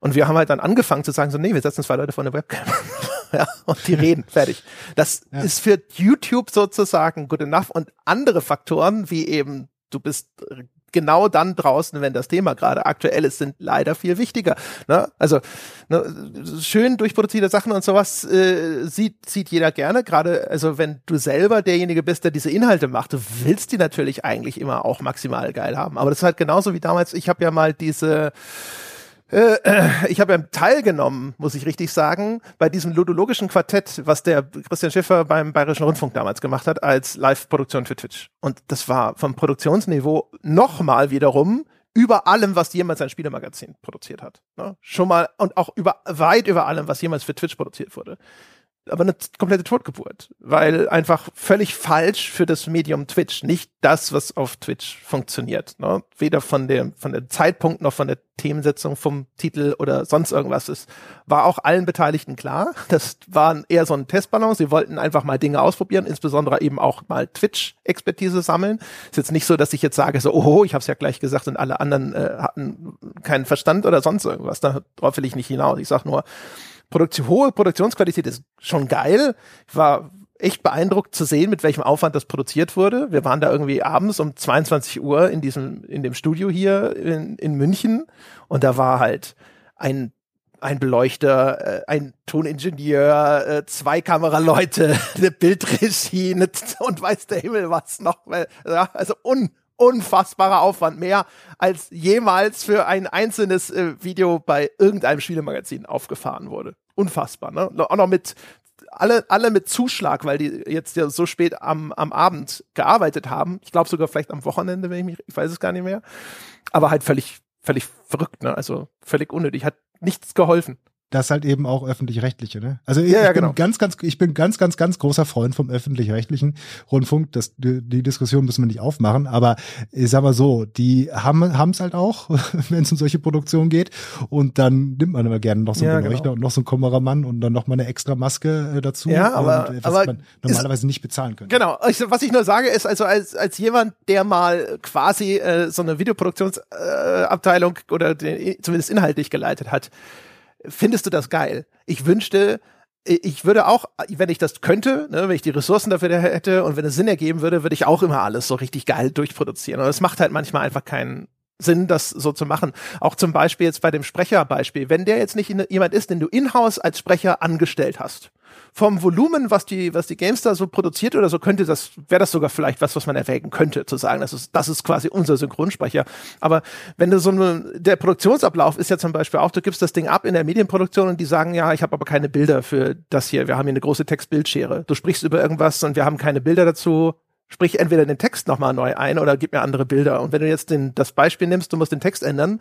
Und wir haben halt dann angefangen zu sagen, so, nee, wir setzen zwei Leute vor eine Webcam. [LAUGHS] ja, und die reden, fertig. Das ja. ist für YouTube sozusagen good enough und andere Faktoren, wie eben, du bist genau dann draußen, wenn das Thema gerade aktuell ist, sind leider viel wichtiger. Ne? Also ne, schön durchproduzierte Sachen und sowas äh, sieht, sieht jeder gerne. Gerade also wenn du selber derjenige bist, der diese Inhalte macht, du willst die natürlich eigentlich immer auch maximal geil haben. Aber das ist halt genauso wie damals, ich habe ja mal diese ich habe teilgenommen, muss ich richtig sagen, bei diesem ludologischen Quartett, was der Christian Schiffer beim Bayerischen Rundfunk damals gemacht hat, als Live-Produktion für Twitch. Und das war vom Produktionsniveau nochmal wiederum über allem, was jemals ein Spielemagazin produziert hat. Ne? Schon mal und auch über weit über allem, was jemals für Twitch produziert wurde aber eine komplette Totgeburt, weil einfach völlig falsch für das Medium Twitch, nicht das, was auf Twitch funktioniert. Ne? Weder von dem von der Zeitpunkt noch von der Themensetzung vom Titel oder sonst irgendwas. Es war auch allen Beteiligten klar. Das war eher so ein Testballon. Sie wollten einfach mal Dinge ausprobieren, insbesondere eben auch mal Twitch-Expertise sammeln. Ist jetzt nicht so, dass ich jetzt sage, so, oh, ich habe es ja gleich gesagt und alle anderen äh, hatten keinen Verstand oder sonst irgendwas. Darauf will ich nicht hinaus. Ich sag nur, Produktion, hohe Produktionsqualität ist schon geil. Ich war echt beeindruckt zu sehen, mit welchem Aufwand das produziert wurde. Wir waren da irgendwie abends um 22 Uhr in diesem, in dem Studio hier in, in München und da war halt ein ein Beleuchter, äh, ein Toningenieur, äh, zwei Kameraleute, [LAUGHS] eine Bildregie [LAUGHS] und weiß der Himmel was noch. Also un, unfassbarer Aufwand, mehr als jemals für ein einzelnes äh, Video bei irgendeinem Spielemagazin aufgefahren wurde. Unfassbar, ne? Auch noch mit alle, alle mit Zuschlag, weil die jetzt ja so spät am, am Abend gearbeitet haben. Ich glaube sogar vielleicht am Wochenende, wenn ich mich, ich weiß es gar nicht mehr. Aber halt völlig, völlig verrückt, ne? Also völlig unnötig. Hat nichts geholfen das halt eben auch öffentlich-rechtliche, ne? Also ich, ja, ja, genau. bin ganz, ganz, ich bin ganz, ganz, ganz großer Freund vom öffentlich-rechtlichen Rundfunk. Das, die, die, Diskussion müssen wir nicht aufmachen, aber ich sag mal so, die haben es halt auch, [LAUGHS] wenn es um solche Produktionen geht. Und dann nimmt man immer gerne noch so einen ja, Beleuchter genau. und noch so einen Kameramann und dann noch mal eine extra Maske äh, dazu. Ja, aber, und, was aber man normalerweise ist, nicht bezahlen könnte. Genau. Ich, was ich nur sage, ist also als, als jemand, der mal quasi äh, so eine Videoproduktionsabteilung äh, oder den, zumindest inhaltlich geleitet hat, findest du das geil? Ich wünschte, ich würde auch, wenn ich das könnte, ne, wenn ich die Ressourcen dafür hätte und wenn es Sinn ergeben würde, würde ich auch immer alles so richtig geil durchproduzieren. Und es macht halt manchmal einfach keinen Sinn, das so zu machen. Auch zum Beispiel jetzt bei dem Sprecherbeispiel. Wenn der jetzt nicht jemand ist, den du in-house als Sprecher angestellt hast, vom Volumen, was die, was die GameStar so produziert oder so, könnte das, wäre das sogar vielleicht was, was man erwägen könnte, zu sagen, das ist, das ist quasi unser Synchronsprecher. Aber wenn du so eine, der Produktionsablauf ist ja zum Beispiel auch, du gibst das Ding ab in der Medienproduktion und die sagen, ja, ich habe aber keine Bilder für das hier, wir haben hier eine große Textbildschere. Du sprichst über irgendwas und wir haben keine Bilder dazu, sprich entweder den Text nochmal neu ein oder gib mir andere Bilder. Und wenn du jetzt den, das Beispiel nimmst, du musst den Text ändern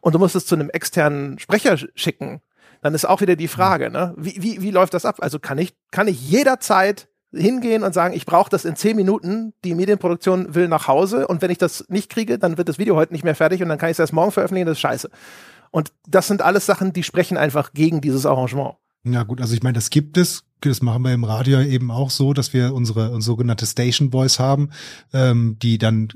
und du musst es zu einem externen Sprecher schicken, dann ist auch wieder die Frage, ne? Wie, wie, wie läuft das ab? Also kann ich, kann ich jederzeit hingehen und sagen, ich brauche das in zehn Minuten, die Medienproduktion will nach Hause und wenn ich das nicht kriege, dann wird das Video heute nicht mehr fertig und dann kann ich es erst morgen veröffentlichen, das ist scheiße. Und das sind alles Sachen, die sprechen einfach gegen dieses Arrangement. Ja gut, also ich meine, das gibt es. Das machen wir im Radio eben auch so, dass wir unsere, unsere sogenannte Station Voice haben, ähm, die dann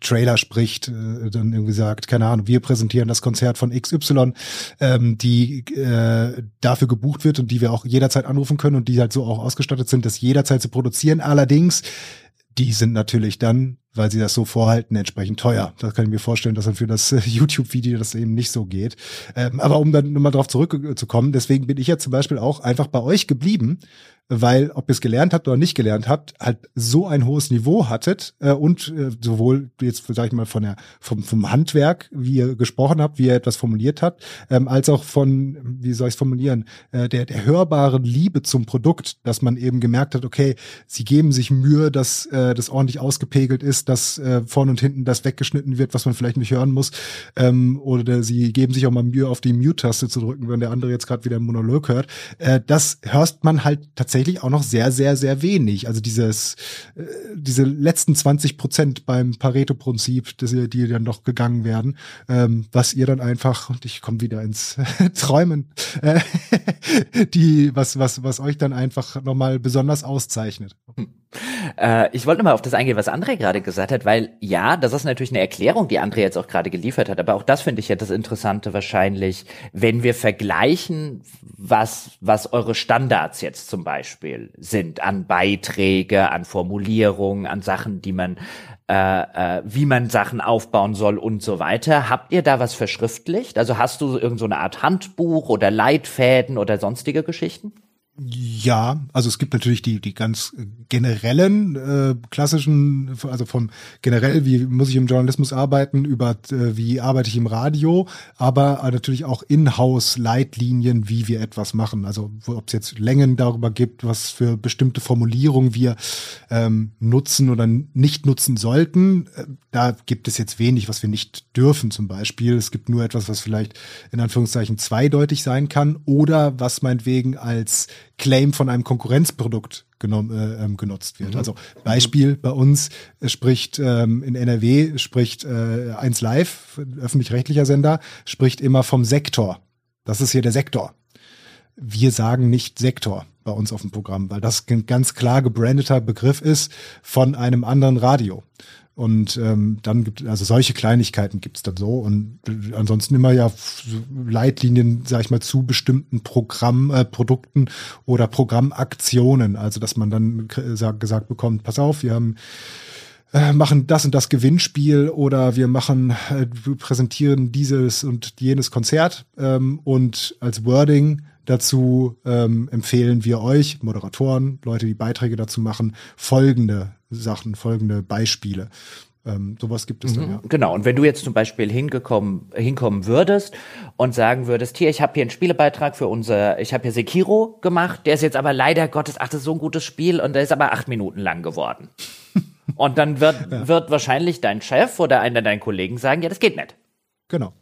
Trailer spricht, äh, dann irgendwie sagt, keine Ahnung, wir präsentieren das Konzert von XY, ähm, die äh, dafür gebucht wird und die wir auch jederzeit anrufen können und die halt so auch ausgestattet sind, das jederzeit zu produzieren. Allerdings die sind natürlich dann, weil sie das so vorhalten, entsprechend teuer. Da kann ich mir vorstellen, dass dann für das äh, YouTube-Video das eben nicht so geht. Ähm, aber um dann nochmal drauf zurückzukommen, deswegen bin ich ja zum Beispiel auch einfach bei euch geblieben, weil ob ihr es gelernt habt oder nicht gelernt habt, halt so ein hohes Niveau hattet äh, und äh, sowohl jetzt sag ich mal von der vom, vom Handwerk, wie ihr gesprochen habt, wie ihr etwas formuliert habt, ähm, als auch von wie soll ich es formulieren, der der hörbaren Liebe zum Produkt, dass man eben gemerkt hat, okay, sie geben sich Mühe, dass äh, das ordentlich ausgepegelt ist, dass äh, vorne und hinten das weggeschnitten wird, was man vielleicht nicht hören muss, ähm, oder sie geben sich auch mal Mühe, auf die Mute-Taste zu drücken, wenn der andere jetzt gerade wieder einen Monolog hört. Äh, das hörst man halt tatsächlich auch noch sehr, sehr, sehr wenig. Also dieses, äh, diese letzten 20 Prozent beim Pareto-Prinzip, die, die dann noch gegangen werden, ähm, was ihr dann einfach, und ich komme wieder ins [LAUGHS] Träumen, äh, [LAUGHS] die, was, was, was euch dann einfach nochmal besonders auszeichnet. Äh, ich wollte mal auf das eingehen, was André gerade gesagt hat, weil ja, das ist natürlich eine Erklärung, die André jetzt auch gerade geliefert hat, aber auch das finde ich ja das Interessante wahrscheinlich, wenn wir vergleichen, was, was eure Standards jetzt zum Beispiel sind an Beiträge, an Formulierungen, an Sachen, die man äh, äh, wie man Sachen aufbauen soll und so weiter. Habt ihr da was verschriftlicht? Also hast du irgend so Art Handbuch oder Leitfäden oder sonstige Geschichten? Ja, also es gibt natürlich die die ganz generellen äh, klassischen, also vom generell wie muss ich im Journalismus arbeiten über äh, wie arbeite ich im Radio, aber natürlich auch In-house-Leitlinien, wie wir etwas machen. Also ob es jetzt Längen darüber gibt, was für bestimmte Formulierungen wir ähm, nutzen oder nicht nutzen sollten. Äh, da gibt es jetzt wenig, was wir nicht dürfen zum Beispiel. Es gibt nur etwas, was vielleicht in Anführungszeichen zweideutig sein kann oder was meinetwegen als Claim von einem Konkurrenzprodukt genommen, äh, ähm, genutzt wird. Mhm. Also Beispiel bei uns spricht ähm, in NRW spricht äh, 1 Live, öffentlich-rechtlicher Sender, spricht immer vom Sektor. Das ist hier der Sektor. Wir sagen nicht Sektor bei uns auf dem Programm, weil das ein ganz klar gebrandeter Begriff ist von einem anderen Radio. Und ähm, dann gibt also solche Kleinigkeiten gibt's dann so. Und ansonsten immer ja Leitlinien, sag ich mal, zu bestimmten Programm, äh, Produkten oder Programmaktionen. Also dass man dann gesagt, gesagt bekommt, pass auf, wir haben äh, machen das und das Gewinnspiel oder wir machen, äh, präsentieren dieses und jenes Konzert ähm, und als Wording dazu ähm, empfehlen wir euch, Moderatoren, Leute, die Beiträge dazu machen, folgende Sachen, folgende Beispiele. Ähm, sowas gibt es mhm, dann, ja. Genau, und wenn du jetzt zum Beispiel hingekommen, hinkommen würdest und sagen würdest, hier, ich habe hier einen Spielebeitrag für unser, ich habe hier Sekiro gemacht, der ist jetzt aber leider Gottes, ach, das ist so ein gutes Spiel und der ist aber acht Minuten lang geworden. [LAUGHS] und dann wird, ja. wird wahrscheinlich dein Chef oder einer deiner Kollegen sagen, ja, das geht nicht. Genau.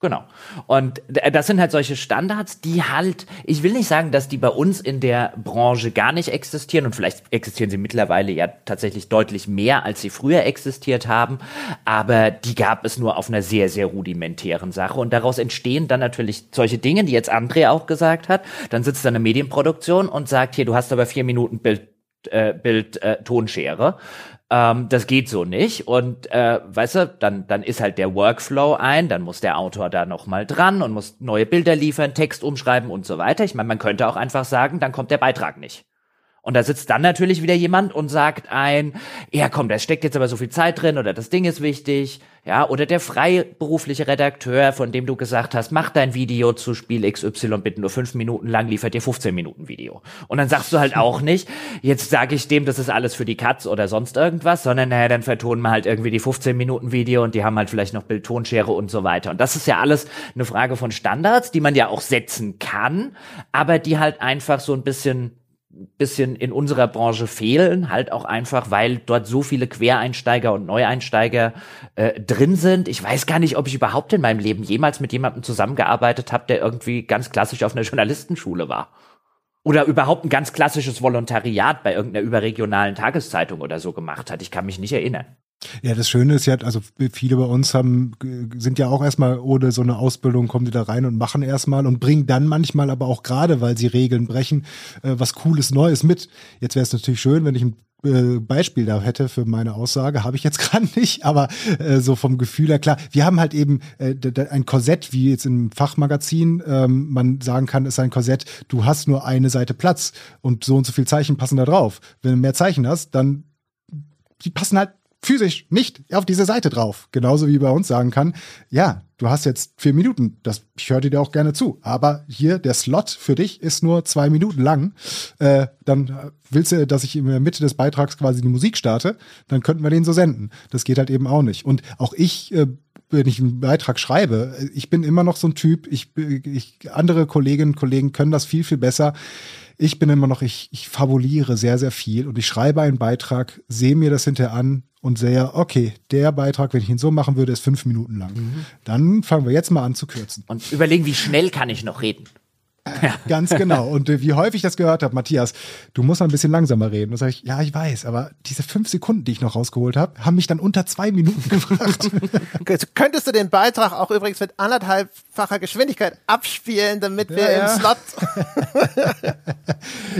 Genau. Und das sind halt solche Standards, die halt, ich will nicht sagen, dass die bei uns in der Branche gar nicht existieren und vielleicht existieren sie mittlerweile ja tatsächlich deutlich mehr, als sie früher existiert haben, aber die gab es nur auf einer sehr, sehr rudimentären Sache und daraus entstehen dann natürlich solche Dinge, die jetzt André auch gesagt hat. Dann sitzt da eine Medienproduktion und sagt, hier, du hast aber vier Minuten Bild äh, Bild äh, Tonschere ähm, das geht so nicht. Und äh, weißt du, dann, dann ist halt der Workflow ein, dann muss der Autor da nochmal dran und muss neue Bilder liefern, Text umschreiben und so weiter. Ich meine, man könnte auch einfach sagen, dann kommt der Beitrag nicht. Und da sitzt dann natürlich wieder jemand und sagt ein, ja komm, da steckt jetzt aber so viel Zeit drin oder das Ding ist wichtig, ja, oder der freiberufliche Redakteur, von dem du gesagt hast, mach dein Video zu Spiel XY bitte nur fünf Minuten lang, liefert dir 15 Minuten Video. Und dann sagst du halt [LAUGHS] auch nicht, jetzt sage ich dem, das ist alles für die Katz oder sonst irgendwas, sondern naja, dann vertonen wir halt irgendwie die 15 Minuten Video und die haben halt vielleicht noch Bildtonschere und so weiter. Und das ist ja alles eine Frage von Standards, die man ja auch setzen kann, aber die halt einfach so ein bisschen bisschen in unserer Branche fehlen, halt auch einfach, weil dort so viele Quereinsteiger und Neueinsteiger äh, drin sind. Ich weiß gar nicht, ob ich überhaupt in meinem Leben jemals mit jemandem zusammengearbeitet habe, der irgendwie ganz klassisch auf einer Journalistenschule war. Oder überhaupt ein ganz klassisches Volontariat bei irgendeiner überregionalen Tageszeitung oder so gemacht hat. Ich kann mich nicht erinnern. Ja, das Schöne ist ja, also viele bei uns haben, sind ja auch erstmal ohne so eine Ausbildung, kommen die da rein und machen erstmal und bringen dann manchmal aber auch gerade, weil sie Regeln brechen, äh, was Cooles Neues mit. Jetzt wäre es natürlich schön, wenn ich ein äh, Beispiel da hätte für meine Aussage, habe ich jetzt [LAUGHS] gerade nicht, aber äh, so vom Gefühl her klar. Wir haben halt eben äh, ein Korsett, wie jetzt im Fachmagazin ähm, man sagen kann, ist ein Korsett, du hast nur eine Seite Platz und so und so viel Zeichen passen da drauf. Wenn du mehr Zeichen hast, dann die passen halt physisch nicht auf diese Seite drauf. Genauso wie bei uns sagen kann, ja, du hast jetzt vier Minuten, das, ich höre dir auch gerne zu, aber hier der Slot für dich ist nur zwei Minuten lang. Äh, dann willst du, dass ich in der Mitte des Beitrags quasi die Musik starte, dann könnten wir den so senden. Das geht halt eben auch nicht. Und auch ich äh, wenn ich einen Beitrag schreibe, ich bin immer noch so ein Typ, ich, ich andere Kolleginnen und Kollegen können das viel, viel besser. Ich bin immer noch, ich, ich fabuliere sehr, sehr viel und ich schreibe einen Beitrag, sehe mir das hinterher an, und sehe, okay, der Beitrag, wenn ich ihn so machen würde, ist fünf Minuten lang. Mhm. Dann fangen wir jetzt mal an zu kürzen. Und überlegen, wie schnell kann ich noch reden? Ja. [LAUGHS] Ganz genau. Und äh, wie häufig ich das gehört habe, Matthias, du musst mal ein bisschen langsamer reden. Da sage ich, ja, ich weiß, aber diese fünf Sekunden, die ich noch rausgeholt habe, haben mich dann unter zwei Minuten [LAUGHS] gebracht. Könntest du den Beitrag auch übrigens mit anderthalbfacher Geschwindigkeit abspielen, damit wir ja, im Slot. [LAUGHS]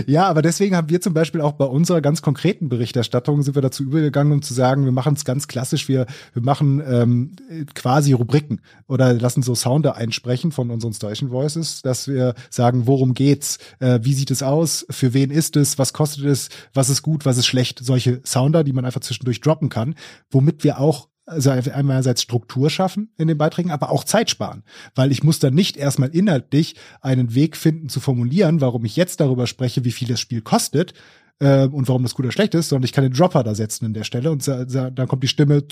ja, aber deswegen haben wir zum Beispiel auch bei unserer ganz konkreten Berichterstattung sind wir dazu übergegangen, um zu sagen, wir machen es ganz klassisch, wir, wir machen ähm, quasi Rubriken oder lassen so Sounder einsprechen von unseren Station Voices, dass wir sagen, worum geht's, äh, wie sieht es aus, für wen ist es, was kostet es, was ist gut, was ist schlecht, solche Sounder, die man einfach zwischendurch droppen kann, womit wir auch also einerseits Struktur schaffen in den Beiträgen, aber auch Zeit sparen, weil ich muss dann nicht erstmal inhaltlich einen Weg finden zu formulieren, warum ich jetzt darüber spreche, wie viel das Spiel kostet, äh, und warum das gut oder schlecht ist, sondern ich kann den Dropper da setzen an der Stelle und dann kommt die Stimme,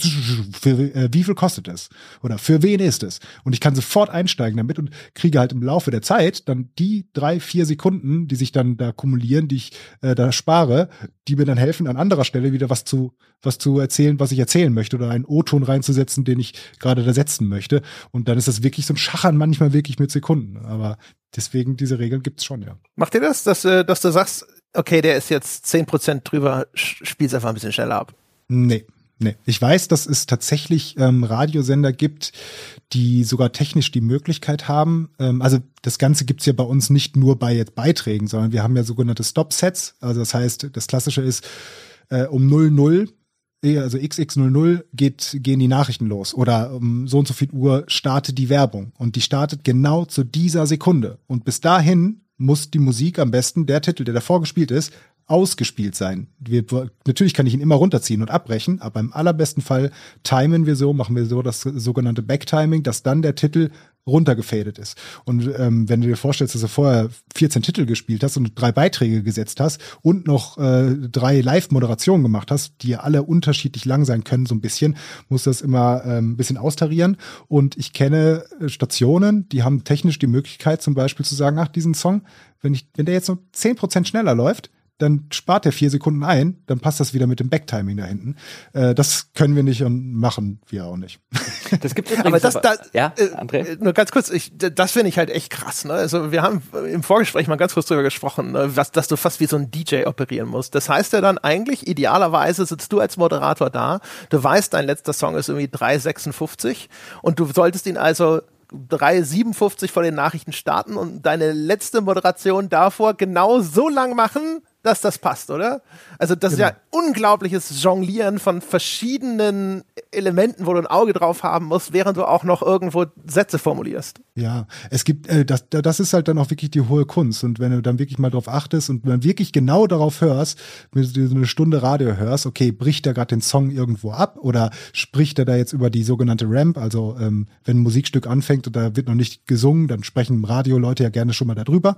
für, äh, wie viel kostet es? Oder für wen ist es? Und ich kann sofort einsteigen damit und kriege halt im Laufe der Zeit dann die drei, vier Sekunden, die sich dann da kumulieren, die ich äh, da spare, die mir dann helfen, an anderer Stelle wieder was zu, was zu erzählen, was ich erzählen möchte oder einen O-Ton reinzusetzen, den ich gerade da setzen möchte. Und dann ist das wirklich so ein Schachern manchmal wirklich mit Sekunden. Aber deswegen diese Regeln gibt's schon, ja. Macht ihr das, dass, äh, dass du sagst, okay, der ist jetzt zehn Prozent drüber, spiel's einfach ein bisschen schneller ab. Nee. Nee, ich weiß, dass es tatsächlich ähm, Radiosender gibt, die sogar technisch die Möglichkeit haben. Ähm, also das Ganze gibt's ja bei uns nicht nur bei jetzt Beiträgen, sondern wir haben ja sogenannte Stop-Sets. Also das heißt, das Klassische ist äh, um 00 eh, also XX00 geht, gehen die Nachrichten los. Oder um so und so viel Uhr startet die Werbung. Und die startet genau zu dieser Sekunde. Und bis dahin muss die Musik am besten, der Titel, der davor gespielt ist, ausgespielt sein. Wir, natürlich kann ich ihn immer runterziehen und abbrechen, aber im allerbesten Fall timen wir so, machen wir so das sogenannte Backtiming, dass dann der Titel runtergefadet ist. Und ähm, wenn du dir vorstellst, dass du vorher 14 Titel gespielt hast und drei Beiträge gesetzt hast und noch äh, drei Live-Moderationen gemacht hast, die ja alle unterschiedlich lang sein können, so ein bisschen, muss das immer ähm, ein bisschen austarieren. Und ich kenne äh, Stationen, die haben technisch die Möglichkeit, zum Beispiel zu sagen, ach, diesen Song, wenn ich, wenn der jetzt nur zehn Prozent schneller läuft, dann spart er vier Sekunden ein, dann passt das wieder mit dem Backtiming da hinten. Äh, das können wir nicht und machen wir auch nicht. [LAUGHS] Das gibt es aber das, aber, da, ja, äh, André? Nur ganz kurz, ich, das finde ich halt echt krass. Ne? Also wir haben im Vorgespräch mal ganz kurz drüber gesprochen, ne? was, dass du fast wie so ein DJ operieren musst. Das heißt ja dann eigentlich, idealerweise sitzt du als Moderator da, du weißt, dein letzter Song ist irgendwie 3,56 und du solltest ihn also 3,57 vor den Nachrichten starten und deine letzte Moderation davor genau so lang machen, dass das passt, oder? Also das genau. ist ja genau. unglaubliches Jonglieren von verschiedenen Elementen, wo du ein Auge drauf haben musst, während du auch noch irgendwo Sätze formulierst. Ja, es gibt, äh, das, das ist halt dann auch wirklich die hohe Kunst. Und wenn du dann wirklich mal drauf achtest und dann wirklich genau darauf hörst, wenn du so eine Stunde Radio hörst, okay, bricht er gerade den Song irgendwo ab oder spricht er da jetzt über die sogenannte Ramp? Also ähm, wenn ein Musikstück anfängt und da wird noch nicht gesungen, dann sprechen Radio-Leute ja gerne schon mal darüber.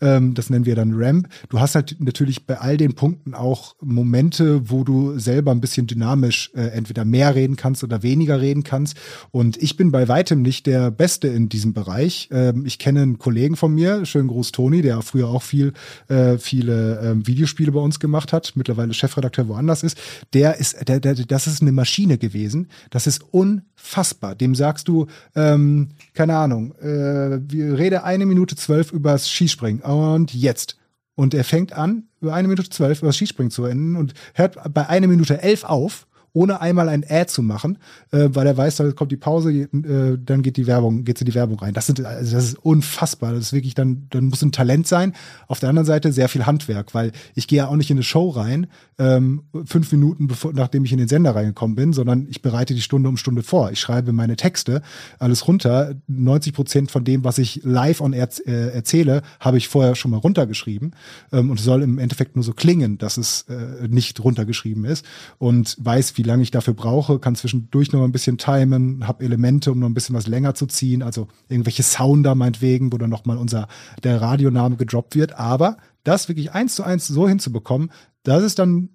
Ähm, das nennen wir dann Ramp. Du hast halt natürlich natürlich bei all den Punkten auch Momente, wo du selber ein bisschen dynamisch äh, entweder mehr reden kannst oder weniger reden kannst. Und ich bin bei weitem nicht der Beste in diesem Bereich. Ähm, ich kenne einen Kollegen von mir, schönen Gruß Toni, der früher auch viel, äh, viele äh, Videospiele bei uns gemacht hat, mittlerweile Chefredakteur woanders ist. Der ist, der, der, das ist eine Maschine gewesen. Das ist unfassbar. Dem sagst du, ähm, keine Ahnung, äh, wir rede eine Minute zwölf übers Skispringen und jetzt. Und er fängt an, über eine Minute zwölf über das Skispringen zu enden und hört bei einer Minute elf auf ohne einmal ein Ad zu machen, äh, weil er weiß, da kommt die Pause, äh, dann geht die Werbung, geht in die Werbung rein. Das sind, also das ist unfassbar. Das ist wirklich dann, dann muss ein Talent sein. Auf der anderen Seite sehr viel Handwerk, weil ich gehe ja auch nicht in eine Show rein, ähm, fünf Minuten bevor, nachdem ich in den Sender reingekommen bin, sondern ich bereite die Stunde um Stunde vor. Ich schreibe meine Texte, alles runter. 90 Prozent von dem, was ich live on air äh, erzähle, habe ich vorher schon mal runtergeschrieben ähm, und soll im Endeffekt nur so klingen, dass es äh, nicht runtergeschrieben ist und weiß, wie lange ich dafür brauche, kann zwischendurch noch ein bisschen timen, habe Elemente, um noch ein bisschen was länger zu ziehen, also irgendwelche Sounder meinetwegen, wo dann nochmal unser, der Radioname gedroppt wird, aber das wirklich eins zu eins so hinzubekommen, das ist dann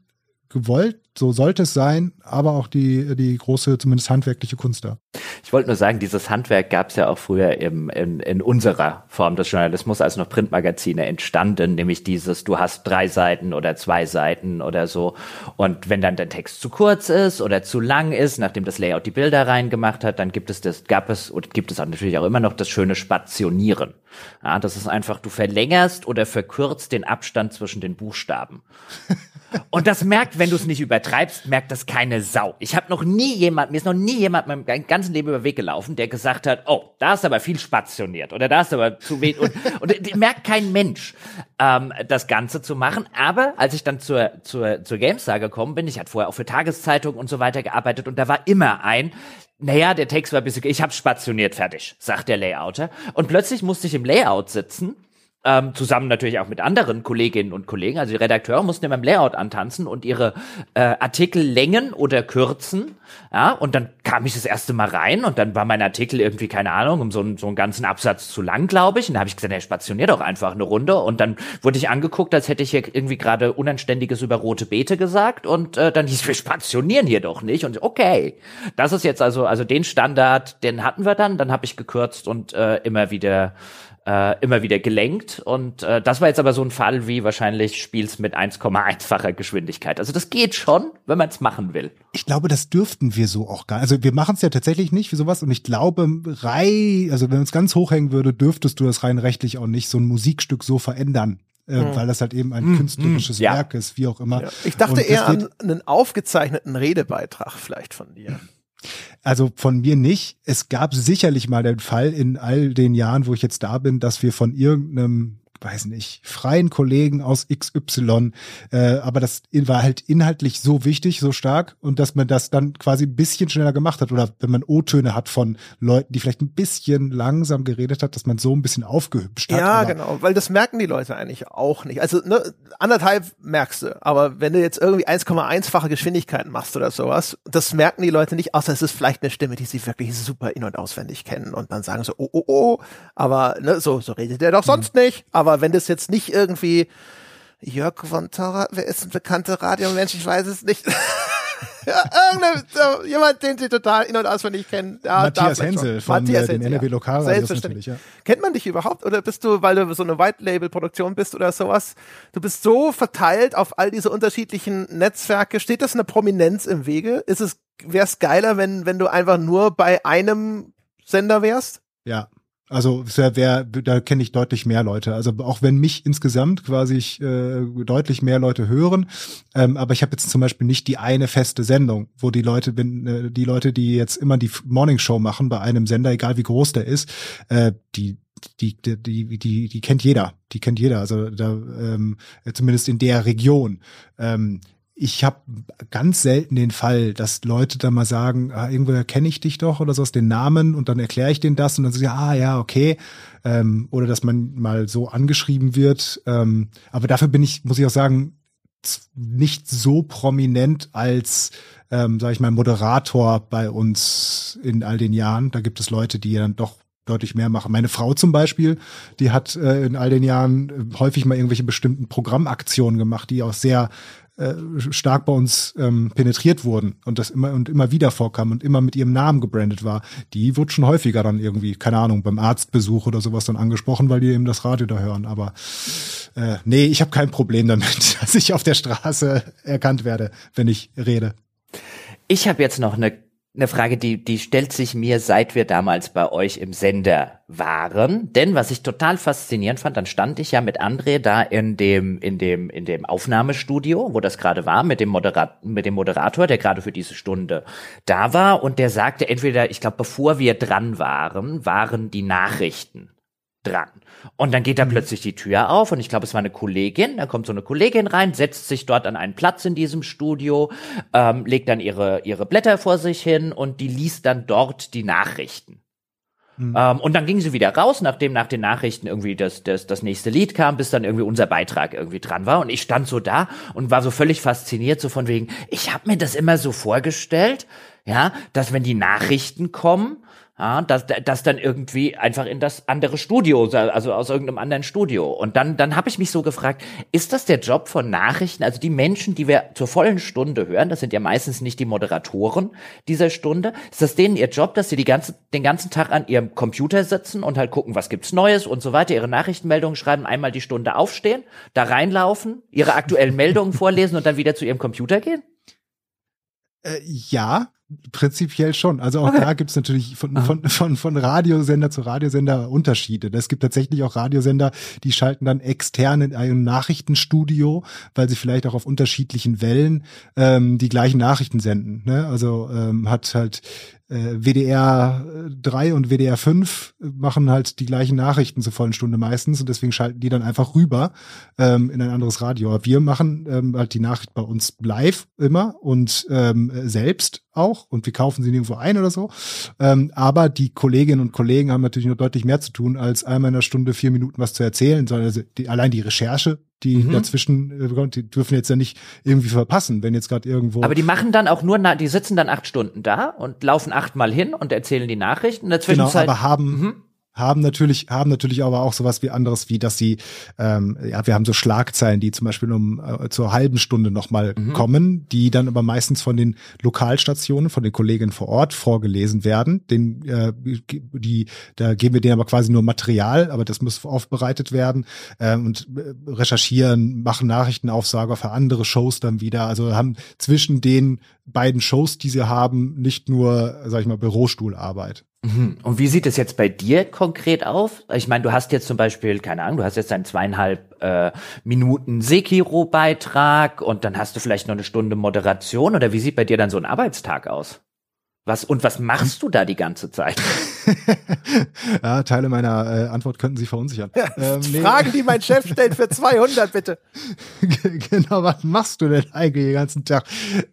gewollt so sollte es sein, aber auch die, die große, zumindest handwerkliche Kunst da. Ich wollte nur sagen, dieses Handwerk gab es ja auch früher im, in, in unserer Form des Journalismus, als noch Printmagazine entstanden, nämlich dieses, du hast drei Seiten oder zwei Seiten oder so. Und wenn dann der Text zu kurz ist oder zu lang ist, nachdem das Layout die Bilder reingemacht hat, dann gibt es das, gab es und gibt es auch natürlich auch immer noch das schöne Spationieren. Ja, das ist einfach, du verlängerst oder verkürzt den Abstand zwischen den Buchstaben. [LAUGHS] Und das merkt, wenn du es nicht übertreibst, merkt das keine Sau. Ich habe noch nie jemand, mir ist noch nie jemand meinem ganzen Leben über Weg gelaufen, der gesagt hat, oh, da ist aber viel spationiert oder da ist aber zu wenig. Und, und merkt kein Mensch, ähm, das Ganze zu machen. Aber als ich dann zur, zur, zur GameStar gekommen bin, ich hatte vorher auch für Tageszeitungen und so weiter gearbeitet und da war immer ein, naja, der Text war ein bisschen, ich habe spationiert fertig, sagt der Layouter. Und plötzlich musste ich im Layout sitzen ähm, zusammen natürlich auch mit anderen Kolleginnen und Kollegen. Also die Redakteure mussten immer im Layout antanzen und ihre äh, Artikel längen oder kürzen. Ja, und dann kam ich das erste Mal rein und dann war mein Artikel irgendwie, keine Ahnung, um so, einen so einen ganzen Absatz zu lang, glaube ich. Und da habe ich gesagt, er stationiert doch einfach eine Runde. Und dann wurde ich angeguckt, als hätte ich hier irgendwie gerade Unanständiges über rote Beete gesagt. Und äh, dann hieß, wir spationieren hier doch nicht. Und okay, das ist jetzt also, also den Standard, den hatten wir dann. Dann habe ich gekürzt und äh, immer wieder äh, immer wieder gelenkt. Und äh, das war jetzt aber so ein Fall wie wahrscheinlich spielst mit 1,1-facher Geschwindigkeit. Also das geht schon, wenn man es machen will. Ich glaube, das dürften wir so auch gar nicht. Also wir machen es ja tatsächlich nicht für sowas. Und ich glaube, rei, also wenn es ganz hochhängen würde, dürftest du das rein rechtlich auch nicht so ein Musikstück so verändern. Äh, mhm. weil das halt eben ein mhm. künstlerisches mhm. Werk ist, wie auch immer. Ja. Ich dachte eher an einen aufgezeichneten Redebeitrag vielleicht von dir. Also von mir nicht. Es gab sicherlich mal den Fall in all den Jahren, wo ich jetzt da bin, dass wir von irgendeinem weiß nicht, freien Kollegen aus XY, äh, aber das war halt inhaltlich so wichtig, so stark und dass man das dann quasi ein bisschen schneller gemacht hat oder wenn man O-Töne hat von Leuten, die vielleicht ein bisschen langsam geredet hat, dass man so ein bisschen aufgehübscht hat. Ja, genau, weil das merken die Leute eigentlich auch nicht. Also ne, anderthalb merkst du, aber wenn du jetzt irgendwie 1,1-fache Geschwindigkeiten machst oder sowas, das merken die Leute nicht, außer es ist vielleicht eine Stimme, die sie wirklich super in- und auswendig kennen und dann sagen so, oh, oh, oh, aber ne, so, so redet der doch sonst mhm. nicht, aber aber wenn das jetzt nicht irgendwie Jörg von Torra, wer ist ein bekannter Radiomensch? Ich weiß es nicht. [LAUGHS] ja, so, jemand, den sie total in- und auswendig kennen. Ja, Matthias Hensel von Matthias äh, den NRW Lokalradios natürlich, ja. Kennt man dich überhaupt oder bist du, weil du so eine White-Label-Produktion bist oder sowas, du bist so verteilt auf all diese unterschiedlichen Netzwerke, steht das eine Prominenz im Wege? Ist es, wär's geiler, wenn, wenn du einfach nur bei einem Sender wärst? Ja, also wer, wer, da kenne ich deutlich mehr Leute. Also auch wenn mich insgesamt quasi äh, deutlich mehr Leute hören, ähm, aber ich habe jetzt zum Beispiel nicht die eine feste Sendung, wo die Leute, wenn äh, die Leute, die jetzt immer die Morning Show machen bei einem Sender, egal wie groß der ist, äh, die die, die, die, die, die kennt jeder. Die kennt jeder. Also da, ähm, zumindest in der Region. Ähm, ich habe ganz selten den Fall, dass Leute da mal sagen, ah, irgendwo kenne ich dich doch oder so aus den Namen und dann erkläre ich denen das und dann sagen ah ja, okay. Ähm, oder dass man mal so angeschrieben wird. Ähm, aber dafür bin ich, muss ich auch sagen, nicht so prominent als, ähm, sage ich mal, Moderator bei uns in all den Jahren. Da gibt es Leute, die dann doch deutlich mehr machen. Meine Frau zum Beispiel, die hat äh, in all den Jahren äh, häufig mal irgendwelche bestimmten Programmaktionen gemacht, die auch sehr äh, stark bei uns ähm, penetriert wurden und das immer und immer wieder vorkam und immer mit ihrem Namen gebrandet war, die wird schon häufiger dann irgendwie, keine Ahnung, beim Arztbesuch oder sowas dann angesprochen, weil die eben das Radio da hören. Aber äh, nee, ich habe kein Problem damit, [LAUGHS] dass ich auf der Straße erkannt werde, wenn ich rede. Ich habe jetzt noch eine eine Frage, die, die stellt sich mir, seit wir damals bei euch im Sender waren. Denn was ich total faszinierend fand, dann stand ich ja mit André da in dem, in dem, in dem Aufnahmestudio, wo das gerade war, mit dem, Moderat, mit dem Moderator, der gerade für diese Stunde da war. Und der sagte entweder, ich glaube, bevor wir dran waren, waren die Nachrichten dran. Und dann geht da mhm. plötzlich die Tür auf und ich glaube, es war eine Kollegin. Da kommt so eine Kollegin rein, setzt sich dort an einen Platz in diesem Studio, ähm, legt dann ihre, ihre Blätter vor sich hin und die liest dann dort die Nachrichten. Mhm. Ähm, und dann ging sie wieder raus, nachdem nach den Nachrichten irgendwie das, das, das nächste Lied kam, bis dann irgendwie unser Beitrag irgendwie dran war. Und ich stand so da und war so völlig fasziniert, so von wegen, ich habe mir das immer so vorgestellt, Ja, dass wenn die Nachrichten kommen, ja, dass das dann irgendwie einfach in das andere Studio, also aus irgendeinem anderen Studio. Und dann, dann habe ich mich so gefragt, ist das der Job von Nachrichten? Also die Menschen, die wir zur vollen Stunde hören, das sind ja meistens nicht die Moderatoren dieser Stunde. Ist das denen ihr Job, dass sie die ganze, den ganzen Tag an ihrem Computer sitzen und halt gucken, was gibt's Neues und so weiter, ihre Nachrichtenmeldungen schreiben, einmal die Stunde aufstehen, da reinlaufen, ihre aktuellen Meldungen [LAUGHS] vorlesen und dann wieder zu ihrem Computer gehen? Äh, ja, Prinzipiell schon. Also auch okay. da gibt es natürlich von, von, von, von Radiosender zu Radiosender Unterschiede. Es gibt tatsächlich auch Radiosender, die schalten dann extern in einem Nachrichtenstudio, weil sie vielleicht auch auf unterschiedlichen Wellen ähm, die gleichen Nachrichten senden. Ne? Also ähm, hat halt äh, WDR 3 und WDR 5 machen halt die gleichen Nachrichten zur vollen Stunde meistens und deswegen schalten die dann einfach rüber ähm, in ein anderes Radio. Aber wir machen ähm, halt die Nachricht bei uns live immer und ähm, selbst auch und wir kaufen sie nirgendwo ein oder so. Ähm, aber die Kolleginnen und Kollegen haben natürlich noch deutlich mehr zu tun, als einmal in einer Stunde vier Minuten was zu erzählen, sondern also die, allein die Recherche die mhm. dazwischen, äh, die dürfen jetzt ja nicht irgendwie verpassen, wenn jetzt gerade irgendwo. Aber die machen dann auch nur, die sitzen dann acht Stunden da und laufen achtmal hin und erzählen die Nachrichten. In der genau, Zwischenzeit, genau, aber haben, mhm haben natürlich, haben natürlich aber auch sowas wie anderes, wie dass sie, ähm, ja, wir haben so Schlagzeilen, die zum Beispiel um äh, zur halben Stunde nochmal mhm. kommen, die dann aber meistens von den Lokalstationen, von den Kollegen vor Ort vorgelesen werden. Den, äh, die, da geben wir denen aber quasi nur Material, aber das muss aufbereitet werden äh, und recherchieren, machen Nachrichtenaufsager für andere Shows dann wieder. Also haben zwischen den beiden Shows, die sie haben, nicht nur, sag ich mal, Bürostuhlarbeit. Mhm. Und wie sieht es jetzt bei dir konkret auf? Ich meine, du hast jetzt zum Beispiel, keine Ahnung, du hast jetzt einen zweieinhalb äh, Minuten Sekiro-Beitrag und dann hast du vielleicht noch eine Stunde Moderation oder wie sieht bei dir dann so ein Arbeitstag aus? Was und was machst du da die ganze Zeit? [LAUGHS] [LAUGHS] ja, Teile meiner äh, Antwort könnten Sie verunsichern. [LAUGHS] Ja, ähm, nee. Fragen, die mein Chef stellt für 200, bitte. [LAUGHS] genau, was machst du denn eigentlich den ganzen Tag?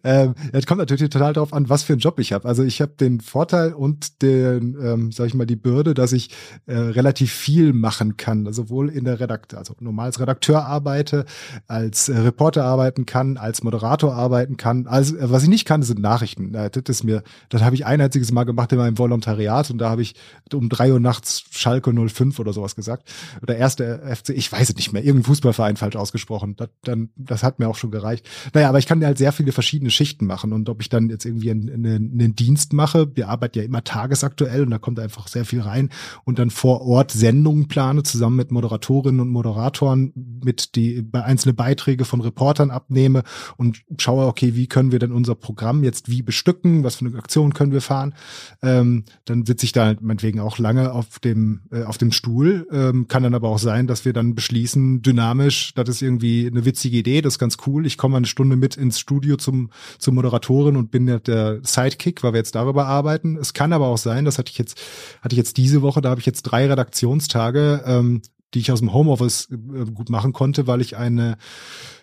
Ähm, das kommt natürlich total darauf an, was für einen Job ich habe. Also ich habe den Vorteil und den, ähm, sag ich mal, die Bürde, dass ich äh, relativ viel machen kann. Sowohl in der Redakteur, also normal als Redakteur arbeite, als äh, Reporter arbeiten kann, als Moderator arbeiten kann. Also äh, was ich nicht kann, sind Nachrichten. Äh, das ist mir das das habe ich ein einziges Mal gemacht in meinem Volontariat und da habe ich um drei Uhr nachts Schalke 05 oder sowas gesagt. Oder erste FC, ich weiß es nicht mehr, irgendein Fußballverein falsch ausgesprochen. Das, dann, das hat mir auch schon gereicht. Naja, aber ich kann halt sehr viele verschiedene Schichten machen und ob ich dann jetzt irgendwie einen, einen Dienst mache, wir arbeiten ja immer tagesaktuell und da kommt einfach sehr viel rein und dann vor Ort Sendungen plane, zusammen mit Moderatorinnen und Moderatoren, mit die bei einzelne Beiträge von Reportern abnehme und schaue, okay, wie können wir denn unser Programm jetzt wie bestücken, was für eine Aktion können wir fahren. Ähm, dann sitze ich da meinetwegen auch lange auf dem, äh, auf dem Stuhl. Ähm, kann dann aber auch sein, dass wir dann beschließen, dynamisch, das ist irgendwie eine witzige Idee, das ist ganz cool. Ich komme eine Stunde mit ins Studio zum, zum Moderatorin und bin der, der Sidekick, weil wir jetzt darüber arbeiten. Es kann aber auch sein, das hatte ich jetzt, hatte ich jetzt diese Woche, da habe ich jetzt drei Redaktionstage, ähm, die ich aus dem Homeoffice äh, gut machen konnte, weil ich eine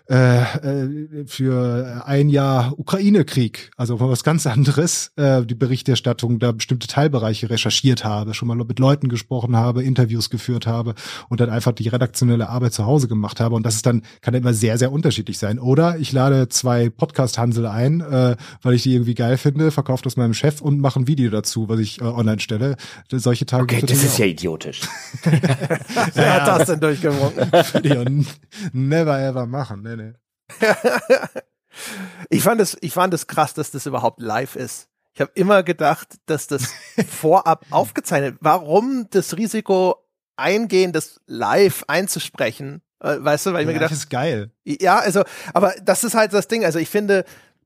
äh, äh, für ein Jahr Ukraine-Krieg, also was ganz anderes, äh, die Berichterstattung, da bestimmte Teilbereiche recherchiert habe, schon mal mit Leuten gesprochen habe, Interviews geführt habe und dann einfach die redaktionelle Arbeit zu Hause gemacht habe. Und das ist dann, kann immer sehr, sehr unterschiedlich sein. Oder ich lade zwei Podcast-Hansel ein, äh, weil ich die irgendwie geil finde, verkaufe das meinem Chef und mache ein Video dazu, was ich äh, online stelle. Solche Tage. Okay, das ist ja idiotisch. [LAUGHS] Wer hat das denn durchgewunken? never ever machen. Nee. Ich fand es, ich fand es krass, dass das überhaupt live ist. Ich habe immer gedacht, dass das [LAUGHS] vorab aufgezeichnet. Warum das Risiko eingehen, das live einzusprechen? Äh, weißt du, weil ich ja, mir gedacht, das ist geil. Ja, also, aber das ist halt das Ding. Also ich finde,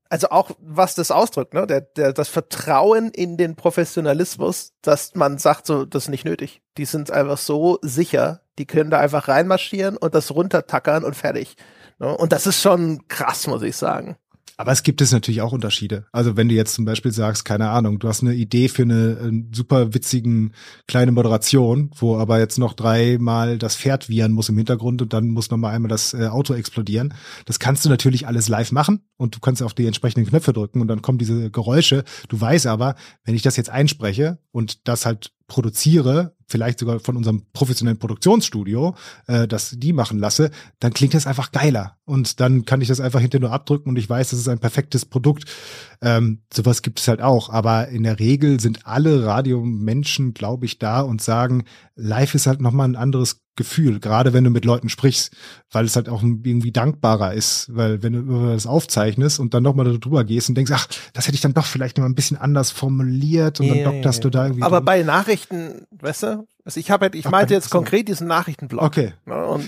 also auch was das ausdrückt, ne, der, der, das Vertrauen in den Professionalismus, dass man sagt, so, das ist nicht nötig. Die sind einfach so sicher, die können da einfach reinmarschieren und das runtertackern und fertig. Ne? Und das ist schon krass, muss ich sagen. Aber es gibt es natürlich auch Unterschiede. Also wenn du jetzt zum Beispiel sagst, keine Ahnung, du hast eine Idee für eine, eine super witzigen kleine Moderation, wo aber jetzt noch dreimal das Pferd wiehern muss im Hintergrund und dann muss noch mal einmal das äh, Auto explodieren. Das kannst du natürlich alles live machen und du kannst auf die entsprechenden Knöpfe drücken und dann kommen diese Geräusche. Du weißt aber, wenn ich das jetzt einspreche und das halt produziere, vielleicht sogar von unserem professionellen Produktionsstudio, äh, das die machen lasse, dann klingt das einfach geiler. Und dann kann ich das einfach hinterher nur abdrücken und ich weiß, das ist ein perfektes Produkt. Ähm, sowas gibt es halt auch. Aber in der Regel sind alle Radiomenschen, glaube ich, da und sagen, live ist halt nochmal ein anderes Gefühl, gerade wenn du mit Leuten sprichst, weil es halt auch irgendwie dankbarer ist, weil wenn du das aufzeichnest und dann nochmal darüber gehst und denkst, ach, das hätte ich dann doch vielleicht noch mal ein bisschen anders formuliert und yeah, dann dokterst yeah. du da irgendwie. Aber drin. bei Nachrichten, weißt du, also ich habe halt, ich Ach, meinte jetzt konkret diesen Nachrichtenblock. Okay.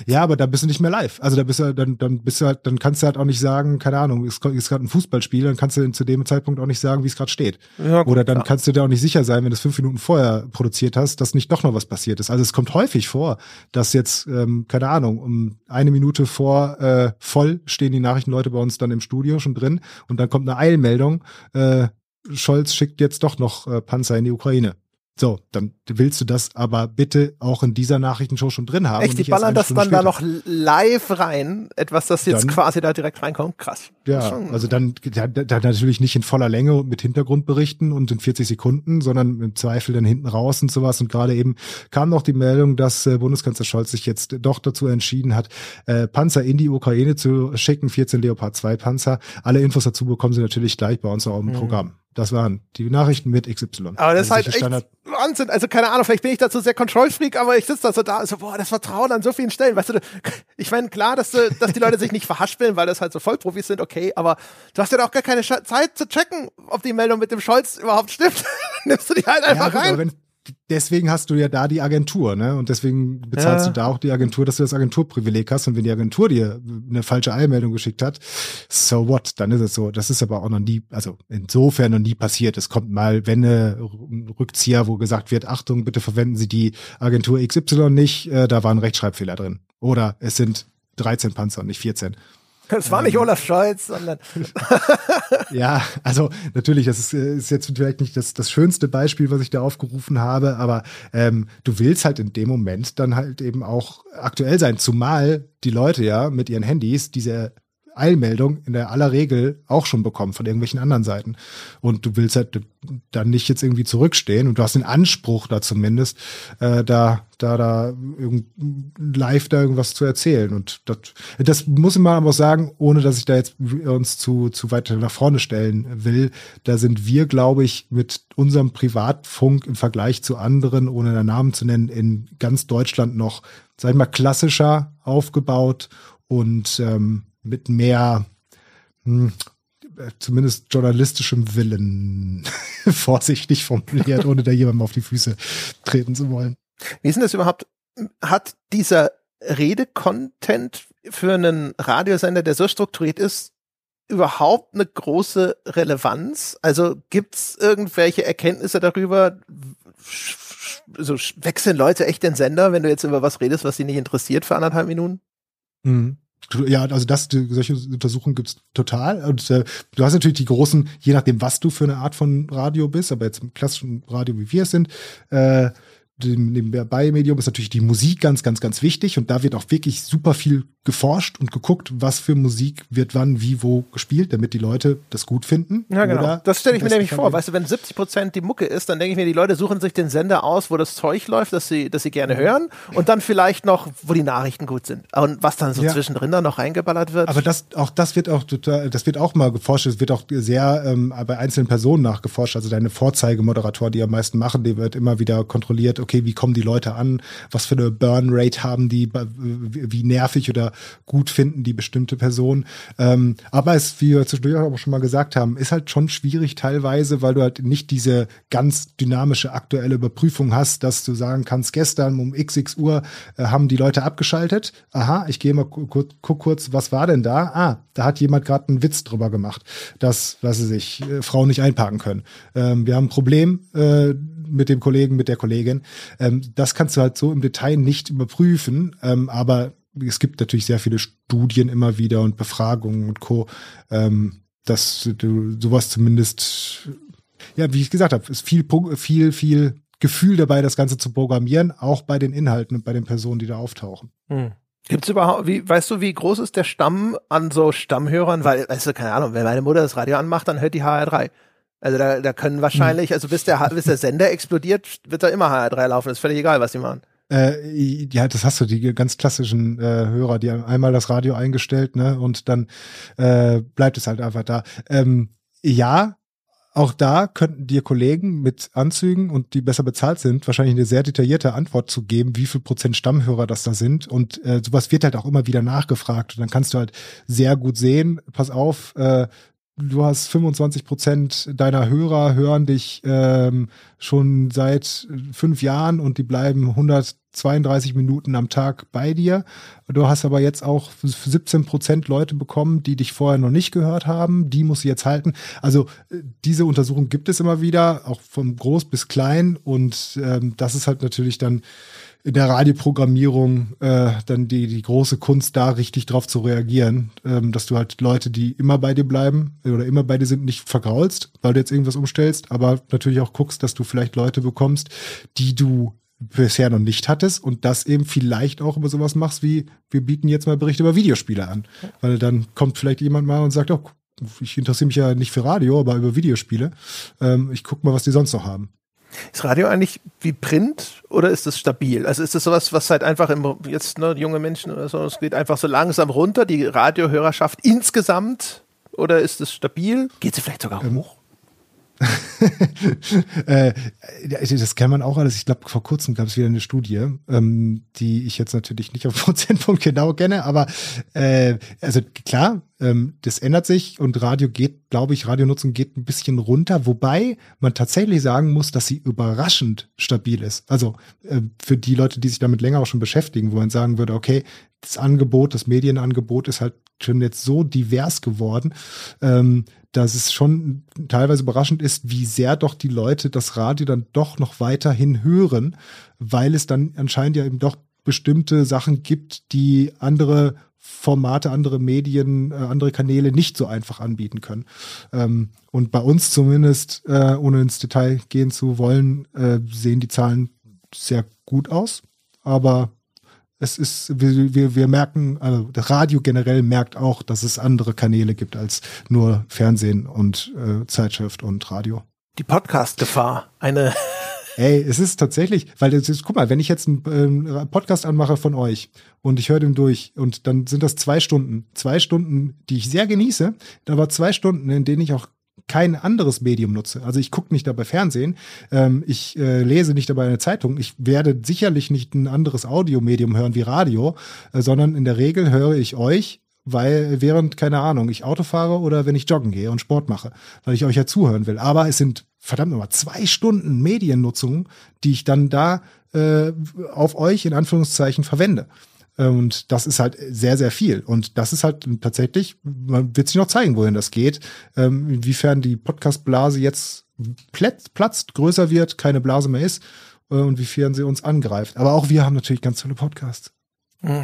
ja, aber da bist du nicht mehr live. Also da bist du, dann, dann bist du halt, dann kannst du halt auch nicht sagen, keine Ahnung, es ist gerade ein Fußballspiel, dann kannst du zu dem Zeitpunkt auch nicht sagen, wie es gerade steht. Ja, gut, Oder dann ja. kannst du dir auch nicht sicher sein, wenn du es fünf Minuten vorher produziert hast, dass nicht doch noch was passiert ist. Also es kommt häufig vor, dass jetzt, ähm, keine Ahnung, um eine Minute vor äh, voll stehen die Nachrichtenleute bei uns dann im Studio schon drin und dann kommt eine Eilmeldung, äh, Scholz schickt jetzt doch noch äh, Panzer in die Ukraine. So, dann willst du das aber bitte auch in dieser Nachrichtenshow schon drin haben. Echt, die ballern das dann später. da noch live rein, etwas, das jetzt dann, quasi da direkt reinkommt. Krass. Ja, also dann, da, da natürlich nicht in voller Länge und mit Hintergrundberichten und in 40 Sekunden, sondern im Zweifel dann hinten raus und sowas. Und gerade eben kam noch die Meldung, dass äh, Bundeskanzler Scholz sich jetzt doch dazu entschieden hat, äh, Panzer in die Ukraine zu schicken, 14 Leopard 2 Panzer. Alle Infos dazu bekommen Sie natürlich gleich bei uns auch im mhm. Programm. Das waren die Nachrichten mit XY. Aber das also ist halt echt Wahnsinn. Also keine Ahnung, vielleicht bin ich dazu sehr Control-Freak, aber ich sitze da so da, so, boah, das Vertrauen an so vielen Stellen. Weißt du, ich meine, klar, dass, dass die Leute sich nicht verhaspeln, weil das halt so Vollprofis sind, okay, aber du hast ja doch gar keine Zeit zu checken, ob die Meldung mit dem Scholz überhaupt stimmt. [LAUGHS] Nimmst du die halt einfach ja, gut, rein deswegen hast du ja da die Agentur, ne? Und deswegen bezahlst ja. du da auch die Agentur, dass du das Agenturprivileg hast. Und wenn die Agentur dir eine falsche Eilmeldung geschickt hat, so what, dann ist es so. Das ist aber auch noch nie, also insofern noch nie passiert. Es kommt mal, wenn eine Rückzieher, wo gesagt wird, Achtung, bitte verwenden Sie die Agentur XY nicht, äh, da war ein Rechtschreibfehler drin. Oder es sind 13 Panzer und nicht 14. Das war nicht Olaf Scholz, sondern. [LAUGHS] ja, also natürlich, das ist, ist, jetzt vielleicht nicht das, das schönste Beispiel, was ich da aufgerufen habe, aber ähm, du willst halt in dem Moment dann halt eben auch aktuell sein, zumal die Leute ja mit ihren Handys diese Eilmeldung in der aller Regel auch schon bekommen von irgendwelchen anderen Seiten. Und du willst halt dann nicht jetzt irgendwie zurückstehen und du hast den Anspruch da zumindest, äh, da, da, da live da irgendwas zu erzählen. Und das, das muss man aber auch sagen, ohne dass ich da jetzt uns zu, zu weit nach vorne stellen will. Da sind wir, glaube ich, mit unserem Privatfunk im Vergleich zu anderen, ohne den Namen zu nennen, in ganz Deutschland noch, sag ich mal, klassischer aufgebaut und ähm, mit mehr hm, zumindest journalistischem Willen [LAUGHS] vorsichtig formuliert, ohne da jemandem auf die Füße treten zu wollen. Wie ist denn das überhaupt? Hat dieser Redecontent für einen Radiosender, der so strukturiert ist, überhaupt eine große Relevanz? Also gibt's irgendwelche Erkenntnisse darüber? So wechseln Leute echt den Sender, wenn du jetzt über was redest, was sie nicht interessiert für anderthalb Minuten? Mhm. Ja, also das, solche Untersuchungen gibt's total. Und äh, du hast natürlich die großen, je nachdem, was du für eine Art von Radio bist, aber jetzt im klassischen Radio, wie wir es sind, äh, dem, dem Medium ist natürlich die Musik ganz, ganz, ganz wichtig und da wird auch wirklich super viel geforscht und geguckt, was für Musik wird wann, wie, wo gespielt, damit die Leute das gut finden. Ja, genau. Das stelle ich mir nämlich vor. Weißt du, wenn 70 Prozent die Mucke ist, dann denke ich mir, die Leute suchen sich den Sender aus, wo das Zeug läuft, das sie, das sie gerne hören und dann vielleicht noch, wo die Nachrichten gut sind. Und was dann so ja. zwischendrin da noch reingeballert wird. Aber das, auch das wird auch total, das wird auch mal geforscht. Es wird auch sehr ähm, bei einzelnen Personen nachgeforscht. Also deine Vorzeigemoderator, die am meisten machen, die wird immer wieder kontrolliert, okay, wie kommen die Leute an, was für eine Burn-Rate haben die, wie nervig oder gut finden die bestimmte Person. Ähm, aber es, wie wir zwischendurch auch schon mal gesagt haben, ist halt schon schwierig teilweise, weil du halt nicht diese ganz dynamische aktuelle Überprüfung hast, dass du sagen kannst, gestern um xx Uhr äh, haben die Leute abgeschaltet. Aha, ich gehe mal guck, guck kurz, was war denn da? Ah, da hat jemand gerade einen Witz drüber gemacht, dass, was sie sich, äh, Frauen nicht einparken können. Ähm, wir haben ein Problem äh, mit dem Kollegen, mit der Kollegin. Ähm, das kannst du halt so im Detail nicht überprüfen, ähm, aber es gibt natürlich sehr viele Studien immer wieder und Befragungen und Co., ähm, dass du sowas zumindest, ja, wie ich gesagt habe, ist viel, viel, viel Gefühl dabei, das Ganze zu programmieren, auch bei den Inhalten und bei den Personen, die da auftauchen. Hm. Gibt's überhaupt, wie, weißt du, wie groß ist der Stamm an so Stammhörern? Weil, weißt du, keine Ahnung, wenn meine Mutter das Radio anmacht, dann hört die HR3. Also da, da können wahrscheinlich, hm. also bis der, bis der Sender explodiert, wird da immer HR3 laufen. Ist völlig egal, was sie machen. Äh, ja, das hast du, die ganz klassischen äh, Hörer, die haben einmal das Radio eingestellt, ne, und dann äh, bleibt es halt einfach da. Ähm, ja, auch da könnten dir Kollegen mit Anzügen und die besser bezahlt sind, wahrscheinlich eine sehr detaillierte Antwort zu geben, wie viel Prozent Stammhörer das da sind. Und äh, sowas wird halt auch immer wieder nachgefragt. Und dann kannst du halt sehr gut sehen, pass auf, äh, du hast 25 Prozent deiner Hörer hören dich ähm, schon seit fünf Jahren und die bleiben 132 Minuten am Tag bei dir. Du hast aber jetzt auch 17 Prozent Leute bekommen, die dich vorher noch nicht gehört haben. Die muss jetzt halten. Also äh, diese Untersuchung gibt es immer wieder, auch von groß bis klein. Und ähm, das ist halt natürlich dann in der Radioprogrammierung äh, dann die, die große Kunst, da richtig drauf zu reagieren, ähm, dass du halt Leute, die immer bei dir bleiben oder immer bei dir sind, nicht vergraulst, weil du jetzt irgendwas umstellst, aber natürlich auch guckst, dass du vielleicht Leute bekommst, die du bisher noch nicht hattest und das eben vielleicht auch über sowas machst wie, wir bieten jetzt mal Berichte über Videospiele an. Weil dann kommt vielleicht jemand mal und sagt, oh, ich interessiere mich ja nicht für Radio, aber über Videospiele. Ähm, ich guck mal, was die sonst noch haben. Ist Radio eigentlich wie Print oder ist es stabil? Also ist das sowas, was halt einfach im, jetzt ne, junge Menschen oder so, es geht einfach so langsam runter, die Radiohörerschaft insgesamt? Oder ist es stabil? Geht sie vielleicht sogar ähm, hoch? [LAUGHS] [LAUGHS] äh, das kann man auch alles. Ich glaube, vor kurzem gab es wieder eine Studie, ähm, die ich jetzt natürlich nicht auf [LAUGHS] Prozentpunkt genau kenne, aber äh, also klar, ähm, das ändert sich und Radio geht, glaube ich, Radionutzung geht ein bisschen runter, wobei man tatsächlich sagen muss, dass sie überraschend stabil ist. Also äh, für die Leute, die sich damit länger auch schon beschäftigen, wo man sagen würde, okay, das Angebot, das Medienangebot ist halt schon jetzt so divers geworden, ähm, dass es schon teilweise überraschend ist, wie sehr doch die Leute das Radio dann doch noch weiterhin hören, weil es dann anscheinend ja eben doch bestimmte Sachen gibt, die andere Formate, andere Medien, äh, andere Kanäle nicht so einfach anbieten können. Ähm, und bei uns zumindest, äh, ohne ins Detail gehen zu wollen, äh, sehen die Zahlen sehr gut aus. Aber es ist, wir, wir, wir merken, also das Radio generell merkt auch, dass es andere Kanäle gibt als nur Fernsehen und äh, Zeitschrift und Radio. Die Podcast-Gefahr, eine. [LAUGHS] Ey, es ist tatsächlich, weil das ist, guck mal, wenn ich jetzt einen äh, Podcast anmache von euch und ich höre den durch und dann sind das zwei Stunden, zwei Stunden, die ich sehr genieße, aber zwei Stunden, in denen ich auch kein anderes Medium nutze. Also ich gucke nicht dabei Fernsehen, ähm, ich äh, lese nicht dabei eine Zeitung, ich werde sicherlich nicht ein anderes Audiomedium hören wie Radio, äh, sondern in der Regel höre ich euch, weil während, keine Ahnung, ich Auto fahre oder wenn ich joggen gehe und Sport mache, weil ich euch ja zuhören will. Aber es sind verdammt nochmal zwei Stunden Mediennutzung, die ich dann da äh, auf euch in Anführungszeichen verwende. Und das ist halt sehr, sehr viel. Und das ist halt tatsächlich, man wird sich noch zeigen, wohin das geht. Ähm, inwiefern die Podcast-Blase jetzt platzt, größer wird, keine Blase mehr ist äh, und wiefern sie uns angreift. Aber auch wir haben natürlich ganz tolle Podcasts. Mhm.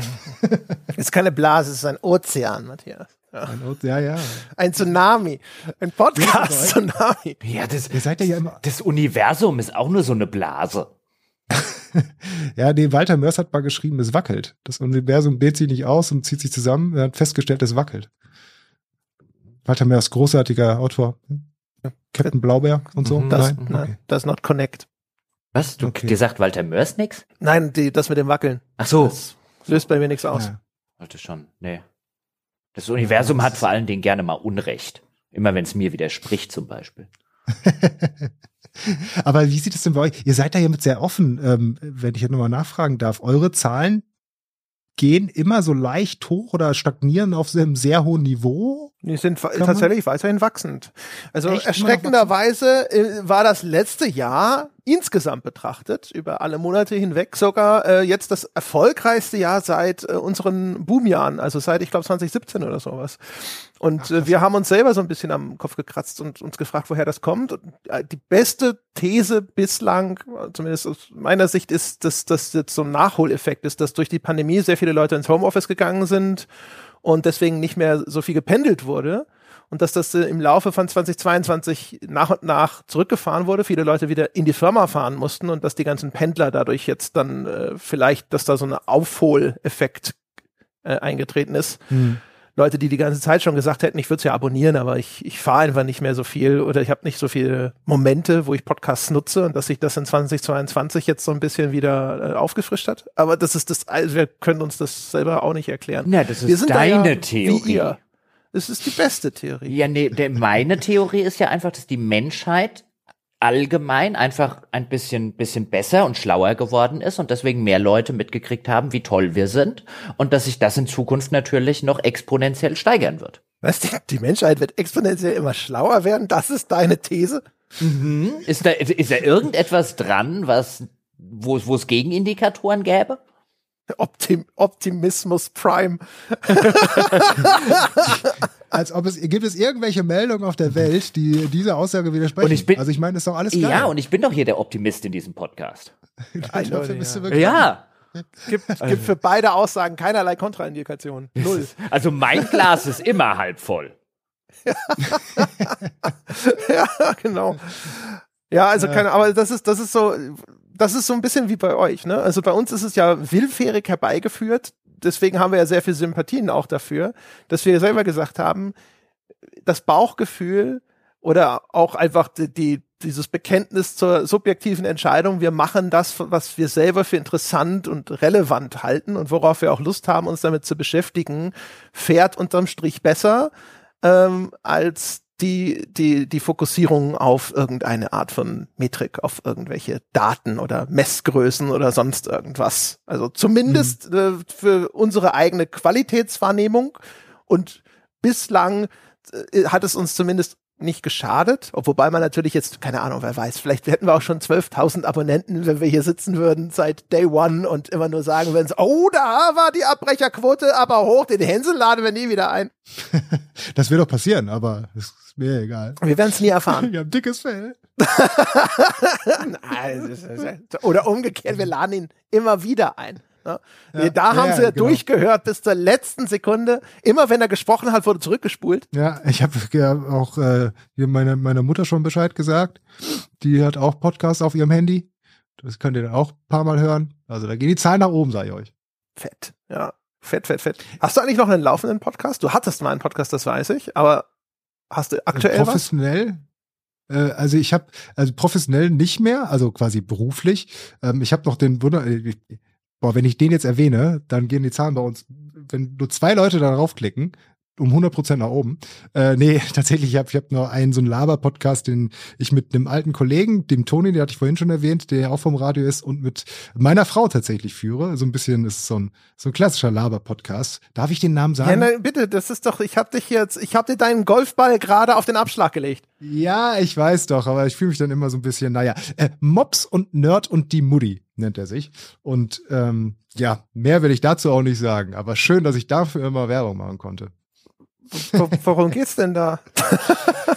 es ist keine Blase, es ist ein Ozean, Matthias. Ja. Ein, ja, ja. Ein Tsunami. Ein Podcast-Tsunami. Ja, das, Ihr seid ja immer das Universum ist auch nur so eine Blase. [LAUGHS] ja, nee, Walter Mörs hat mal geschrieben, es wackelt. Das Universum dehnt sich nicht aus und zieht sich zusammen. Er hat festgestellt, es wackelt. Walter Mörs, großartiger Autor. Captain Blaubeer und so. Mhm, das, Nein? Okay. das not connect. Was? Du okay. dir sagt Walter Mörs nix? Nein, die, das mit dem Wackeln. Ach so. Das löst bei mir nichts aus. Ja. Warte schon. Nee. Das Universum hat vor allen Dingen gerne mal Unrecht. Immer wenn es mir widerspricht, zum Beispiel. [LAUGHS] [LAUGHS] Aber wie sieht es denn bei euch? Ihr seid da ja mit sehr offen, ähm, wenn ich jetzt nochmal nachfragen darf. Eure Zahlen gehen immer so leicht hoch oder stagnieren auf einem sehr hohen Niveau? Die sind tatsächlich weiterhin wachsend. Also Echt? erschreckenderweise äh, war das letzte Jahr insgesamt betrachtet, über alle Monate hinweg, sogar äh, jetzt das erfolgreichste Jahr seit äh, unseren Boomjahren, also seit, ich glaube, 2017 oder sowas. Und Ach, äh, wir haben uns selber so ein bisschen am Kopf gekratzt und uns gefragt, woher das kommt. Und, äh, die beste These bislang, zumindest aus meiner Sicht, ist, dass das jetzt so ein Nachholeffekt ist, dass durch die Pandemie sehr viele Leute ins Homeoffice gegangen sind und deswegen nicht mehr so viel gependelt wurde und dass das äh, im Laufe von 2022 nach und nach zurückgefahren wurde, viele Leute wieder in die Firma fahren mussten und dass die ganzen Pendler dadurch jetzt dann äh, vielleicht, dass da so ein Aufholeffekt äh, eingetreten ist. Hm. Leute, die die ganze Zeit schon gesagt hätten, ich würde es ja abonnieren, aber ich, ich fahre einfach nicht mehr so viel oder ich habe nicht so viele Momente, wo ich Podcasts nutze und dass sich das in 2022 jetzt so ein bisschen wieder äh, aufgefrischt hat. Aber das ist das, also wir können uns das selber auch nicht erklären. Ja, das ist deine ja, Theorie. Es ist die beste Theorie. Ja, nee, der, meine Theorie ist ja einfach, dass die Menschheit allgemein einfach ein bisschen, bisschen besser und schlauer geworden ist und deswegen mehr Leute mitgekriegt haben, wie toll wir sind und dass sich das in Zukunft natürlich noch exponentiell steigern wird. Was, die, die Menschheit wird exponentiell immer schlauer werden? Das ist deine These? Mhm. Ist da, ist da irgendetwas dran, was, wo, wo es Gegenindikatoren gäbe? Optim Optimismus Prime. [LAUGHS] Als ob es gibt es irgendwelche Meldungen auf der Welt, die dieser Aussage widersprechen. Und ich bin, also ich meine, ist doch alles geil. Ja, und ich bin doch hier der Optimist in diesem Podcast. [LAUGHS] ich glaube, bist du wirklich ja. Gibt, gibt für beide Aussagen keinerlei Kontraindikationen. Null. Also mein Glas ist immer halb voll. [LAUGHS] ja, genau. Ja, also keine, aber das ist, das ist so, das ist so ein bisschen wie bei euch, ne? Also bei uns ist es ja willfährig herbeigeführt. Deswegen haben wir ja sehr viel Sympathien auch dafür, dass wir selber gesagt haben, das Bauchgefühl oder auch einfach die, die dieses Bekenntnis zur subjektiven Entscheidung, wir machen das, was wir selber für interessant und relevant halten und worauf wir auch Lust haben, uns damit zu beschäftigen, fährt unterm Strich besser ähm, als die, die, die Fokussierung auf irgendeine Art von Metrik, auf irgendwelche Daten oder Messgrößen oder sonst irgendwas. Also zumindest mhm. äh, für unsere eigene Qualitätswahrnehmung und bislang äh, hat es uns zumindest nicht geschadet, wobei man natürlich jetzt, keine Ahnung, wer weiß, vielleicht hätten wir auch schon 12.000 Abonnenten, wenn wir hier sitzen würden seit Day One und immer nur sagen würden, oh, da war die Abbrecherquote aber hoch, den Hänsel laden wir nie wieder ein. [LAUGHS] das wird doch passieren, aber ist mir egal. Wir werden es nie erfahren. [LAUGHS] wir haben dickes Fell. [LAUGHS] Oder umgekehrt, wir laden ihn immer wieder ein. Ja, da haben sie ja genau. durchgehört bis zur letzten Sekunde. Immer wenn er gesprochen hat, wurde zurückgespult. Ja, ich habe ja auch äh, hier meine, meiner Mutter schon Bescheid gesagt. Die hat auch Podcasts auf ihrem Handy. Das könnt ihr dann auch ein paar Mal hören. Also da gehen die Zahlen nach oben, sage ich euch. Fett, ja. Fett, fett, fett. Hast du eigentlich noch einen laufenden Podcast? Du hattest mal einen Podcast, das weiß ich, aber hast du aktuell professionell? Was? Äh, also ich habe also professionell nicht mehr, also quasi beruflich. Ähm, ich habe noch den Wunder, äh, boah, wenn ich den jetzt erwähne, dann gehen die Zahlen bei uns, wenn nur zwei Leute da draufklicken, um 100 Prozent nach oben. Äh, nee, [LAUGHS] tatsächlich, ich habe ich hab noch einen so einen Laber-Podcast, den ich mit einem alten Kollegen, dem Toni, den hatte ich vorhin schon erwähnt, der auch vom Radio ist und mit meiner Frau tatsächlich führe. So ein bisschen ist so ein so ein klassischer Laber-Podcast. Darf ich den Namen sagen? Ja, nein, bitte, das ist doch, ich habe dich jetzt, ich habe dir deinen Golfball gerade auf den Abschlag gelegt. Ja, ich weiß doch, aber ich fühle mich dann immer so ein bisschen, naja, äh, Mops und Nerd und die Mutti nennt er sich. Und ähm, ja, mehr will ich dazu auch nicht sagen, aber schön, dass ich dafür immer Werbung machen konnte. Worum geht's denn da? [LAUGHS]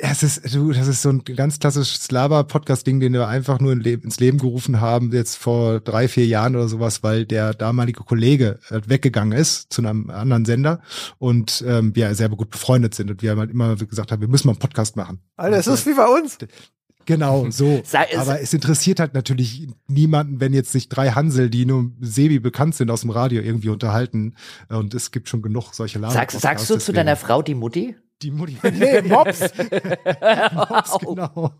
Es ist, du, das ist so ein ganz klassisches Laber-Podcast-Ding, den wir einfach nur ins Leben gerufen haben, jetzt vor drei, vier Jahren oder sowas, weil der damalige Kollege äh, weggegangen ist zu einem anderen Sender und ähm, wir sehr gut befreundet sind und wir haben halt immer gesagt haben, wir müssen mal einen Podcast machen. Alter, es ist wie bei uns. Genau, [LAUGHS] so. Aber es interessiert halt natürlich niemanden, wenn jetzt sich drei Hansel, die nur Sebi bekannt sind aus dem Radio, irgendwie unterhalten. Und es gibt schon genug solche Laden. Sag, sagst du zu deiner Frau die Mutti? Die Mutti. [LAUGHS] Nee, Mops. Mops, [LAUGHS] genau.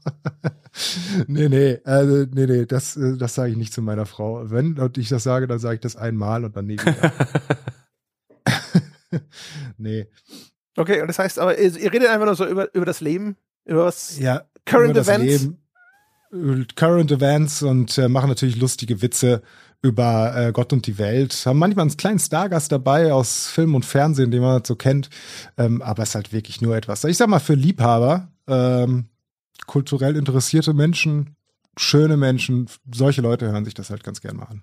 nee, nee, also, nee, nee, das, äh, das sage ich nicht zu meiner Frau. Wenn und ich das sage, dann sage ich das einmal und dann nie wieder. nee. Okay, und das heißt aber, ihr redet einfach nur so über, über das Leben, über was ja, Current Events. Leben, Current Events und äh, machen natürlich lustige Witze über äh, Gott und die Welt. Haben manchmal einen kleinen Stargast dabei aus Film und Fernsehen, den man so kennt. Ähm, aber es ist halt wirklich nur etwas. Ich sag mal, für Liebhaber, ähm, kulturell interessierte Menschen, schöne Menschen, solche Leute hören sich das halt ganz gern mal an.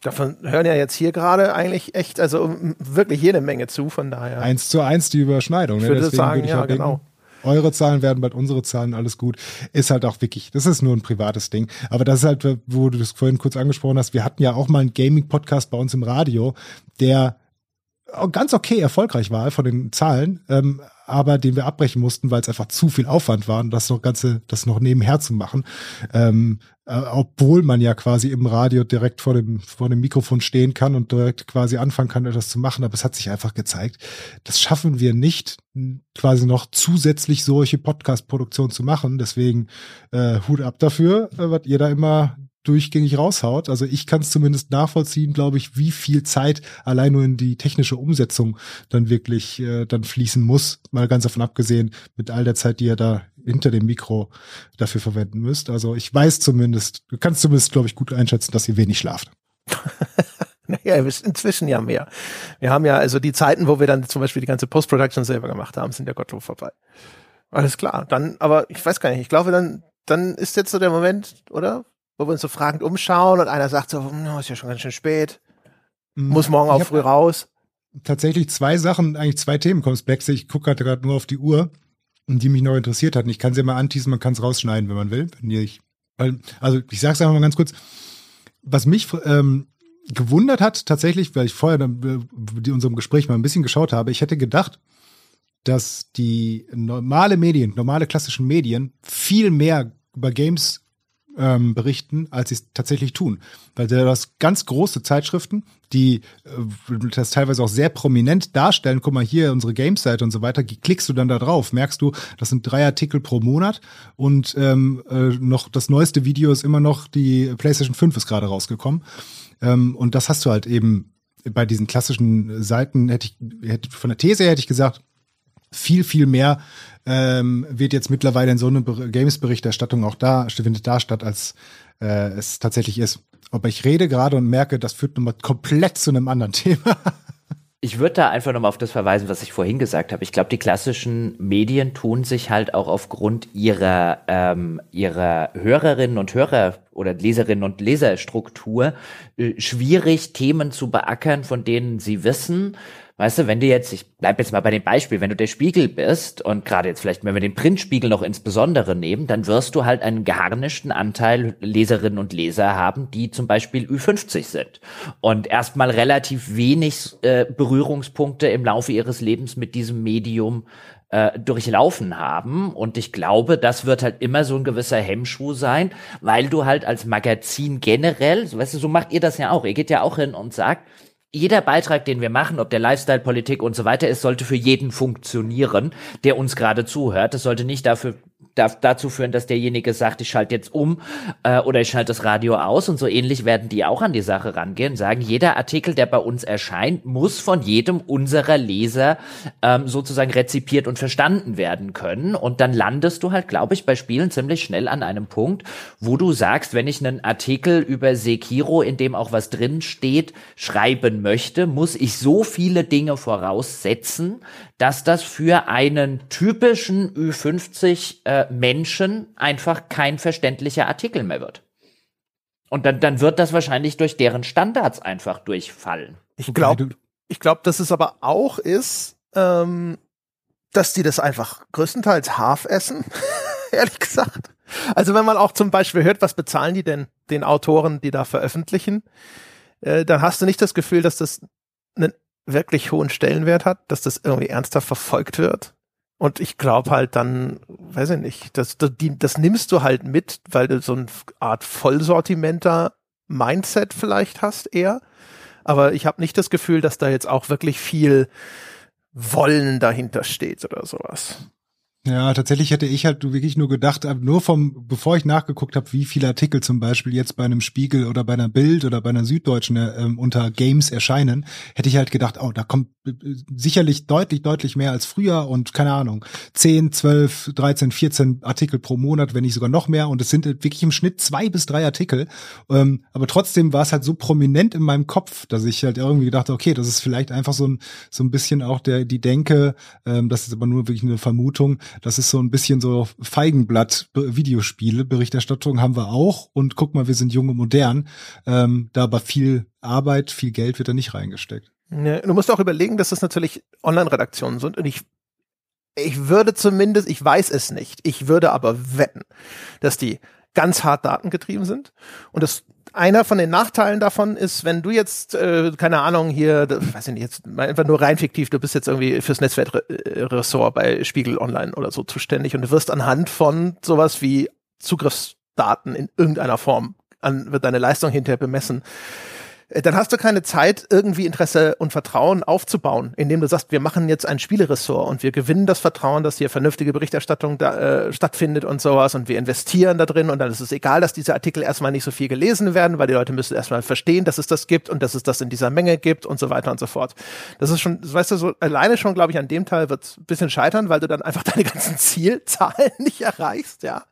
Davon hören ja jetzt hier gerade eigentlich echt, also wirklich jede Menge zu, von daher. Eins zu eins die Überschneidung. Ich ne? würde Deswegen sagen, würde ich ja, genau. Denken, eure Zahlen werden bald unsere Zahlen, alles gut. Ist halt auch wirklich, das ist nur ein privates Ding. Aber das ist halt, wo du das vorhin kurz angesprochen hast, wir hatten ja auch mal einen Gaming-Podcast bei uns im Radio, der ganz okay erfolgreich war von den Zahlen, ähm, aber den wir abbrechen mussten, weil es einfach zu viel Aufwand war, das noch ganze, das noch nebenher zu machen. Ähm, äh, obwohl man ja quasi im Radio direkt vor dem, vor dem Mikrofon stehen kann und direkt quasi anfangen kann, etwas zu machen. Aber es hat sich einfach gezeigt, das schaffen wir nicht, quasi noch zusätzlich solche Podcast-Produktionen zu machen. Deswegen äh, Hut ab dafür, äh, was ihr da immer durchgängig raushaut. Also ich kann es zumindest nachvollziehen, glaube ich, wie viel Zeit allein nur in die technische Umsetzung dann wirklich äh, dann fließen muss. Mal ganz davon abgesehen, mit all der Zeit, die ihr da hinter dem Mikro dafür verwenden müsst. Also ich weiß zumindest, du kannst zumindest, glaube ich, gut einschätzen, dass ihr wenig schlaft. [LAUGHS] naja, inzwischen ja mehr. Wir haben ja also die Zeiten, wo wir dann zum Beispiel die ganze Post-Production selber gemacht haben, sind ja Gottlob vorbei. Alles klar. Dann, aber ich weiß gar nicht, ich glaube, dann, dann ist jetzt so der Moment, oder? Wo wir uns so fragend umschauen und einer sagt so, no, ist ja schon ganz schön spät. Mhm. Muss morgen auch früh raus. Tatsächlich zwei Sachen, eigentlich zwei Themenkomplexe. Ich gucke gerade nur auf die Uhr, die mich noch interessiert hatten. Ich kann sie mal anteasen, man kann es rausschneiden, wenn man will. Wenn ich, weil, also ich sag's einfach mal ganz kurz. Was mich ähm, gewundert hat, tatsächlich, weil ich vorher in unserem Gespräch mal ein bisschen geschaut habe, ich hätte gedacht, dass die normale Medien, normale klassischen Medien viel mehr über Games ähm, berichten, als sie es tatsächlich tun. Weil du hast ganz große Zeitschriften, die äh, das teilweise auch sehr prominent darstellen. Guck mal hier, unsere Games-Seite und so weiter. Klickst du dann da drauf, merkst du, das sind drei Artikel pro Monat und ähm, äh, noch das neueste Video ist immer noch, die PlayStation 5 ist gerade rausgekommen. Ähm, und das hast du halt eben bei diesen klassischen Seiten, hätte ich, hätte, von der These hätte ich gesagt, viel, viel mehr ähm, wird jetzt mittlerweile in so einer Games-Berichterstattung auch da, findet da statt, als äh, es tatsächlich ist. Aber ich rede gerade und merke, das führt nochmal komplett zu einem anderen [LAUGHS] Thema. Ich würde da einfach nochmal auf das verweisen, was ich vorhin gesagt habe. Ich glaube, die klassischen Medien tun sich halt auch aufgrund ihrer, ähm, ihrer Hörerinnen und Hörer oder Leserinnen und Leserstruktur äh, schwierig, Themen zu beackern, von denen sie wissen, Weißt du, wenn du jetzt, ich bleib jetzt mal bei dem Beispiel, wenn du der Spiegel bist und gerade jetzt vielleicht, wenn wir den Printspiegel noch insbesondere nehmen, dann wirst du halt einen geharnischten Anteil Leserinnen und Leser haben, die zum Beispiel Ü50 sind und erstmal relativ wenig äh, Berührungspunkte im Laufe ihres Lebens mit diesem Medium äh, durchlaufen haben. Und ich glaube, das wird halt immer so ein gewisser Hemmschuh sein, weil du halt als Magazin generell, weißt du, so macht ihr das ja auch. Ihr geht ja auch hin und sagt, jeder Beitrag, den wir machen, ob der Lifestyle, Politik und so weiter ist, sollte für jeden funktionieren, der uns gerade zuhört. Es sollte nicht dafür darf dazu führen, dass derjenige sagt, ich schalte jetzt um äh, oder ich schalte das Radio aus und so ähnlich werden die auch an die Sache rangehen, sagen, jeder Artikel, der bei uns erscheint, muss von jedem unserer Leser ähm, sozusagen rezipiert und verstanden werden können. Und dann landest du halt, glaube ich, bei Spielen ziemlich schnell an einem Punkt, wo du sagst, wenn ich einen Artikel über Sekiro, in dem auch was drin steht, schreiben möchte, muss ich so viele Dinge voraussetzen, dass das für einen typischen Ü50 äh, Menschen einfach kein verständlicher Artikel mehr wird. Und dann, dann wird das wahrscheinlich durch deren Standards einfach durchfallen. Ich glaube, ich glaube, dass es aber auch ist, ähm, dass die das einfach größtenteils Haf essen, [LAUGHS] ehrlich gesagt. Also wenn man auch zum Beispiel hört, was bezahlen die denn den Autoren, die da veröffentlichen, äh, dann hast du nicht das Gefühl, dass das einen wirklich hohen Stellenwert hat, dass das irgendwie ernsthaft verfolgt wird. Und ich glaube halt dann, weiß ich nicht, das, das, die, das nimmst du halt mit, weil du so eine Art Vollsortimenter Mindset vielleicht hast eher. Aber ich habe nicht das Gefühl, dass da jetzt auch wirklich viel Wollen dahinter steht oder sowas. Ja, tatsächlich hätte ich halt wirklich nur gedacht, äh, nur vom, bevor ich nachgeguckt habe, wie viele Artikel zum Beispiel jetzt bei einem Spiegel oder bei einer Bild oder bei einer Süddeutschen äh, unter Games erscheinen, hätte ich halt gedacht, oh, da kommt äh, sicherlich deutlich, deutlich mehr als früher und keine Ahnung, 10, 12, 13, 14 Artikel pro Monat, wenn nicht sogar noch mehr und es sind wirklich im Schnitt zwei bis drei Artikel, ähm, aber trotzdem war es halt so prominent in meinem Kopf, dass ich halt irgendwie gedacht, okay, das ist vielleicht einfach so ein, so ein bisschen auch der, die Denke, ähm, das ist aber nur wirklich eine Vermutung, das ist so ein bisschen so Feigenblatt Videospiele. Berichterstattung haben wir auch. Und guck mal, wir sind jung und modern. Ähm, da aber viel Arbeit, viel Geld wird da nicht reingesteckt. Ja, du musst auch überlegen, dass das natürlich Online-Redaktionen sind. Und ich, ich würde zumindest, ich weiß es nicht, ich würde aber wetten, dass die ganz hart datengetrieben sind und das einer von den Nachteilen davon ist, wenn du jetzt, äh, keine Ahnung, hier, weiß ich nicht, jetzt einfach nur rein fiktiv, du bist jetzt irgendwie fürs Netzwerkressort bei Spiegel Online oder so zuständig und du wirst anhand von sowas wie Zugriffsdaten in irgendeiner Form an, wird deine Leistung hinterher bemessen. Äh, dann hast du keine Zeit, irgendwie Interesse und Vertrauen aufzubauen, indem du sagst, wir machen jetzt ein Spieleressort und wir gewinnen das Vertrauen, dass hier vernünftige Berichterstattung da, äh, stattfindet und sowas und wir investieren da drin und dann ist es egal, dass diese Artikel erstmal nicht so viel gelesen werden, weil die Leute müssen erstmal verstehen, dass es das gibt und dass es das in dieser Menge gibt und so weiter und so fort. Das ist schon, weißt du, so alleine schon, glaube ich, an dem Teil wird es ein bisschen scheitern, weil du dann einfach [LAUGHS] deine ganzen Zielzahlen nicht erreichst, ja.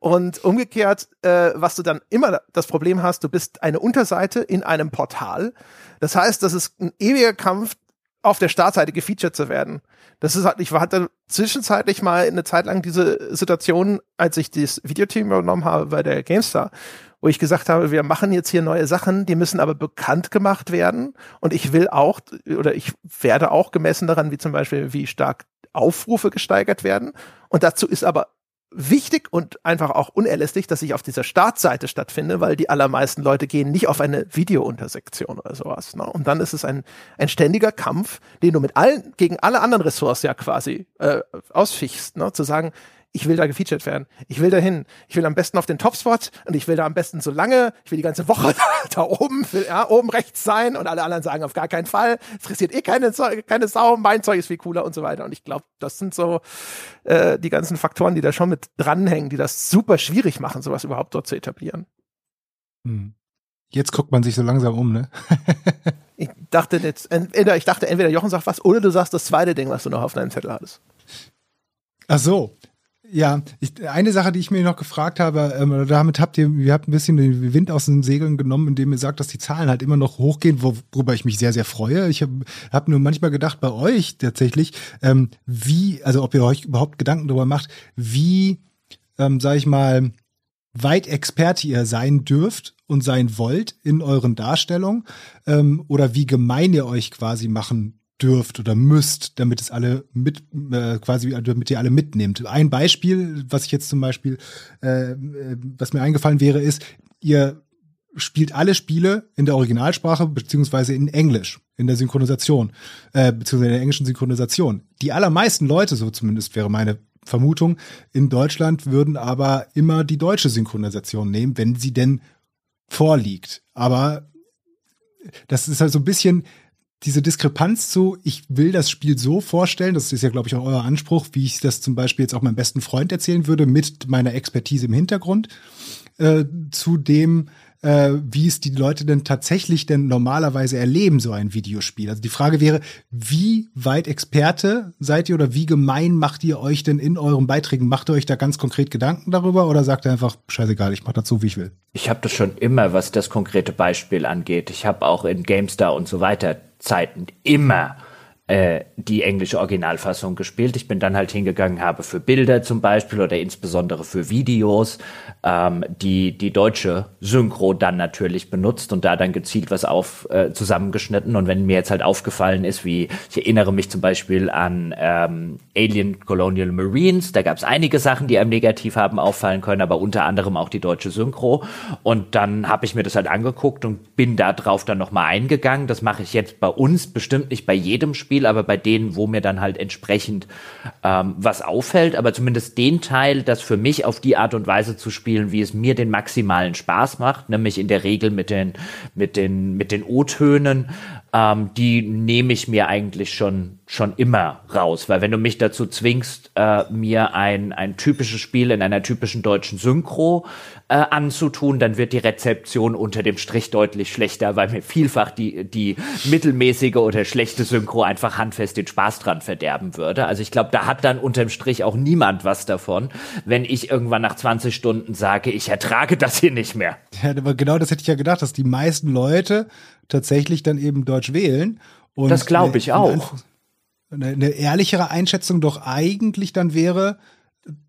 Und umgekehrt, äh, was du dann immer das Problem hast, du bist eine Unterseite in einem Portal. Das heißt, das ist ein ewiger Kampf, auf der Startseite gefeatured zu werden. Das ist halt, ich hatte zwischenzeitlich mal eine Zeit lang diese Situation, als ich das Videoteam übernommen habe bei der GameStar, wo ich gesagt habe, wir machen jetzt hier neue Sachen, die müssen aber bekannt gemacht werden. Und ich will auch, oder ich werde auch gemessen daran, wie zum Beispiel, wie stark Aufrufe gesteigert werden. Und dazu ist aber wichtig und einfach auch unerlässlich, dass ich auf dieser Startseite stattfinde, weil die allermeisten Leute gehen nicht auf eine Videountersektion oder sowas. Ne? Und dann ist es ein, ein ständiger Kampf, den du mit allen, gegen alle anderen Ressorts ja quasi äh, ausfichst, ne? zu sagen, ich will da gefeatured werden. Ich will dahin. Ich will am besten auf den Topspot und ich will da am besten so lange, ich will die ganze Woche da, [LAUGHS] da oben, will, ja, oben rechts sein und alle anderen sagen auf gar keinen Fall. Interessiert eh keine, keine Sau, mein Zeug ist viel cooler und so weiter. Und ich glaube, das sind so äh, die ganzen Faktoren, die da schon mit dranhängen, die das super schwierig machen, sowas überhaupt dort zu etablieren. Hm. Jetzt guckt man sich so langsam um, ne? [LAUGHS] ich dachte jetzt, entweder, ich dachte, entweder Jochen sagt was oder du sagst das zweite Ding, was du noch auf deinem Zettel hattest. Ach so, ja, ich, eine Sache, die ich mir noch gefragt habe, ähm, damit habt ihr, ihr habt ein bisschen den Wind aus den Segeln genommen, indem ihr sagt, dass die Zahlen halt immer noch hochgehen, worüber ich mich sehr, sehr freue. Ich habe hab nur manchmal gedacht, bei euch tatsächlich, ähm, wie, also ob ihr euch überhaupt Gedanken darüber macht, wie, ähm, sag ich mal, weit Experte ihr sein dürft und sein wollt in euren Darstellungen ähm, oder wie gemein ihr euch quasi machen dürft oder müsst, damit es alle mit, äh, quasi, damit ihr alle mitnehmt. Ein Beispiel, was ich jetzt zum Beispiel, äh, was mir eingefallen wäre, ist, ihr spielt alle Spiele in der Originalsprache beziehungsweise in Englisch, in der Synchronisation, äh, beziehungsweise in der englischen Synchronisation. Die allermeisten Leute, so zumindest wäre meine Vermutung, in Deutschland würden aber immer die deutsche Synchronisation nehmen, wenn sie denn vorliegt. Aber das ist halt so ein bisschen, diese Diskrepanz zu, ich will das Spiel so vorstellen, das ist ja, glaube ich, auch euer Anspruch, wie ich das zum Beispiel jetzt auch meinem besten Freund erzählen würde, mit meiner Expertise im Hintergrund, äh, zu dem, äh, wie es die Leute denn tatsächlich denn normalerweise erleben, so ein Videospiel. Also die Frage wäre, wie weit Experte seid ihr oder wie gemein macht ihr euch denn in euren Beiträgen? Macht ihr euch da ganz konkret Gedanken darüber oder sagt ihr einfach, scheißegal, ich mache das so, wie ich will? Ich habe das schon immer, was das konkrete Beispiel angeht. Ich habe auch in GameStar und so weiter Zeiten immer äh, die englische Originalfassung gespielt. Ich bin dann halt hingegangen, habe für Bilder zum Beispiel oder insbesondere für Videos ähm, die, die deutsche Synchro dann natürlich benutzt und da dann gezielt was auf äh, zusammengeschnitten. Und wenn mir jetzt halt aufgefallen ist, wie ich erinnere mich zum Beispiel an ähm, Alien Colonial Marines, da gab es einige Sachen, die einem negativ haben auffallen können, aber unter anderem auch die deutsche Synchro. Und dann habe ich mir das halt angeguckt und bin da drauf dann nochmal eingegangen. Das mache ich jetzt bei uns bestimmt nicht bei jedem Spiel Spiel, aber bei denen, wo mir dann halt entsprechend ähm, was auffällt, aber zumindest den Teil, das für mich auf die Art und Weise zu spielen, wie es mir den maximalen Spaß macht, nämlich in der Regel mit den mit den mit den O-Tönen, ähm, die nehme ich mir eigentlich schon schon immer raus, weil wenn du mich dazu zwingst, äh, mir ein, ein typisches Spiel in einer typischen deutschen Synchro äh, anzutun, dann wird die Rezeption unter dem Strich deutlich schlechter, weil mir vielfach die, die mittelmäßige oder schlechte Synchro einfach handfest den Spaß dran verderben würde. Also ich glaube, da hat dann unterm Strich auch niemand was davon, wenn ich irgendwann nach 20 Stunden sage, ich ertrage das hier nicht mehr. Ja, aber genau das hätte ich ja gedacht, dass die meisten Leute tatsächlich dann eben Deutsch wählen. Und das glaube ich auch eine, eine ehrlichere Einschätzung doch eigentlich dann wäre,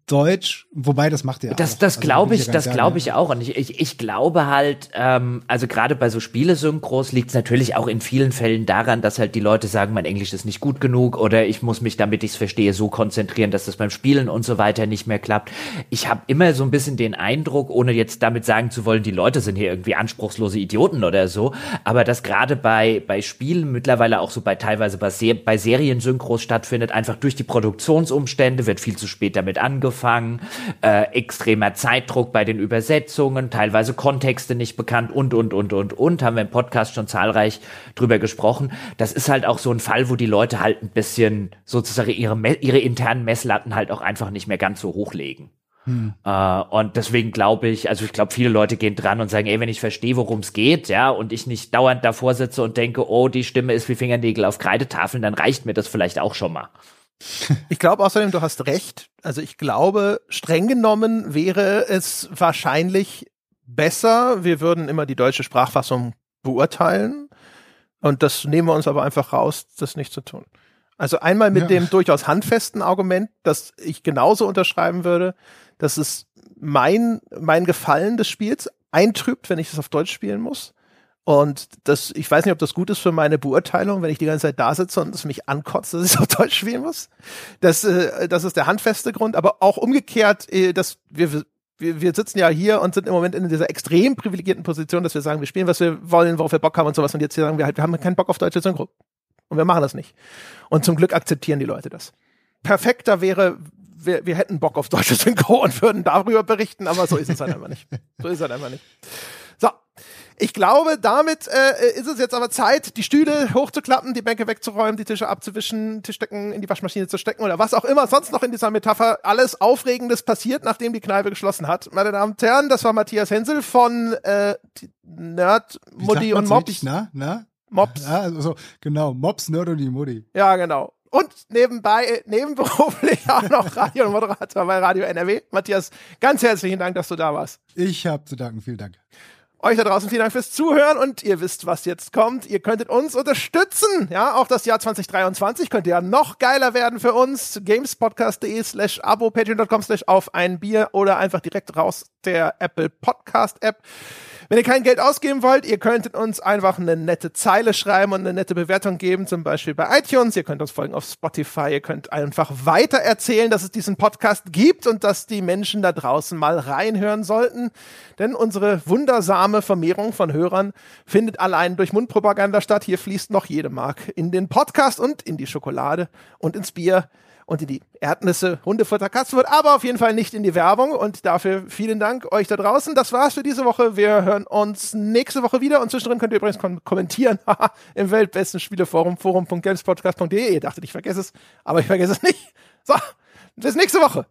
Deutsch, wobei das macht er das, auch. Das also glaube ich, das glaube ich auch. Und ich, ich, ich glaube halt, ähm, also gerade bei so Spielesynchros liegt es natürlich auch in vielen Fällen daran, dass halt die Leute sagen, mein Englisch ist nicht gut genug oder ich muss mich, damit ich es verstehe, so konzentrieren, dass das beim Spielen und so weiter nicht mehr klappt. Ich habe immer so ein bisschen den Eindruck, ohne jetzt damit sagen zu wollen, die Leute sind hier irgendwie anspruchslose Idioten oder so, aber dass gerade bei, bei Spielen mittlerweile auch so bei teilweise bei, Se bei Seriensynchros stattfindet, einfach durch die Produktionsumstände wird viel zu spät damit angefangen angefangen, äh, extremer Zeitdruck bei den Übersetzungen, teilweise Kontexte nicht bekannt und, und, und, und, und, haben wir im Podcast schon zahlreich drüber gesprochen. Das ist halt auch so ein Fall, wo die Leute halt ein bisschen sozusagen ihre, ihre internen Messlatten halt auch einfach nicht mehr ganz so hochlegen. Hm. Uh, und deswegen glaube ich, also ich glaube, viele Leute gehen dran und sagen, ey, wenn ich verstehe, worum es geht, ja, und ich nicht dauernd davor sitze und denke, oh, die Stimme ist wie Fingernägel auf Kreidetafeln, dann reicht mir das vielleicht auch schon mal. Ich glaube außerdem, du hast recht. Also ich glaube, streng genommen wäre es wahrscheinlich besser, wir würden immer die deutsche Sprachfassung beurteilen. Und das nehmen wir uns aber einfach raus, das nicht zu tun. Also einmal mit ja. dem durchaus handfesten Argument, das ich genauso unterschreiben würde, dass es mein, mein Gefallen des Spiels eintrübt, wenn ich es auf Deutsch spielen muss. Und das, ich weiß nicht, ob das gut ist für meine Beurteilung, wenn ich die ganze Zeit da sitze und es mich ankotzt, dass ich auf [LAUGHS] Deutsch spielen muss. Das, äh, das ist der handfeste Grund, aber auch umgekehrt, äh, dass wir, wir, wir sitzen ja hier und sind im Moment in dieser extrem privilegierten Position, dass wir sagen, wir spielen, was wir wollen, worauf wir Bock haben und sowas. Und jetzt sagen wir halt, wir haben keinen Bock auf deutsche Synchro. Und wir machen das nicht. Und zum Glück akzeptieren die Leute das. Perfekter wäre, wir, wir hätten Bock auf deutsche [LAUGHS] Synchro und würden darüber berichten, aber so ist es halt einfach nicht. So ist es halt einfach nicht. Ich glaube, damit äh, ist es jetzt aber Zeit, die Stühle hochzuklappen, die Bänke wegzuräumen, die Tische abzuwischen, Tischdecken in die Waschmaschine zu stecken oder was auch immer sonst noch in dieser Metapher alles Aufregendes passiert, nachdem die Kneipe geschlossen hat. Meine Damen und Herren, das war Matthias Hensel von äh, Nerd, Mutti und Mops. Na, na? Mops. Ja, also, genau, Mops, Nerd und die Mutti. Ja, genau. Und nebenbei, nebenberuflich [LAUGHS] auch noch Radio und Moderator bei Radio NRW. Matthias, ganz herzlichen Dank, dass du da warst. Ich habe zu danken, vielen Dank. Euch da draußen vielen Dank fürs Zuhören und ihr wisst, was jetzt kommt. Ihr könntet uns unterstützen. Ja, auch das Jahr 2023 könnte ja noch geiler werden für uns. Gamespodcast.de slash abo, patreon.com slash auf ein Bier oder einfach direkt raus der Apple Podcast App. Wenn ihr kein Geld ausgeben wollt, ihr könntet uns einfach eine nette Zeile schreiben und eine nette Bewertung geben, zum Beispiel bei iTunes. Ihr könnt uns folgen auf Spotify. Ihr könnt einfach weiter erzählen, dass es diesen Podcast gibt und dass die Menschen da draußen mal reinhören sollten. Denn unsere wundersame Vermehrung von Hörern findet allein durch Mundpropaganda statt. Hier fließt noch jede Mark in den Podcast und in die Schokolade und ins Bier und in die Erdnüsse, Hundefutter, Katzenfutter, aber auf jeden Fall nicht in die Werbung. Und dafür vielen Dank euch da draußen. Das war's für diese Woche. Wir hören uns nächste Woche wieder. Und zwischendrin könnt ihr übrigens kom kommentieren [LAUGHS] im weltbesten Spieleforum, forum.gamespodcast.de. Ihr dachtet, ich vergesse es, aber ich vergesse es nicht. So, bis nächste Woche.